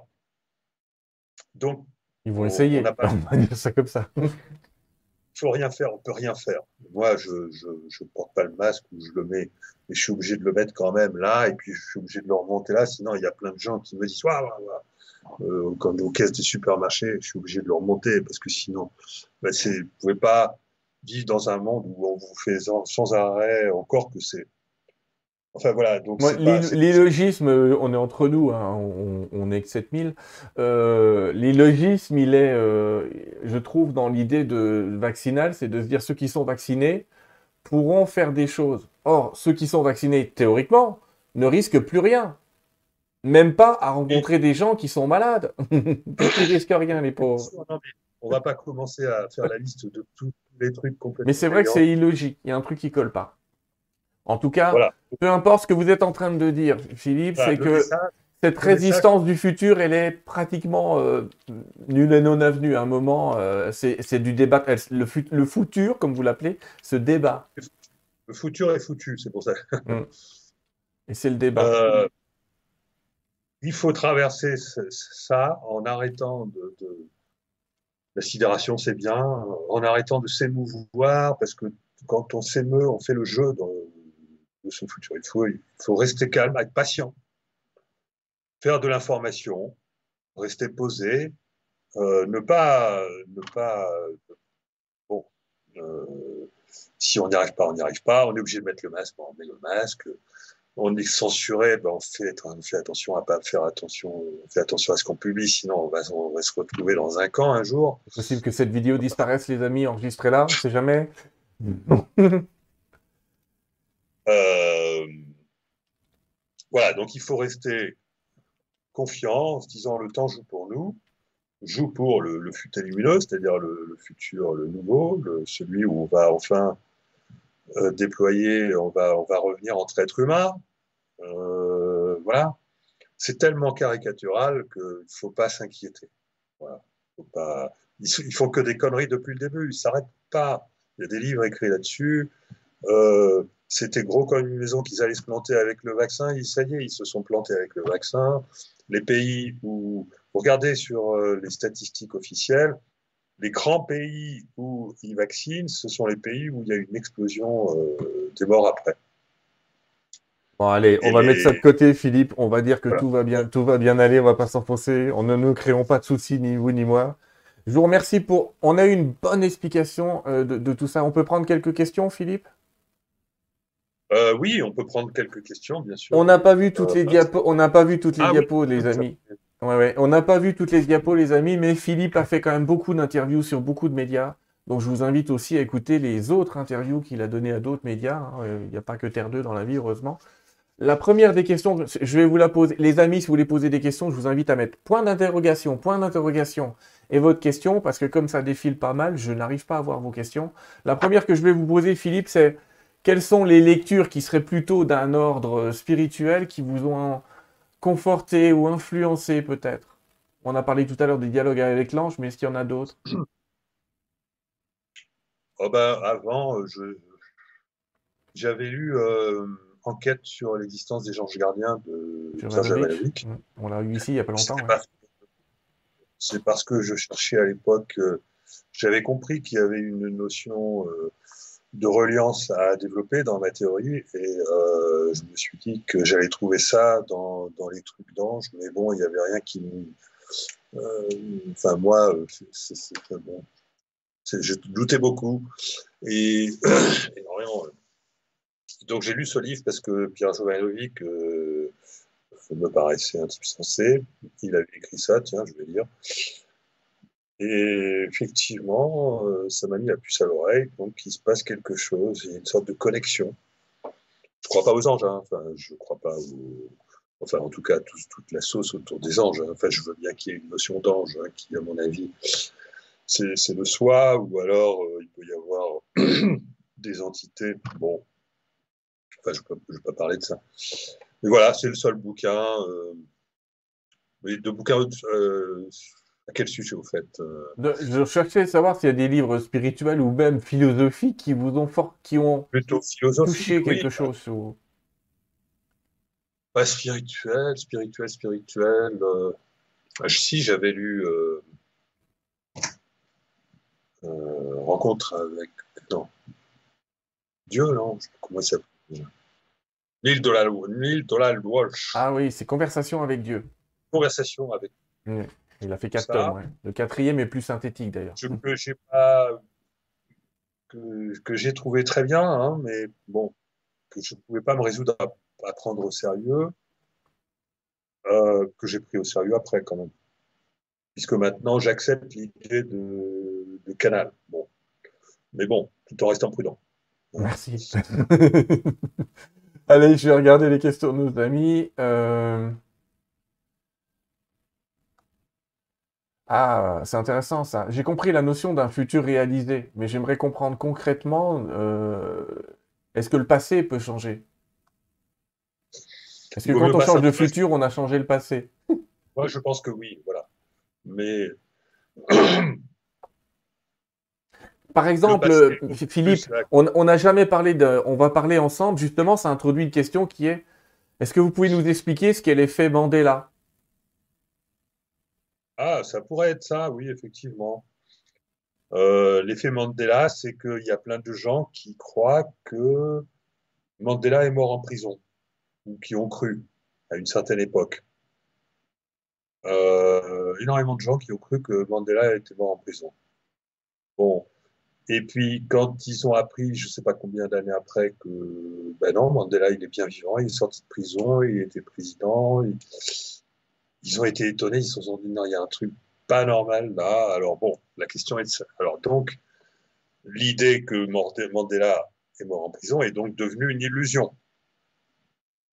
Donc ils vont on, essayer. On, pas... <laughs> on va dire ça comme ça. Il <laughs> faut rien faire, on peut rien faire. Moi, je, je porte pas le masque ou je le mets, mais je suis obligé de le mettre quand même là, et puis je suis obligé de le remonter là. Sinon, il y a plein de gens qui me disent, ouais euh, comme aux caisses des supermarchés, je suis obligé de le remonter parce que sinon, ben vous pouvez pas vivre dans un monde où on vous fait sans arrêt encore que c'est. Enfin voilà. Donc l'illogisme, euh, on est entre nous, hein, on, on, est que 7000. Euh, l'illogisme, il est, euh, je trouve, dans l'idée de vaccinale, c'est de se dire ceux qui sont vaccinés pourront faire des choses. Or, ceux qui sont vaccinés, théoriquement, ne risquent plus rien. Même pas à rencontrer et... des gens qui sont malades. <laughs> Ils risquent rien, les pauvres. On va pas commencer à faire la liste de tous les trucs complètement. Mais c'est vrai que c'est illogique. Il y a un truc qui colle pas. En tout cas, voilà. peu importe ce que vous êtes en train de dire, Philippe, voilà, c'est que message, cette résistance message... du futur, elle est pratiquement euh, nulle et non avenue. À un moment, euh, c'est du débat. Le, fut, le futur, comme vous l'appelez, ce débat. Le futur est foutu, c'est pour ça. Mmh. Et c'est le débat. Euh, il faut traverser ça en arrêtant de, de la sidération, c'est bien, en arrêtant de s'émouvoir, parce que quand on s'émeut, on fait le jeu de, de son futur. Il faut, il faut rester calme, être patient, faire de l'information, rester posé, ne pas, ne pas, bon, si on n'y arrive pas, on n'y arrive pas. On est obligé de mettre le masque, on met le masque. On est censuré, ben on, fait, on fait attention à pas faire attention, on fait attention à ce qu'on publie, sinon on va, on va, se retrouver dans un camp un jour. C'est possible que cette vidéo disparaisse, les amis, enregistrée là, on sait jamais. <laughs> euh, voilà, donc il faut rester confiant en se disant le temps joue pour nous, joue pour le, le futur lumineux, c'est-à-dire le, futur, le nouveau, celui où on va enfin euh, déployer, on va, on va revenir entre êtres humains. Euh, voilà. C'est tellement caricatural qu'il ne faut pas s'inquiéter. Voilà. Faut pas... Font que des conneries depuis le début, ils ne s'arrêtent pas. Il y a des livres écrits là-dessus. C'était gros comme une maison qu'ils allaient se planter avec le vaccin. Ça y est, ils se sont plantés avec le vaccin. Les pays où, regardez sur euh, les statistiques officielles, les grands pays où ils vaccinent, ce sont les pays où il y a une explosion euh, des morts après. Bon, allez, on va mettre ça de côté, Philippe. On va dire que tout va bien, tout va bien aller. On va pas s'enfoncer. On ne nous créons pas de soucis, ni vous ni moi. Je vous remercie pour. On a eu une bonne explication euh, de, tout ça. On peut prendre quelques questions, Philippe? Euh, Oui, on peut prendre quelques questions, bien sûr. On n'a pas vu toutes les diapos. On n'a pas vu toutes les ah diapos, les amis. Ouais, ouais. On n'a pas vu toutes les diapos, les amis, mais Philippe a fait quand même beaucoup d'interviews sur beaucoup de médias. Donc je vous invite aussi à écouter les autres interviews qu'il a données à d'autres médias. Hein. Il n'y a pas que Terre 2 dans la vie, heureusement. La première des questions, je vais vous la poser. Les amis, si vous voulez poser des questions, je vous invite à mettre point d'interrogation, point d'interrogation et votre question, parce que comme ça défile pas mal, je n'arrive pas à voir vos questions. La première que je vais vous poser, Philippe, c'est quelles sont les lectures qui seraient plutôt d'un ordre spirituel qui vous ont conforté ou influencé peut-être? On a parlé tout à l'heure du dialogue avec l'ange, mais est-ce qu'il y en a d'autres? <clears throat> Oh ben, Avant, euh, je... j'avais lu euh, Enquête sur l'existence des anges gardiens de Serge On l'a eu ici il n'y a pas longtemps. C'est parce que je cherchais à l'époque, euh, j'avais compris qu'il y avait une notion de reliance à développer dans ma théorie et euh, je me suis dit que j'allais trouver ça dans, dans les trucs d'ange, mais bon, il n'y avait rien qui me... Euh, enfin, moi, c'est bon. Je doutais beaucoup et énormément. Donc j'ai lu ce livre parce que Pierre Jovanovic euh, me paraissait un type sensé. Il avait écrit ça, tiens, je vais lire. Et effectivement, euh, ça m'a mis la puce à l'oreille, donc il se passe quelque chose, il y a une sorte de connexion. Je crois pas aux anges, hein. enfin, je crois pas aux... Enfin, en tout cas, toute la sauce autour des anges. Hein. Enfin, je veux bien qu'il y ait une notion d'ange, hein, qui, à mon avis, c'est le soi, ou alors euh, il peut y avoir <clears throat> des entités. Bon, enfin, je ne peux, pas parler de ça. Mais voilà, c'est le seul bouquin. Euh, de bouquins euh, à quel sujet vous faites euh Je cherchais à savoir s'il y a des livres spirituels ou même philosophiques qui vous ont fort, qui ont Plutôt touché quelque chose. Ou... Spirituel, spirituel, spirituel. Euh... Ah, si j'avais lu euh... euh Rencontre avec non Dieu, non, comment ça s'appelle L'île de la l'île de la Ah oui, c'est Conversation avec Dieu. Conversation avec. Mmh. Il a fait 4 tomes, Le quatrième est plus synthétique d'ailleurs. Que j'ai pas que, j'ai trouvé très bien, hein, mais bon, que je ne pouvais pas me résoudre à, prendre au sérieux, euh, que j'ai pris au sérieux après quand même. Puisque maintenant j'accepte l'idée de, de, canal. Bon. Mais bon, tout en restant prudent. Merci. <laughs> Allez, je vais regarder les questions de nos amis. Euh... Ah, c'est intéressant ça. J'ai compris la notion d'un futur réalisé, mais j'aimerais comprendre concrètement, euh, est-ce que le passé peut changer? Est-ce que quand on change de futur, on a changé le passé? Moi, je pense que oui, voilà. Mais... <clears throat> Par exemple, Philippe, on n'a jamais parlé de... On va parler ensemble, justement, ça introduit une question qui est, est-ce que vous pouvez nous expliquer ce qu'est l'effet Mandela? Ah, ça pourrait être ça, oui, effectivement. Euh, l'effet Mandela, c'est qu'il y a plein de gens qui croient que Mandela est mort en prison, ou qui ont cru à une certaine époque. euh, énormément de gens qui ont cru que Mandela était mort en prison. Bon. Et puis, quand ils ont appris, je ne sais pas combien d'années après, que ben non, Mandela, il est bien vivant, il est sorti de prison, il était président. Ils ont été étonnés, ils se sont dit, non, il y a un truc pas normal là. Alors bon, la question est de ça. Alors donc, l'idée que Mandela est mort en prison est donc devenue une illusion.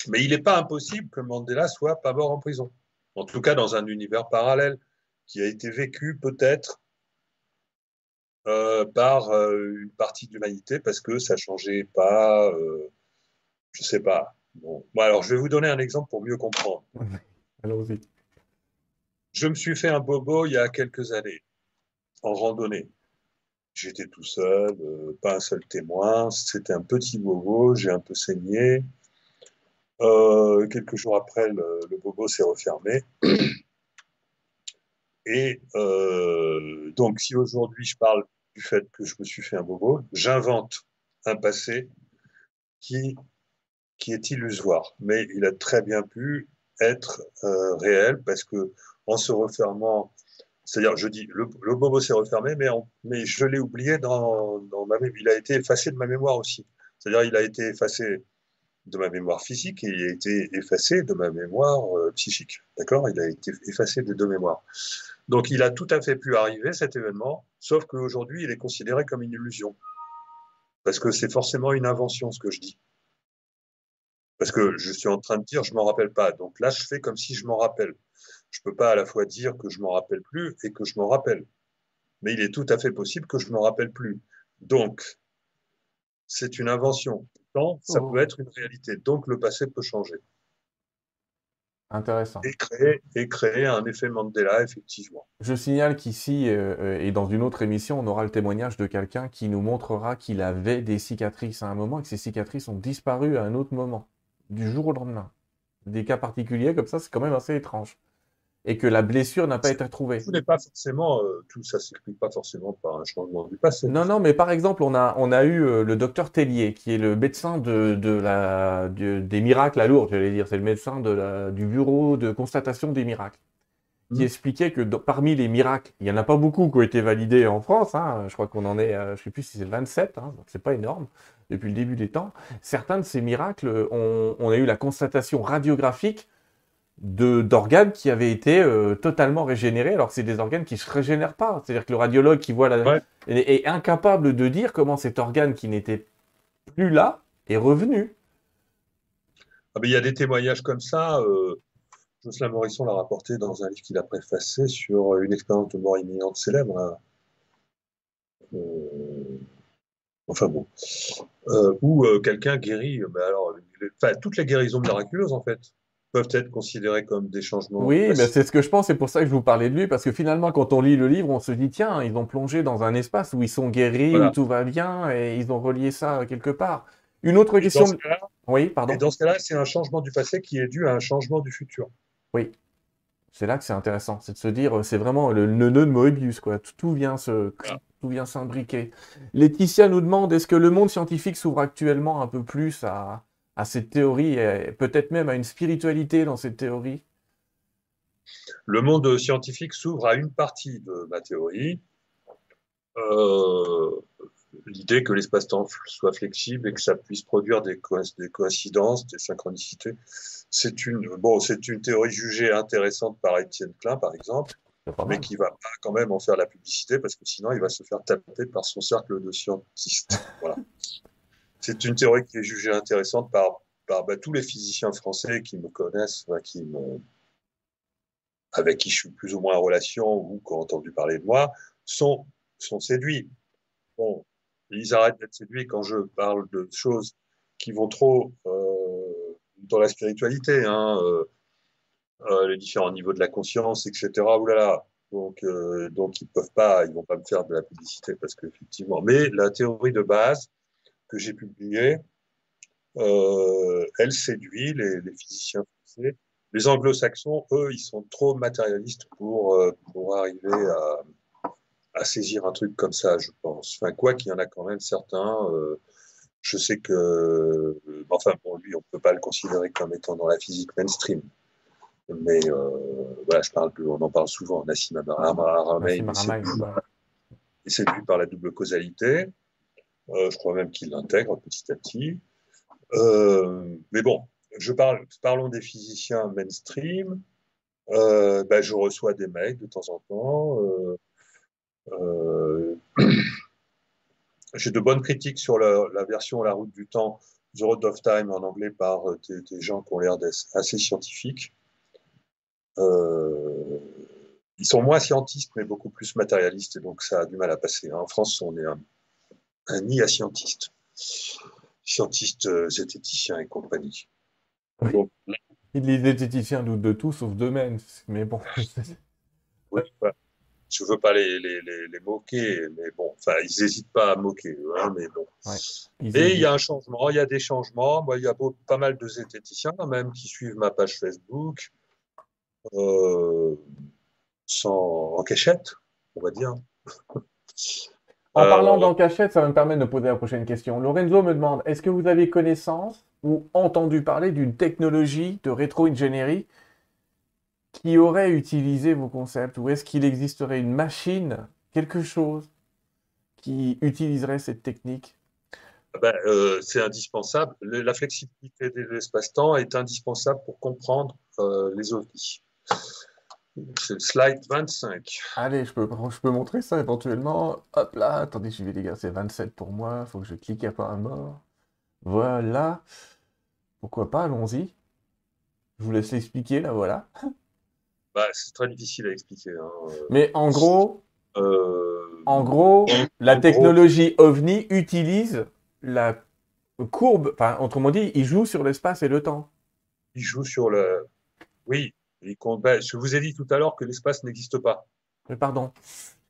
Mais il n'est pas impossible que Mandela soit pas mort en prison. En tout cas, dans un univers parallèle qui a été vécu peut-être euh, par euh, une partie de l'humanité parce que ça changeait pas, euh, je sais pas. Bon. alors je vais vous donner un exemple pour mieux comprendre. Allons-y. Je me suis fait un bobo il y a quelques années en randonnée. J'étais tout seul, euh, pas un seul témoin. C'était un petit bobo, j'ai un peu saigné. Euh, quelques jours après, le, bobo s'est refermé. <clears throat> Et euh, donc, si aujourd'hui je parle du fait que je me suis fait un bobo, j'invente un passé qui, qui est illusoire. Mais il a très bien pu être réel parce que en se refermant c'est-à-dire, je dis, le, bobo s'est refermé, mais, mais je l'ai oublié dans, dans, ma. Il a été effacé de ma mémoire aussi. C'est-à-dire, il a été effacé de ma mémoire physique et il a été effacé de ma mémoire euh, psychique. D'accord? Il a été effacé des deux mémoires. Donc, il a tout à fait pu arriver, cet événement, sauf qu'aujourd'hui, il est considéré comme une illusion. Parce que c'est forcément une invention, ce que je dis. Parce que je suis en train de dire, je m'en rappelle pas. Donc là, je fais comme si je m'en rappelle je ne peux pas à la fois dire que je m'en rappelle plus et que je m'en rappelle. Mais il est tout à fait possible que je ne m'en rappelle plus. Donc, c'est une invention. Tant, ça oh. peut être une réalité. Donc, le passé peut changer. Intéressant. Et créer, et créer un effet Mandela, effectivement. Je signale qu'ici, euh, euh, et dans une autre émission, on aura le témoignage de quelqu'un qui nous montrera qu'il avait des cicatrices à un moment et que ces cicatrices ont disparu à un autre moment, du jour au lendemain. Des cas particuliers comme ça, c'est quand même assez étrange et que la blessure n'a pas été retrouvée. Tout n'est pas forcément, euh, tout ça s'explique pas forcément par un changement du passé. Non, non, mais par exemple, on a, on a eu euh, le docteur Tellier, qui est le médecin de, de la, des miracles à Lourdes, j'allais dire, c'est le médecin de la, du bureau de constatation des miracles, qui mmh. expliquait que parmi les miracles, il y en a pas beaucoup qui ont été validés en France, hein, je crois qu'on en est, je sais plus si c'est 27, hein, donc c'est pas énorme depuis le début des temps. Certains de ces miracles, on, on a eu la constatation radiographique d'organes qui avaient été euh, totalement régénérés, alors que c'est des organes qui ne se régénèrent pas. C'est-à-dire que le radiologue qui voit la... est, incapable de dire comment cet organe qui n'était plus là est revenu. Ah, il y a des témoignages comme ça. Euh, Jocelyn Morisson l'a rapporté dans un livre qu'il a préfacé sur une expérience de mort imminente célèbre. Hein. Euh, enfin bon. Euh, où quelqu'un guérit. Ben alors, toutes les guérisons miraculeuses, en fait peuvent être considérés comme des changements. Oui, mais c'est ce que je pense, c'est pour ça que je vous parlais de lui, parce que finalement, quand on lit le livre, on se dit, tiens, ils ont plongé dans un espace où ils sont guéris, où tout va bien, et ils ont relié ça quelque part. Une autre question. oui, pardon. Et dans ce cas-là, c'est un changement du passé qui est dû à un changement du futur. Oui. C'est là que c'est intéressant, c'est de se dire, c'est vraiment le nœud de Moebius, quoi. Tout, vient se, tout vient s'imbriquer. Laetitia nous demande, est-ce que le monde scientifique s'ouvre actuellement un peu plus à, à cette théorie, et peut-être même à une spiritualité dans cette théorie Le monde scientifique s'ouvre à une partie de ma théorie. Euh, l'idée que l'espace-temps soit flexible et que ça puisse produire des, coïncidences, des synchronicités, c'est une, bon, une théorie jugée intéressante par Étienne Klein, par exemple, mais qui va pas quand même en faire la publicité parce que sinon il va se faire taper par son cercle de scientistes. <laughs> Voilà. C'est une théorie qui est jugée intéressante par, par bah, tous les physiciens français qui me connaissent, qui avec qui je suis plus ou moins en relation ou qui ont entendu parler de moi, sont, sont séduits. Bon, ils arrêtent d'être séduits quand je parle de choses qui vont trop euh, dans la spiritualité, hein, euh, euh, les différents niveaux de la conscience, etc. Oulala. Donc, euh, donc ils peuvent pas, ils vont pas me faire de la publicité parce qu'effectivement. Mais la théorie de base, que j'ai publié, euh, elle séduit les, physiciens français. Les anglo-saxons, eux, ils sont trop matérialistes pour, euh, pour arriver à, à, saisir un truc comme ça, je pense. Enfin, quoi qu'il y en a quand même certains. Euh, je sais que, enfin, pour lui, on ne peut pas le considérer comme étant dans la physique mainstream. Mais voilà, je parle on en parle souvent, Nassim Aramein. est séduit par la double causalité. Je crois même qu'il l'intègre petit à petit. mais bon, parlons des physiciens mainstream. Ben, je reçois des mails de temps en temps. Euh, j'ai de bonnes critiques sur la, version La route du temps, The Road of Time en anglais par euh, des, gens qui ont l'air assez scientifiques. Euh, ils sont moins scientistes, mais beaucoup plus matérialistes, et donc ça a du mal à passer. En France, on est un, nid à scientistes, scientistes, zététiciens et compagnie. les zététiciens doutent de tout sauf d'eux-mêmes, mais bon. oui, je veux pas les, les, les, moquer, mais bon, enfin, ils n'hésitent pas à moquer, hein, mais bon. Et il y a un changement, il y a des changements. Moi, il y a pas mal de zététiciens, même, qui suivent ma page Facebook, euh, sans, en cachette, on va dire. En parlant euh, d'en cachette, ça va me permettre de poser la prochaine question. Lorenzo me demande, est-ce que vous avez connaissance ou entendu parler d'une technologie de rétro-ingénierie qui aurait utilisé vos concepts Ou est-ce qu'il existerait une machine, quelque chose, qui utiliserait cette technique? Ah ben, euh, C'est indispensable. La flexibilité de l'espace-temps est indispensable pour comprendre euh, les ovnis. C'est slide 25. Allez, je peux, je peux montrer ça éventuellement. Hop là, attendez, je vais les gars, c'est 27 pour moi. Il faut que je clique à un mort. Voilà. Pourquoi pas, allons-y. Je vous laisse l'expliquer, là, voilà. Bah, c'est très difficile à expliquer. Hein. Mais en gros, euh, en gros, la technologie OVNI utilise la courbe, enfin, autrement dit, il joue sur l'espace et le temps. Il joue sur le. Oui, bah, je vous ai dit tout à l'heure que l'espace n'existe pas. Mais pardon,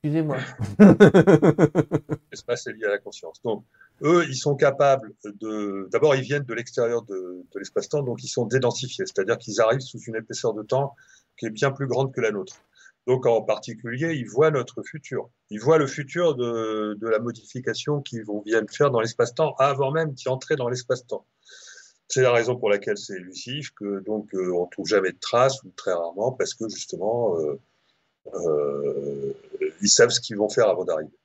excusez-moi. <laughs> l'espace est lié à la conscience. Donc, eux, ils sont capables de. D'abord, ils viennent de l'extérieur de, de l'espace-temps, donc ils sont dédensifiés, c'est-à-dire qu'ils arrivent sous une épaisseur de temps qui est bien plus grande que la nôtre. Donc en particulier, ils voient notre futur. Ils voient le futur de, de la modification qu'ils viennent faire dans l'espace-temps avant même d'y entrer dans l'espace-temps. C'est la raison pour laquelle c'est élusif, que donc euh, on trouve jamais de traces ou très rarement parce que justement euh, euh, ils savent ce qu'ils vont faire avant d'arriver.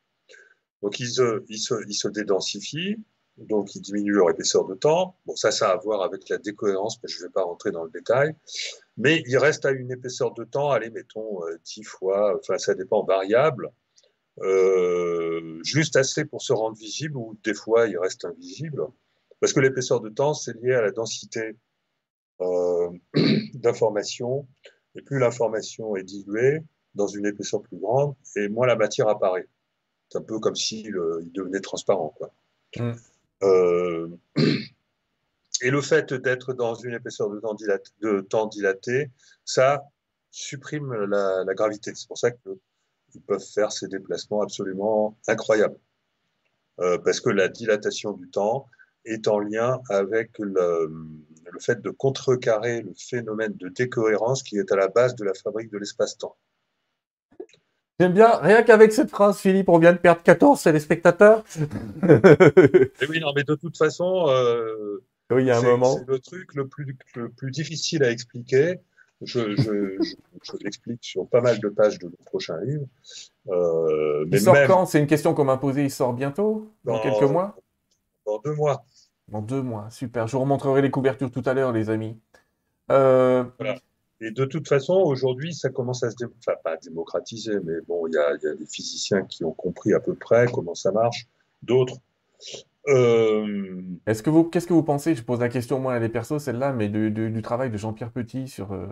Donc ils, ils, se, ils dédensifient, donc ils diminuent leur épaisseur de temps. Bon, ça, ça a à voir avec la décohérence, mais je ne vais pas rentrer dans le détail. Mais il reste à une épaisseur de temps, allez, mettons 10 euh, fois, enfin, ça dépend, variable, juste assez pour se rendre visible, ou des fois, il reste invisible. Parce que l'épaisseur de temps, c'est lié à la densité euh, <clears throat> d'information. Et plus l'information est diluée dans une épaisseur plus grande, et moins la matière apparaît. C'est un peu comme s'il il devenait transparent. Quoi. Mmh. Euh, <clears throat> et le fait d'être dans une épaisseur de temps, dilaté, de temps dilaté, ça supprime la, gravité. C'est pour ça qu'ils peuvent faire ces déplacements absolument incroyables. Euh, parce que la dilatation du temps est en lien avec le, le, fait de contrecarrer le phénomène de décohérence qui est à la base de la fabrique de l'espace-temps. J'aime bien, rien qu'avec cette phrase, Philippe, on vient de perdre 14 téléspectateurs. <laughs> et oui, non, mais de toute façon, euh, oui, il y a un moment. C'est le truc le plus, le plus difficile à expliquer. Je, je, je, l'explique sur pas mal de pages de mon prochain livre. Euh, il sort quand? C'est une question qu'on m'a posée. Il sort bientôt? Dans, quelques mois? Dans deux mois. Dans deux mois, super. Je vous remontrerai les couvertures tout à l'heure, les amis. Euh, voilà. Et de toute façon, aujourd'hui, ça commence à se, enfin, pas à démocratiser, mais bon, il y a, y a, des physiciens qui ont compris à peu près comment ça marche, d'autres. Euh... Est-ce que vous, qu'est-ce que vous pensez? Je pose la question moi à des persos, celle-là, mais du, du, travail de Jean-Pierre Petit sur. Euh...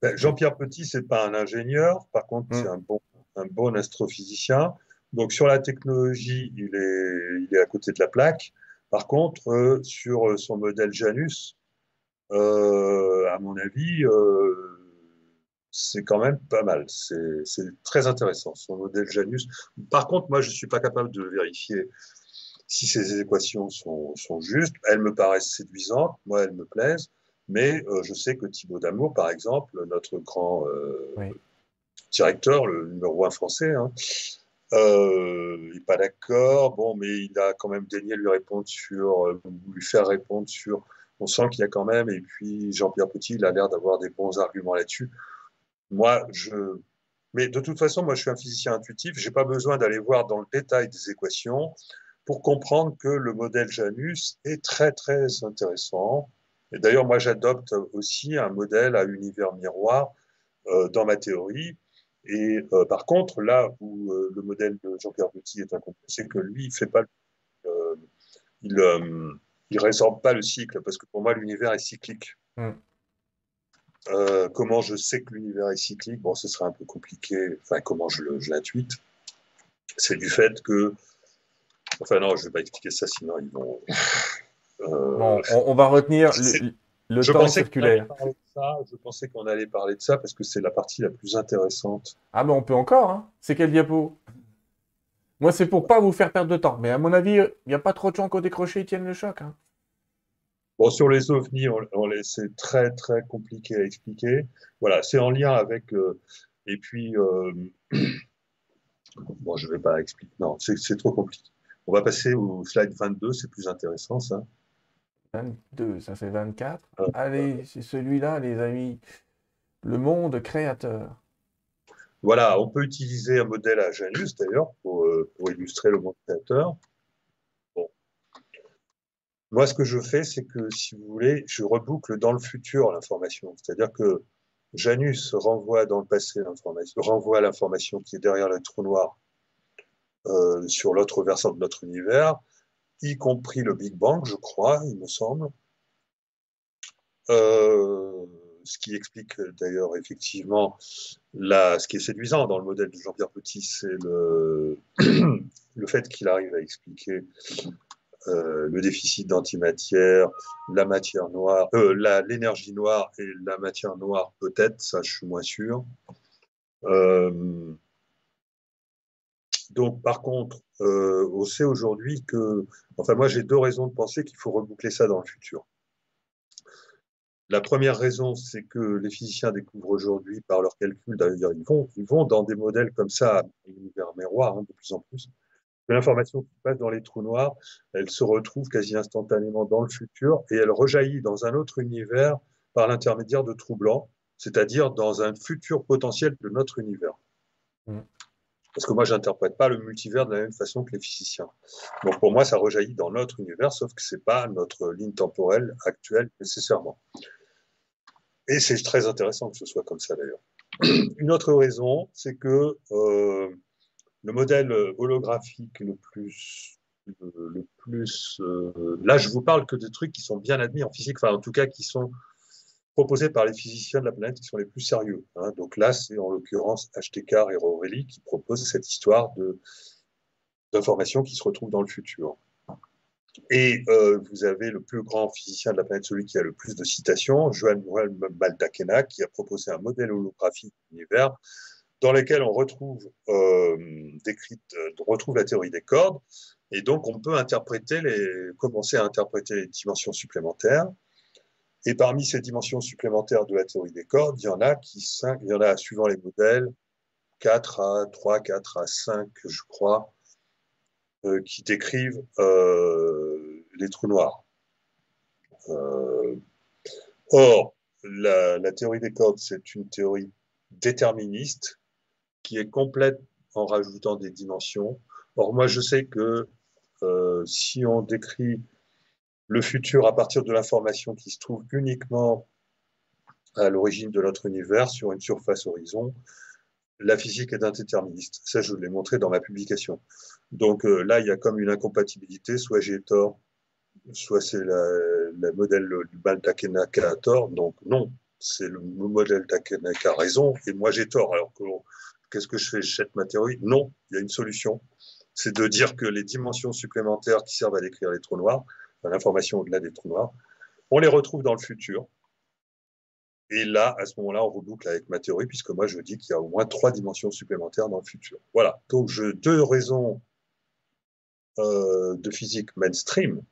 Ben, Jean-Pierre Petit, c'est pas un ingénieur, par contre, c'est hum. un bon, un bon astrophysicien. Donc sur la technologie, il est, il est à côté de la plaque. Par contre, euh, sur son modèle Janus, euh, à mon avis, euh, c'est quand même pas mal. C'est très intéressant, son modèle Janus. Par contre, moi, je ne suis pas capable de vérifier si ces équations sont, sont, justes. Elles me paraissent séduisantes, moi, elles me plaisent. Mais euh, je sais que Thibaut Damour, par exemple, notre grand directeur, le numéro un français, hein, euh, il n'est pas d'accord. Bon, mais il a quand même daigné lui répondre sur, lui faire répondre sur on sent qu'il y a quand même, et puis Jean-Pierre Petit, il a l'air d'avoir des bons arguments là-dessus. Moi, je. Mais de toute façon, moi, je suis un physicien intuitif. J'ai pas besoin d'aller voir dans le détail des équations pour comprendre que le modèle Janus est très, très intéressant. Et d'ailleurs, moi, j'adopte aussi un modèle à univers miroir euh, dans ma théorie. Et euh, par contre, là où euh, le modèle de Jean-Pierre Petit est incomplet, c'est que lui, il fait pas, euh, il, il résorbe pas le cycle, parce que pour moi, l'univers est cyclique. Mm. Euh, comment je sais que l'univers est cyclique? Bon, ce serait un peu compliqué. Enfin, comment je, l'intuite C'est du fait que. Enfin, non, je ne vais pas expliquer ça, sinon ils vont. Bon, on, on, va retenir le, je temps circulaire. Ça, je pensais qu'on allait parler de ça parce que c'est la partie la plus intéressante. Ah, ben on peut encore. Hein. C'est quel diapo Moi, c'est pour pas vous faire perdre de temps. Mais à mon avis, il n'y a pas trop de gens qui ont décroché et tiennent le choc. Hein. Bon, sur les ovnis, on, on c'est très très compliqué à expliquer. Voilà, c'est en lien avec. Euh, et puis, euh, <clears throat> bon, je vais pas expliquer. Non, c'est trop compliqué. On va passer au slide 22, c'est plus intéressant ça. 22, ça fait 24. Ah. Allez, c'est celui-là, les amis. Le monde créateur. Voilà, on peut utiliser un modèle à Janus d'ailleurs pour, euh, pour illustrer le monde créateur. Moi, ce que je fais, c'est que, si vous voulez, je reboucle dans le futur l'information. C'est-à-dire que Janus renvoie dans le passé l'information, renvoie l'information qui est derrière le trou noir euh, sur l'autre versant de notre univers, y compris le Big Bang, je crois, il me semble. Euh, ce qui explique d'ailleurs effectivement la, ce qui est séduisant dans le modèle de Jean-Pierre Petit, c'est le, <clears throat> le fait qu'il arrive à expliquer euh, le déficit d'antimatière, la matière noire, euh, l'énergie noire et la matière noire peut-être, ça je suis moins sûr. Donc par contre, euh, on sait aujourd'hui que, enfin moi j'ai deux raisons de penser qu'il faut reboucler ça dans le futur. La première raison, c'est que les physiciens découvrent aujourd'hui par leurs calculs, d'ailleurs ils vont, ils vont dans des modèles comme ça, l'univers miroir hein, de plus en plus, l'information qui passe dans les trous noirs, elle se retrouve quasi instantanément dans le futur et elle rejaillit dans un autre univers par l'intermédiaire de trous blancs, c'est-à-dire dans un futur potentiel de notre univers. Mm. Parce que moi, j'interprète pas le multivers de la même façon que les physiciens. Donc pour moi, ça rejaillit dans notre univers, sauf que c'est pas notre ligne temporelle actuelle nécessairement. Et c'est très intéressant que ce soit comme ça d'ailleurs. <clears throat> Une autre raison, c'est que euh, le modèle holographique le plus, le plus euh, là je vous parle que de trucs qui sont bien admis en physique, enfin en tout cas qui sont proposés par les physiciens de la planète qui sont les plus sérieux. Hein. Donc là, c'est en l'occurrence HTK et Rorelli qui proposent cette histoire d'informations qui se retrouvent dans le futur. Et euh, vous avez le plus grand physicien de la planète, celui qui a le plus de citations, Joan Baldacena, qui a proposé un modèle holographique de l'univers dans lesquels on retrouve, euh, euh, retrouve la théorie des cordes. Et donc, on peut interpréter les, commencer à interpréter les dimensions supplémentaires. Et parmi ces dimensions supplémentaires de la théorie des cordes, il y en a qui, il y en a suivant les modèles, 4 à 3, 4 à 5, je crois, euh, qui décrivent euh, les trous noirs. Euh, or, la, la, théorie des cordes, c'est une théorie déterministe qui est complète en rajoutant des dimensions. Or, moi, je sais que euh, si on décrit le futur à partir de l'information qui se trouve uniquement à l'origine de notre univers sur une surface horizon, la physique est indéterministe. Ça, je l'ai montré dans ma publication. Donc euh, là, il y a comme une incompatibilité, soit j'ai tort, soit c'est le modèle du Baltakena qui a tort. Donc non, c'est le modèle Takena qui a raison et moi j'ai tort. Alors que Qu'est-ce que je fais? Je jette ma théorie? Non, il y a une solution. C'est de dire que les dimensions supplémentaires qui servent à décrire les trous noirs, l'information au-delà des trous noirs, on les retrouve dans le futur. Et là, à ce moment-là, on reboucle avec ma théorie, puisque moi, je dis qu'il y a au moins trois dimensions supplémentaires dans le futur. Voilà. Donc, deux raisons euh, de physique mainstream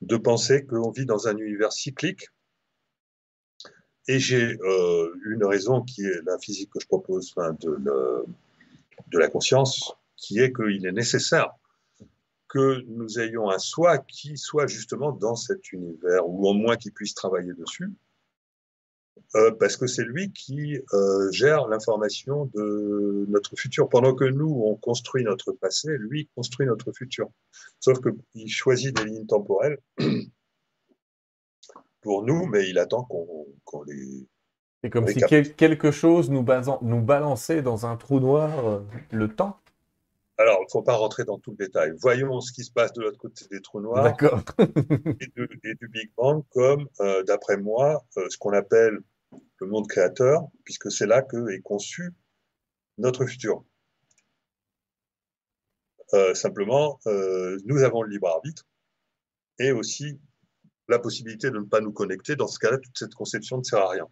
de penser qu'on vit dans un univers cyclique et j'ai euh, une raison qui est la physique que je propose de la conscience, qui est qu'il est nécessaire que nous ayons un soi qui soit justement dans cet univers, ou au moins qui puisse travailler dessus, euh, parce que c'est lui qui euh, gère l'information de notre futur. Pendant que nous, on construit notre passé, lui construit notre futur. Sauf qu'il choisit des lignes temporelles <clears throat> pour nous, mais il attend qu'on les... C'est comme si quelque chose nous, nous balançait dans un trou noir euh, le temps. Alors, il ne faut pas rentrer dans tout le détail. Voyons ce qui se passe de l'autre côté des trous noirs <laughs> et, du Big Bang comme, d'après moi, ce qu'on appelle le monde créateur, puisque c'est là que est conçu notre futur. Euh, simplement, euh, nous avons le libre arbitre et aussi la possibilité de ne pas nous connecter. Dans ce cas-là, toute cette conception ne sert à rien.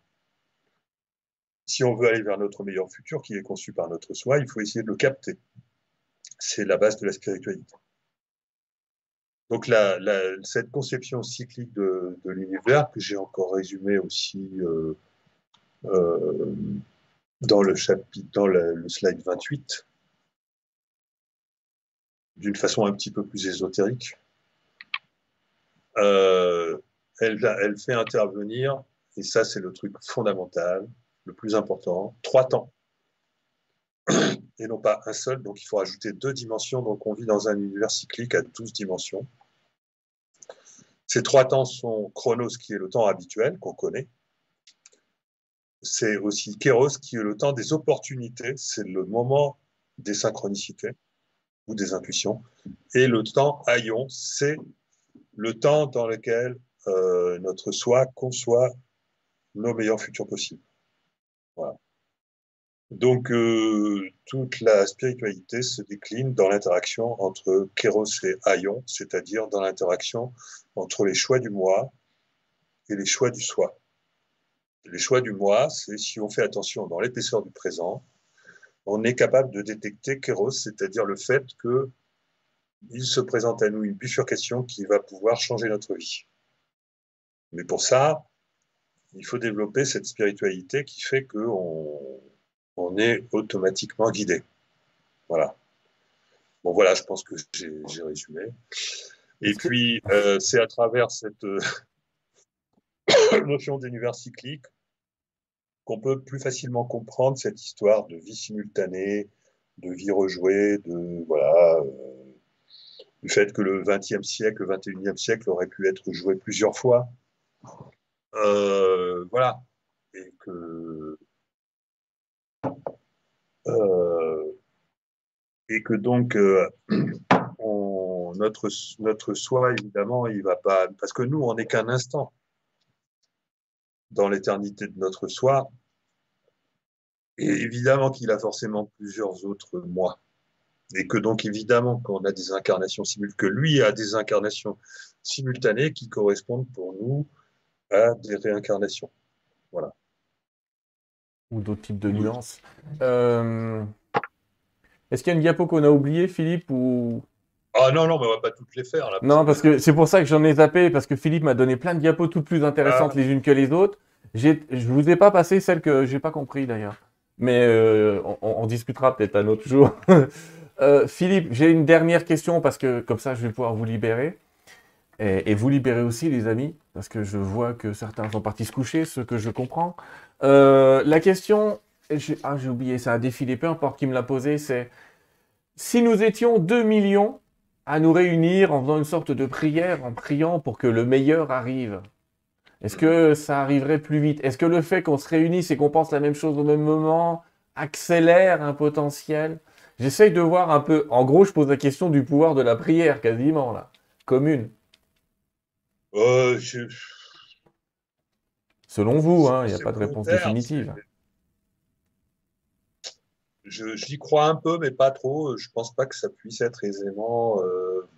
Si on veut aller vers notre meilleur futur, qui est conçu par notre soi, il faut essayer de le capter. C'est la base de la spiritualité. Donc cette conception cyclique de, l'univers, que j'ai encore résumé aussi euh, euh, dans le chapitre, dans le, slide 28, d'une façon un petit peu plus ésotérique. Euh, elle fait intervenir, et ça c'est le truc fondamental, le plus important, trois temps. Et non pas un seul, donc il faut ajouter deux dimensions. Donc on vit dans un univers cyclique à 12 dimensions. Ces trois temps sont Chronos, qui est le temps habituel qu'on connaît, c'est aussi Kéros qui est le temps des opportunités, c'est le moment des synchronicités ou des intuitions. Et le temps Aion, c'est le temps dans lequel euh, notre soi conçoit nos meilleurs futurs possibles. Voilà. Donc, euh, toute la spiritualité se décline dans l'interaction entre Kéros et Aion, c'est-à-dire dans l'interaction entre les choix du moi et les choix du soi. Les choix du moi, c'est si on fait attention dans l'épaisseur du présent, on est capable de détecter kéros, c'est-à-dire le fait que il se présente à nous une bifurcation qui va pouvoir changer notre vie. Mais pour ça, il faut développer cette spiritualité qui fait qu'on on est automatiquement guidé. Voilà. Bon, voilà, je pense que j'ai résumé. Et puis, euh, c'est à travers cette euh, <coughs> notion d'univers cyclique qu'on peut plus facilement comprendre cette histoire de vie simultanée, de vie rejouée, de voilà, euh, du fait que le XXe siècle, le XXIe siècle aurait pu être joué plusieurs fois. Euh, voilà. Et que, et que donc, on, notre, notre soi, évidemment, il va pas. Parce que nous, on n'est qu'un instant dans l'éternité de notre soi. Et évidemment qu'il a forcément plusieurs autres moi. Et que donc, évidemment, qu'on a des incarnations simultanées, que lui a des incarnations simultanées qui correspondent pour nous à des réincarnations. Voilà. Ou d'autres types de nuances. Euh, est-ce qu'il y a une diapo qu'on a oubliée, Philippe ou... Ah non, non, mais on va pas toutes les faire. Là, non, parce que c'est pour ça que j'en ai zappé, parce que Philippe m'a donné plein de diapos toutes plus intéressantes ah. les unes que les autres. Je vous ai pas passé celle que j'ai pas compris d'ailleurs. Mais euh, on, discutera peut-être un autre jour. <laughs> Euh, Philippe, j'ai une dernière question parce que comme ça je vais pouvoir vous libérer. Et, vous libérer aussi les amis, parce que je vois que certains sont partis se coucher, ce que je comprends. Euh, la question, ah j'ai oublié, ça a défilé, peu importe qui me l'a posé, c'est si nous étions 2 millions à nous réunir en faisant une sorte de prière, en priant pour que le meilleur arrive, est-ce que ça arriverait plus vite? Est-ce que le fait qu'on se réunisse et qu'on pense la même chose au même moment accélère un potentiel? J'essaye de voir un peu. En gros, je pose la question du pouvoir de la prière, quasiment, là. Commune. Euh, Selon vous, hein, il n'y a pas de réponse définitive. J'y crois un peu, mais pas trop. Je ne pense pas que ça puisse être aisément. Euh,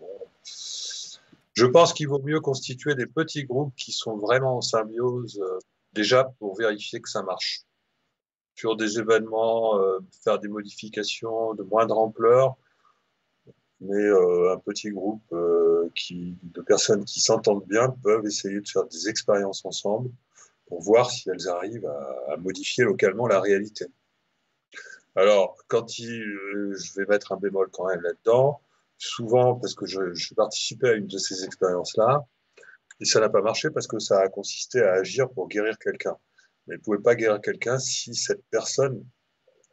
je pense qu'il vaut mieux constituer des petits groupes qui sont vraiment en symbiose, euh, déjà pour vérifier que ça marche. Sur des événements, euh, faire des modifications de moindre ampleur, mais un petit groupe qui, de personnes qui s'entendent bien peuvent essayer de faire des expériences ensemble pour voir si elles arrivent à, modifier localement la réalité. Alors, quand il, je vais mettre un bémol quand même là-dedans, souvent parce que je, je participais à une de ces expériences-là, et ça n'a pas marché parce que ça a consisté à agir pour guérir quelqu'un. Mais vous ne pouvez pas guérir quelqu'un si cette personne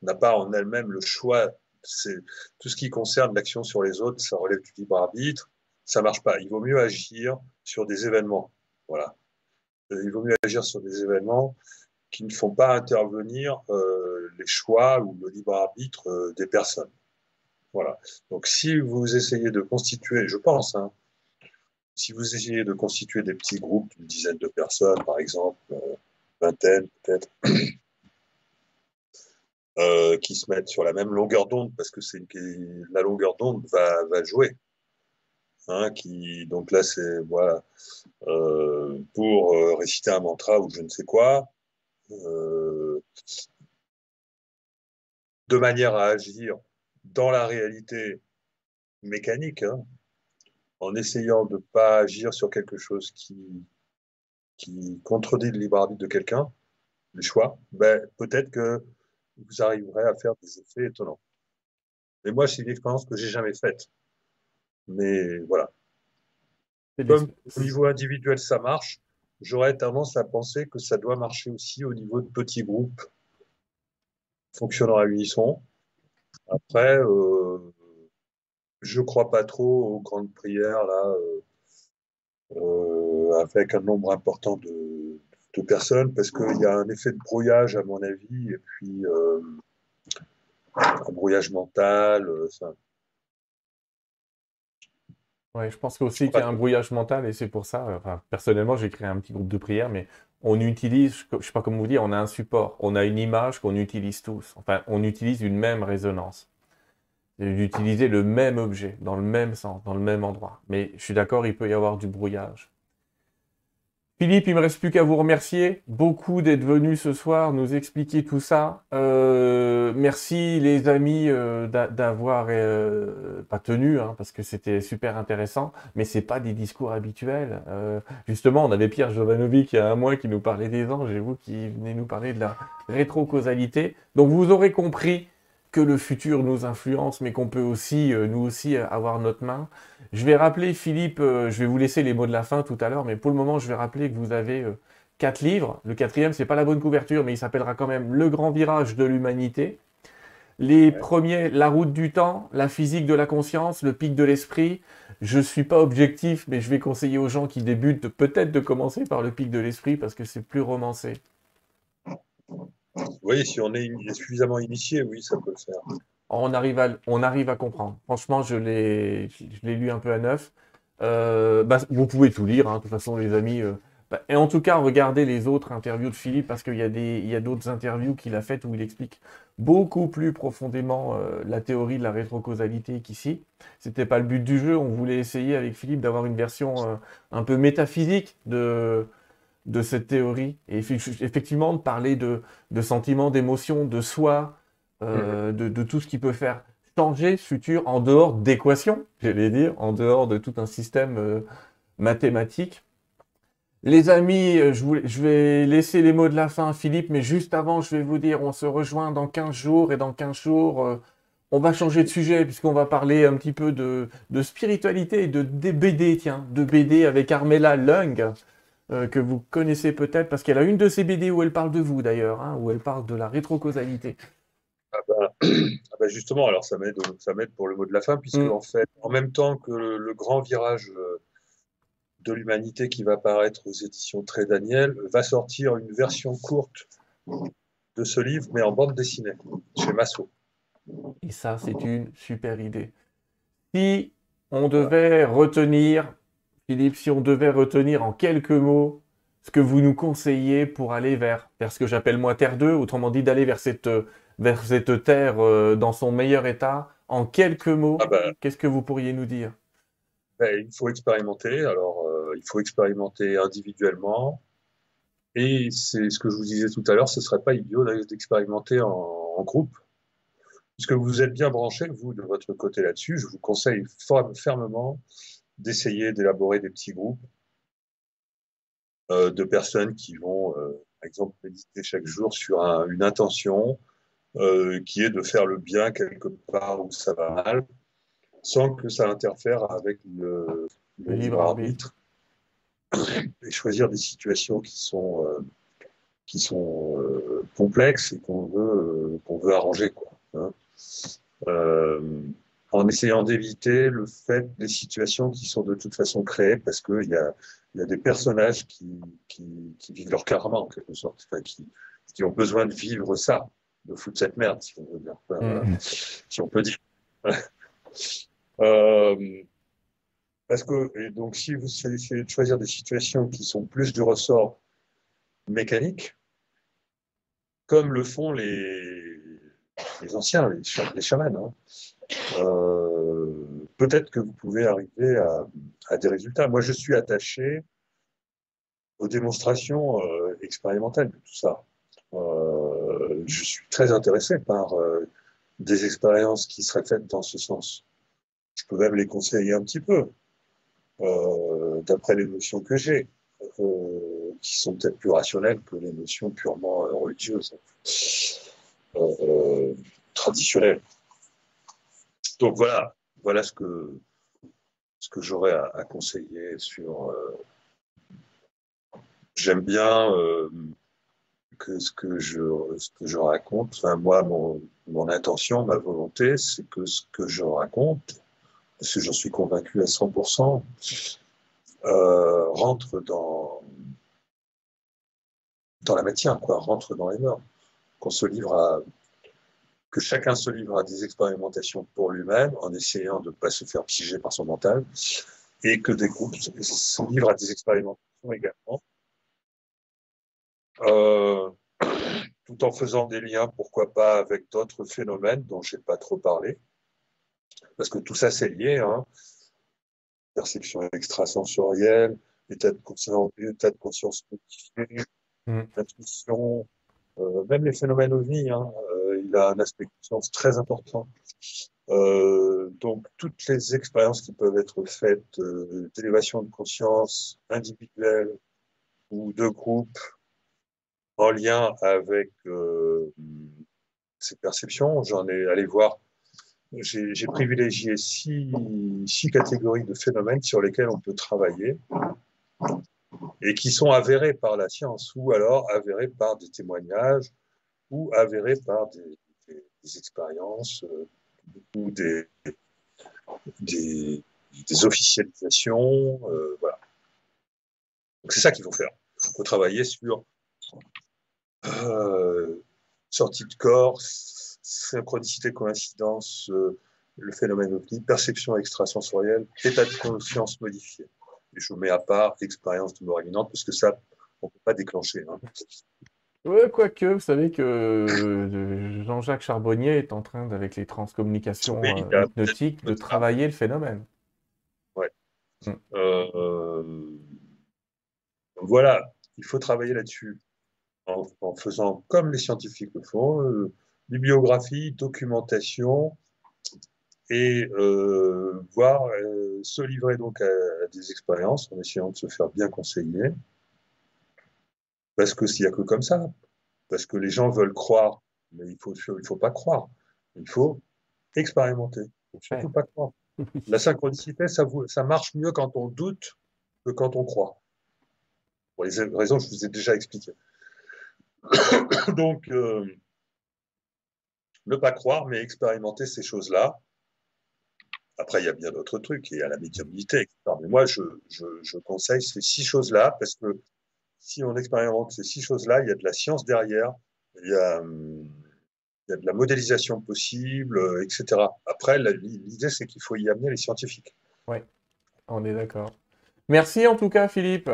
n'a pas en elle-même le choix. Tout ce qui concerne l'action sur les autres, ça relève du libre arbitre. Ça marche pas. Il vaut mieux agir sur des événements. Voilà. Euh, il vaut mieux agir sur des événements qui ne font pas intervenir euh, les choix ou le libre arbitre euh, des personnes. Voilà. Donc, si vous essayez de constituer, je pense, hein, si vous essayez de constituer des petits groupes d'une dizaine de personnes, par exemple, euh, vingtaine peut-être, <coughs> qui se mettent sur la même longueur d'onde, parce que c'est la longueur d'onde va jouer. Hein, qui, donc là, c'est voilà, euh, pour euh, réciter un mantra ou je ne sais quoi, euh, de manière à agir dans la réalité mécanique, hein, en essayant de ne pas agir sur quelque chose qui, qui contredit le libre arbitre de quelqu'un, le choix, ben, peut-être que vous arriverez à faire des effets étonnants. Mais moi, c'est une expérience que j'ai jamais faite. Mais voilà. Comme au niveau individuel, ça marche, j'aurais tendance à penser que ça doit marcher aussi au niveau de petits groupes fonctionnant à unisson. Après, euh, je crois pas trop aux grandes prières là, euh, euh, avec un nombre important de, de personnes, parce qu'il y a un effet de brouillage à mon avis, et puis euh, un brouillage mental. Ouais, je pense aussi qu'il y a un brouillage mental et c'est pour ça, enfin, personnellement, j'ai créé un petit groupe de prière, mais on utilise, je sais pas comment vous dire, on a un support, on a une image qu'on utilise tous. Enfin, on utilise une même résonance d'utiliser le même objet, dans le même sens, dans le même endroit. Mais je suis d'accord, il peut y avoir du brouillage. Philippe, il me reste plus qu'à vous remercier beaucoup d'être venu ce soir nous expliquer tout ça. Euh, merci les amis euh, d'avoir euh, pas tenu, hein, parce que c'était super intéressant, mais c'est pas des discours habituels. Justement, on avait Pierre Jovanovic il y a un mois qui nous parlait des anges et vous qui venez nous parler de la rétrocausalité. Donc vous aurez compris que le futur nous influence, mais qu'on peut aussi, euh, nous aussi, euh, avoir notre main. Je vais rappeler, Philippe, euh, je vais vous laisser les mots de la fin tout à l'heure, mais pour le moment, je vais rappeler que vous avez quatre livres. Le quatrième, c'est pas la bonne couverture, mais il s'appellera quand même Le grand virage de l'humanité. Les premiers, La route du temps, La physique de la conscience, Le pic de l'esprit. Je suis pas objectif, mais je vais conseiller aux gens qui débutent peut-être de commencer par Le pic de l'esprit parce que c'est plus romancé. Oui, si on est suffisamment initié, oui, ça peut le faire. On arrive à, comprendre. Franchement, je l'ai, lu un peu à neuf. Euh, bah, vous pouvez tout lire, hein, de toute façon, les amis. Euh, bah, et en tout cas, regardez les autres interviews de Philippe parce qu'il y a d'autres interviews qu'il a faites où il explique beaucoup plus profondément euh, la théorie de la rétrocausalité qu'ici. C'était pas le but du jeu. On voulait essayer avec Philippe d'avoir une version un peu métaphysique de, de cette théorie et effectivement de parler de, de sentiments, d'émotions, de soi, euh, mm-hmm. de, tout ce qui peut faire changer ce futur en dehors d'équations, j'allais dire, en dehors de tout un système euh, mathématique. Les amis, euh, je, je, vais laisser les mots de la fin à Philippe, mais juste avant, je vais vous dire, on se rejoint dans 15 jours et dans 15 jours, on va changer de sujet puisqu'on va parler un petit peu de, de spiritualité et de, de BD, tiens, de BD avec Armella Lung. Euh, que vous connaissez peut-être, parce qu'elle a une de ses BD où elle parle de vous d'ailleurs, hein, où elle parle de la rétrocausalité. Ah bah, <clears throat> ah bah justement, alors ça m'aide, ça m'aide pour le mot de la fin, puisque mm. en fait, en même temps que le, grand virage euh, de l'humanité qui va paraître aux éditions Très Daniel, va sortir une version courte de ce livre, mais en bande dessinée, chez Masso. Et ça, c'est une super idée. Si on devait retenir Philippe, si on devait retenir en quelques mots ce que vous nous conseillez pour aller vers, vers ce que j'appelle moi Terre 2, autrement dit d'aller vers cette, vers cette Terre euh, dans son meilleur état, en quelques mots, ah ben. qu'est-ce que vous pourriez nous dire? Ben, Il faut expérimenter. Alors, euh, il faut expérimenter individuellement. Et c'est ce que je vous disais tout à l'heure, ce ne serait pas idiot d'expérimenter en, en, groupe. Puisque vous êtes bien branchés, vous, de votre côté là-dessus, je vous conseille fermement d'essayer d'élaborer des petits groupes euh, de personnes qui vont, euh, par exemple, méditer chaque jour sur une intention euh, qui est de faire le bien quelque part où ça va mal. sans que ça interfère avec le, libre arbitre. Et choisir des situations qui sont, euh, qui sont euh, complexes et qu'on veut, euh, qu'on veut arranger. Quoi, hein. En essayant d'éviter le fait des situations qui sont de toute façon créées parce qu'il y a, y a des personnages qui, qui, qui, vivent leur karma en quelque sorte, qui, qui ont besoin de vivre ça, de foutre cette merde, si on veut dire. Mmh. Si on peut dire. <laughs> Euh, parce que, donc, si vous essayez de choisir des situations qui sont plus du ressort mécanique, comme le font les, les anciens, les, les chamans, hein, euh, peut-être que vous pouvez arriver à, des résultats. Moi, je suis attaché aux démonstrations euh, expérimentales de tout ça. Euh, je suis très intéressé par euh, des expériences qui seraient faites dans ce sens je peux même les conseiller un petit peu, d'après les notions que j'ai, qui sont peut-être plus rationnelles que les notions purement religieuses, traditionnelles. Donc voilà, voilà ce que, ce que j'aurais à, conseiller sur. J'aime bien que ce que je, ce que je raconte, enfin, moi, mon, mon intention, ma volonté, c'est que ce que je raconte, parce que j'en suis convaincu à 100%, euh, rentre dans, dans la matière, quoi, rentre dans les normes. Qu'on se livre à, que chacun se livre à des expérimentations pour lui-même en essayant de ne pas se faire piéger par son mental et que des groupes se livrent à des expérimentations également. Euh, tout en faisant des liens, pourquoi pas, avec d'autres phénomènes dont je n'ai pas trop parlé parce que tout ça c'est lié. Hein. Perception extrasensorielle, état de conscience, état de conscience modifié, mm. intuition, euh, même les phénomènes ovni, hein, euh, il a un aspect de conscience très important. Euh, donc toutes les expériences qui peuvent être faites euh, d'élévation de conscience individuelle ou de groupe en lien avec euh, ces perceptions, j'en ai allé voir j'ai privilégié six, six, catégories de phénomènes sur lesquels on peut travailler et qui sont avérés par la science ou alors avérés par des témoignages ou avérés par des, expériences euh, ou des, officialisations. Euh, voilà. Donc c'est ça qu'il faut faire. Il faut travailler sur euh, sortie de corps, synchronicité, coïncidence, le phénomène ovni, perception extrasensorielle, état de conscience modifié. Et je mets à part expérience de mort imminente parce que ça, on ne peut pas déclencher. Hein. Ouais, quoique, vous savez que euh, Jean-Jacques Charbonnier est en train, avec les transcommunications euh, hypnotiques, de travailler le phénomène. Ouais. Mm. voilà, il faut travailler là-dessus en, en, faisant comme les scientifiques le font, bibliographie, documentation, et euh, voir euh, se livrer donc à, des expériences en essayant de se faire bien conseiller. Parce que s'il n'y a que comme ça, parce que les gens veulent croire, mais il faut il faut pas croire, il faut expérimenter, il faut surtout pas croire. <laughs> La synchronicité, ça, vous, ça marche mieux quand on doute que quand on croit. Pour les raisons que je vous ai déjà expliquées. <coughs> donc, euh, ne pas croire, mais expérimenter ces choses-là. Après, il y a bien d'autres trucs, il y a la médiumnité, etc. Mais moi, je, je, je conseille ces six choses-là, parce que si on expérimente ces six choses-là, il y a de la science derrière, il y a, il y a de la modélisation possible, etc. Après, l'idée, c'est qu'il faut y amener les scientifiques. Oui, on est d'accord. Merci en tout cas, Philippe.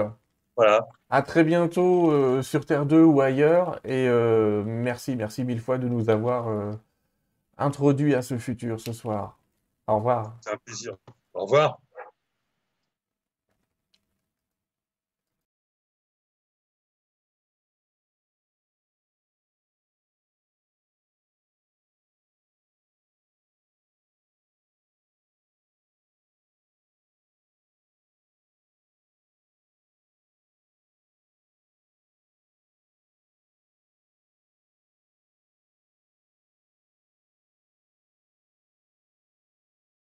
Voilà. À très bientôt euh, sur Terre 2 ou ailleurs. Et euh, merci, merci mille fois de nous avoir euh, introduits à ce futur ce soir. Au revoir. C'est un plaisir. Au revoir.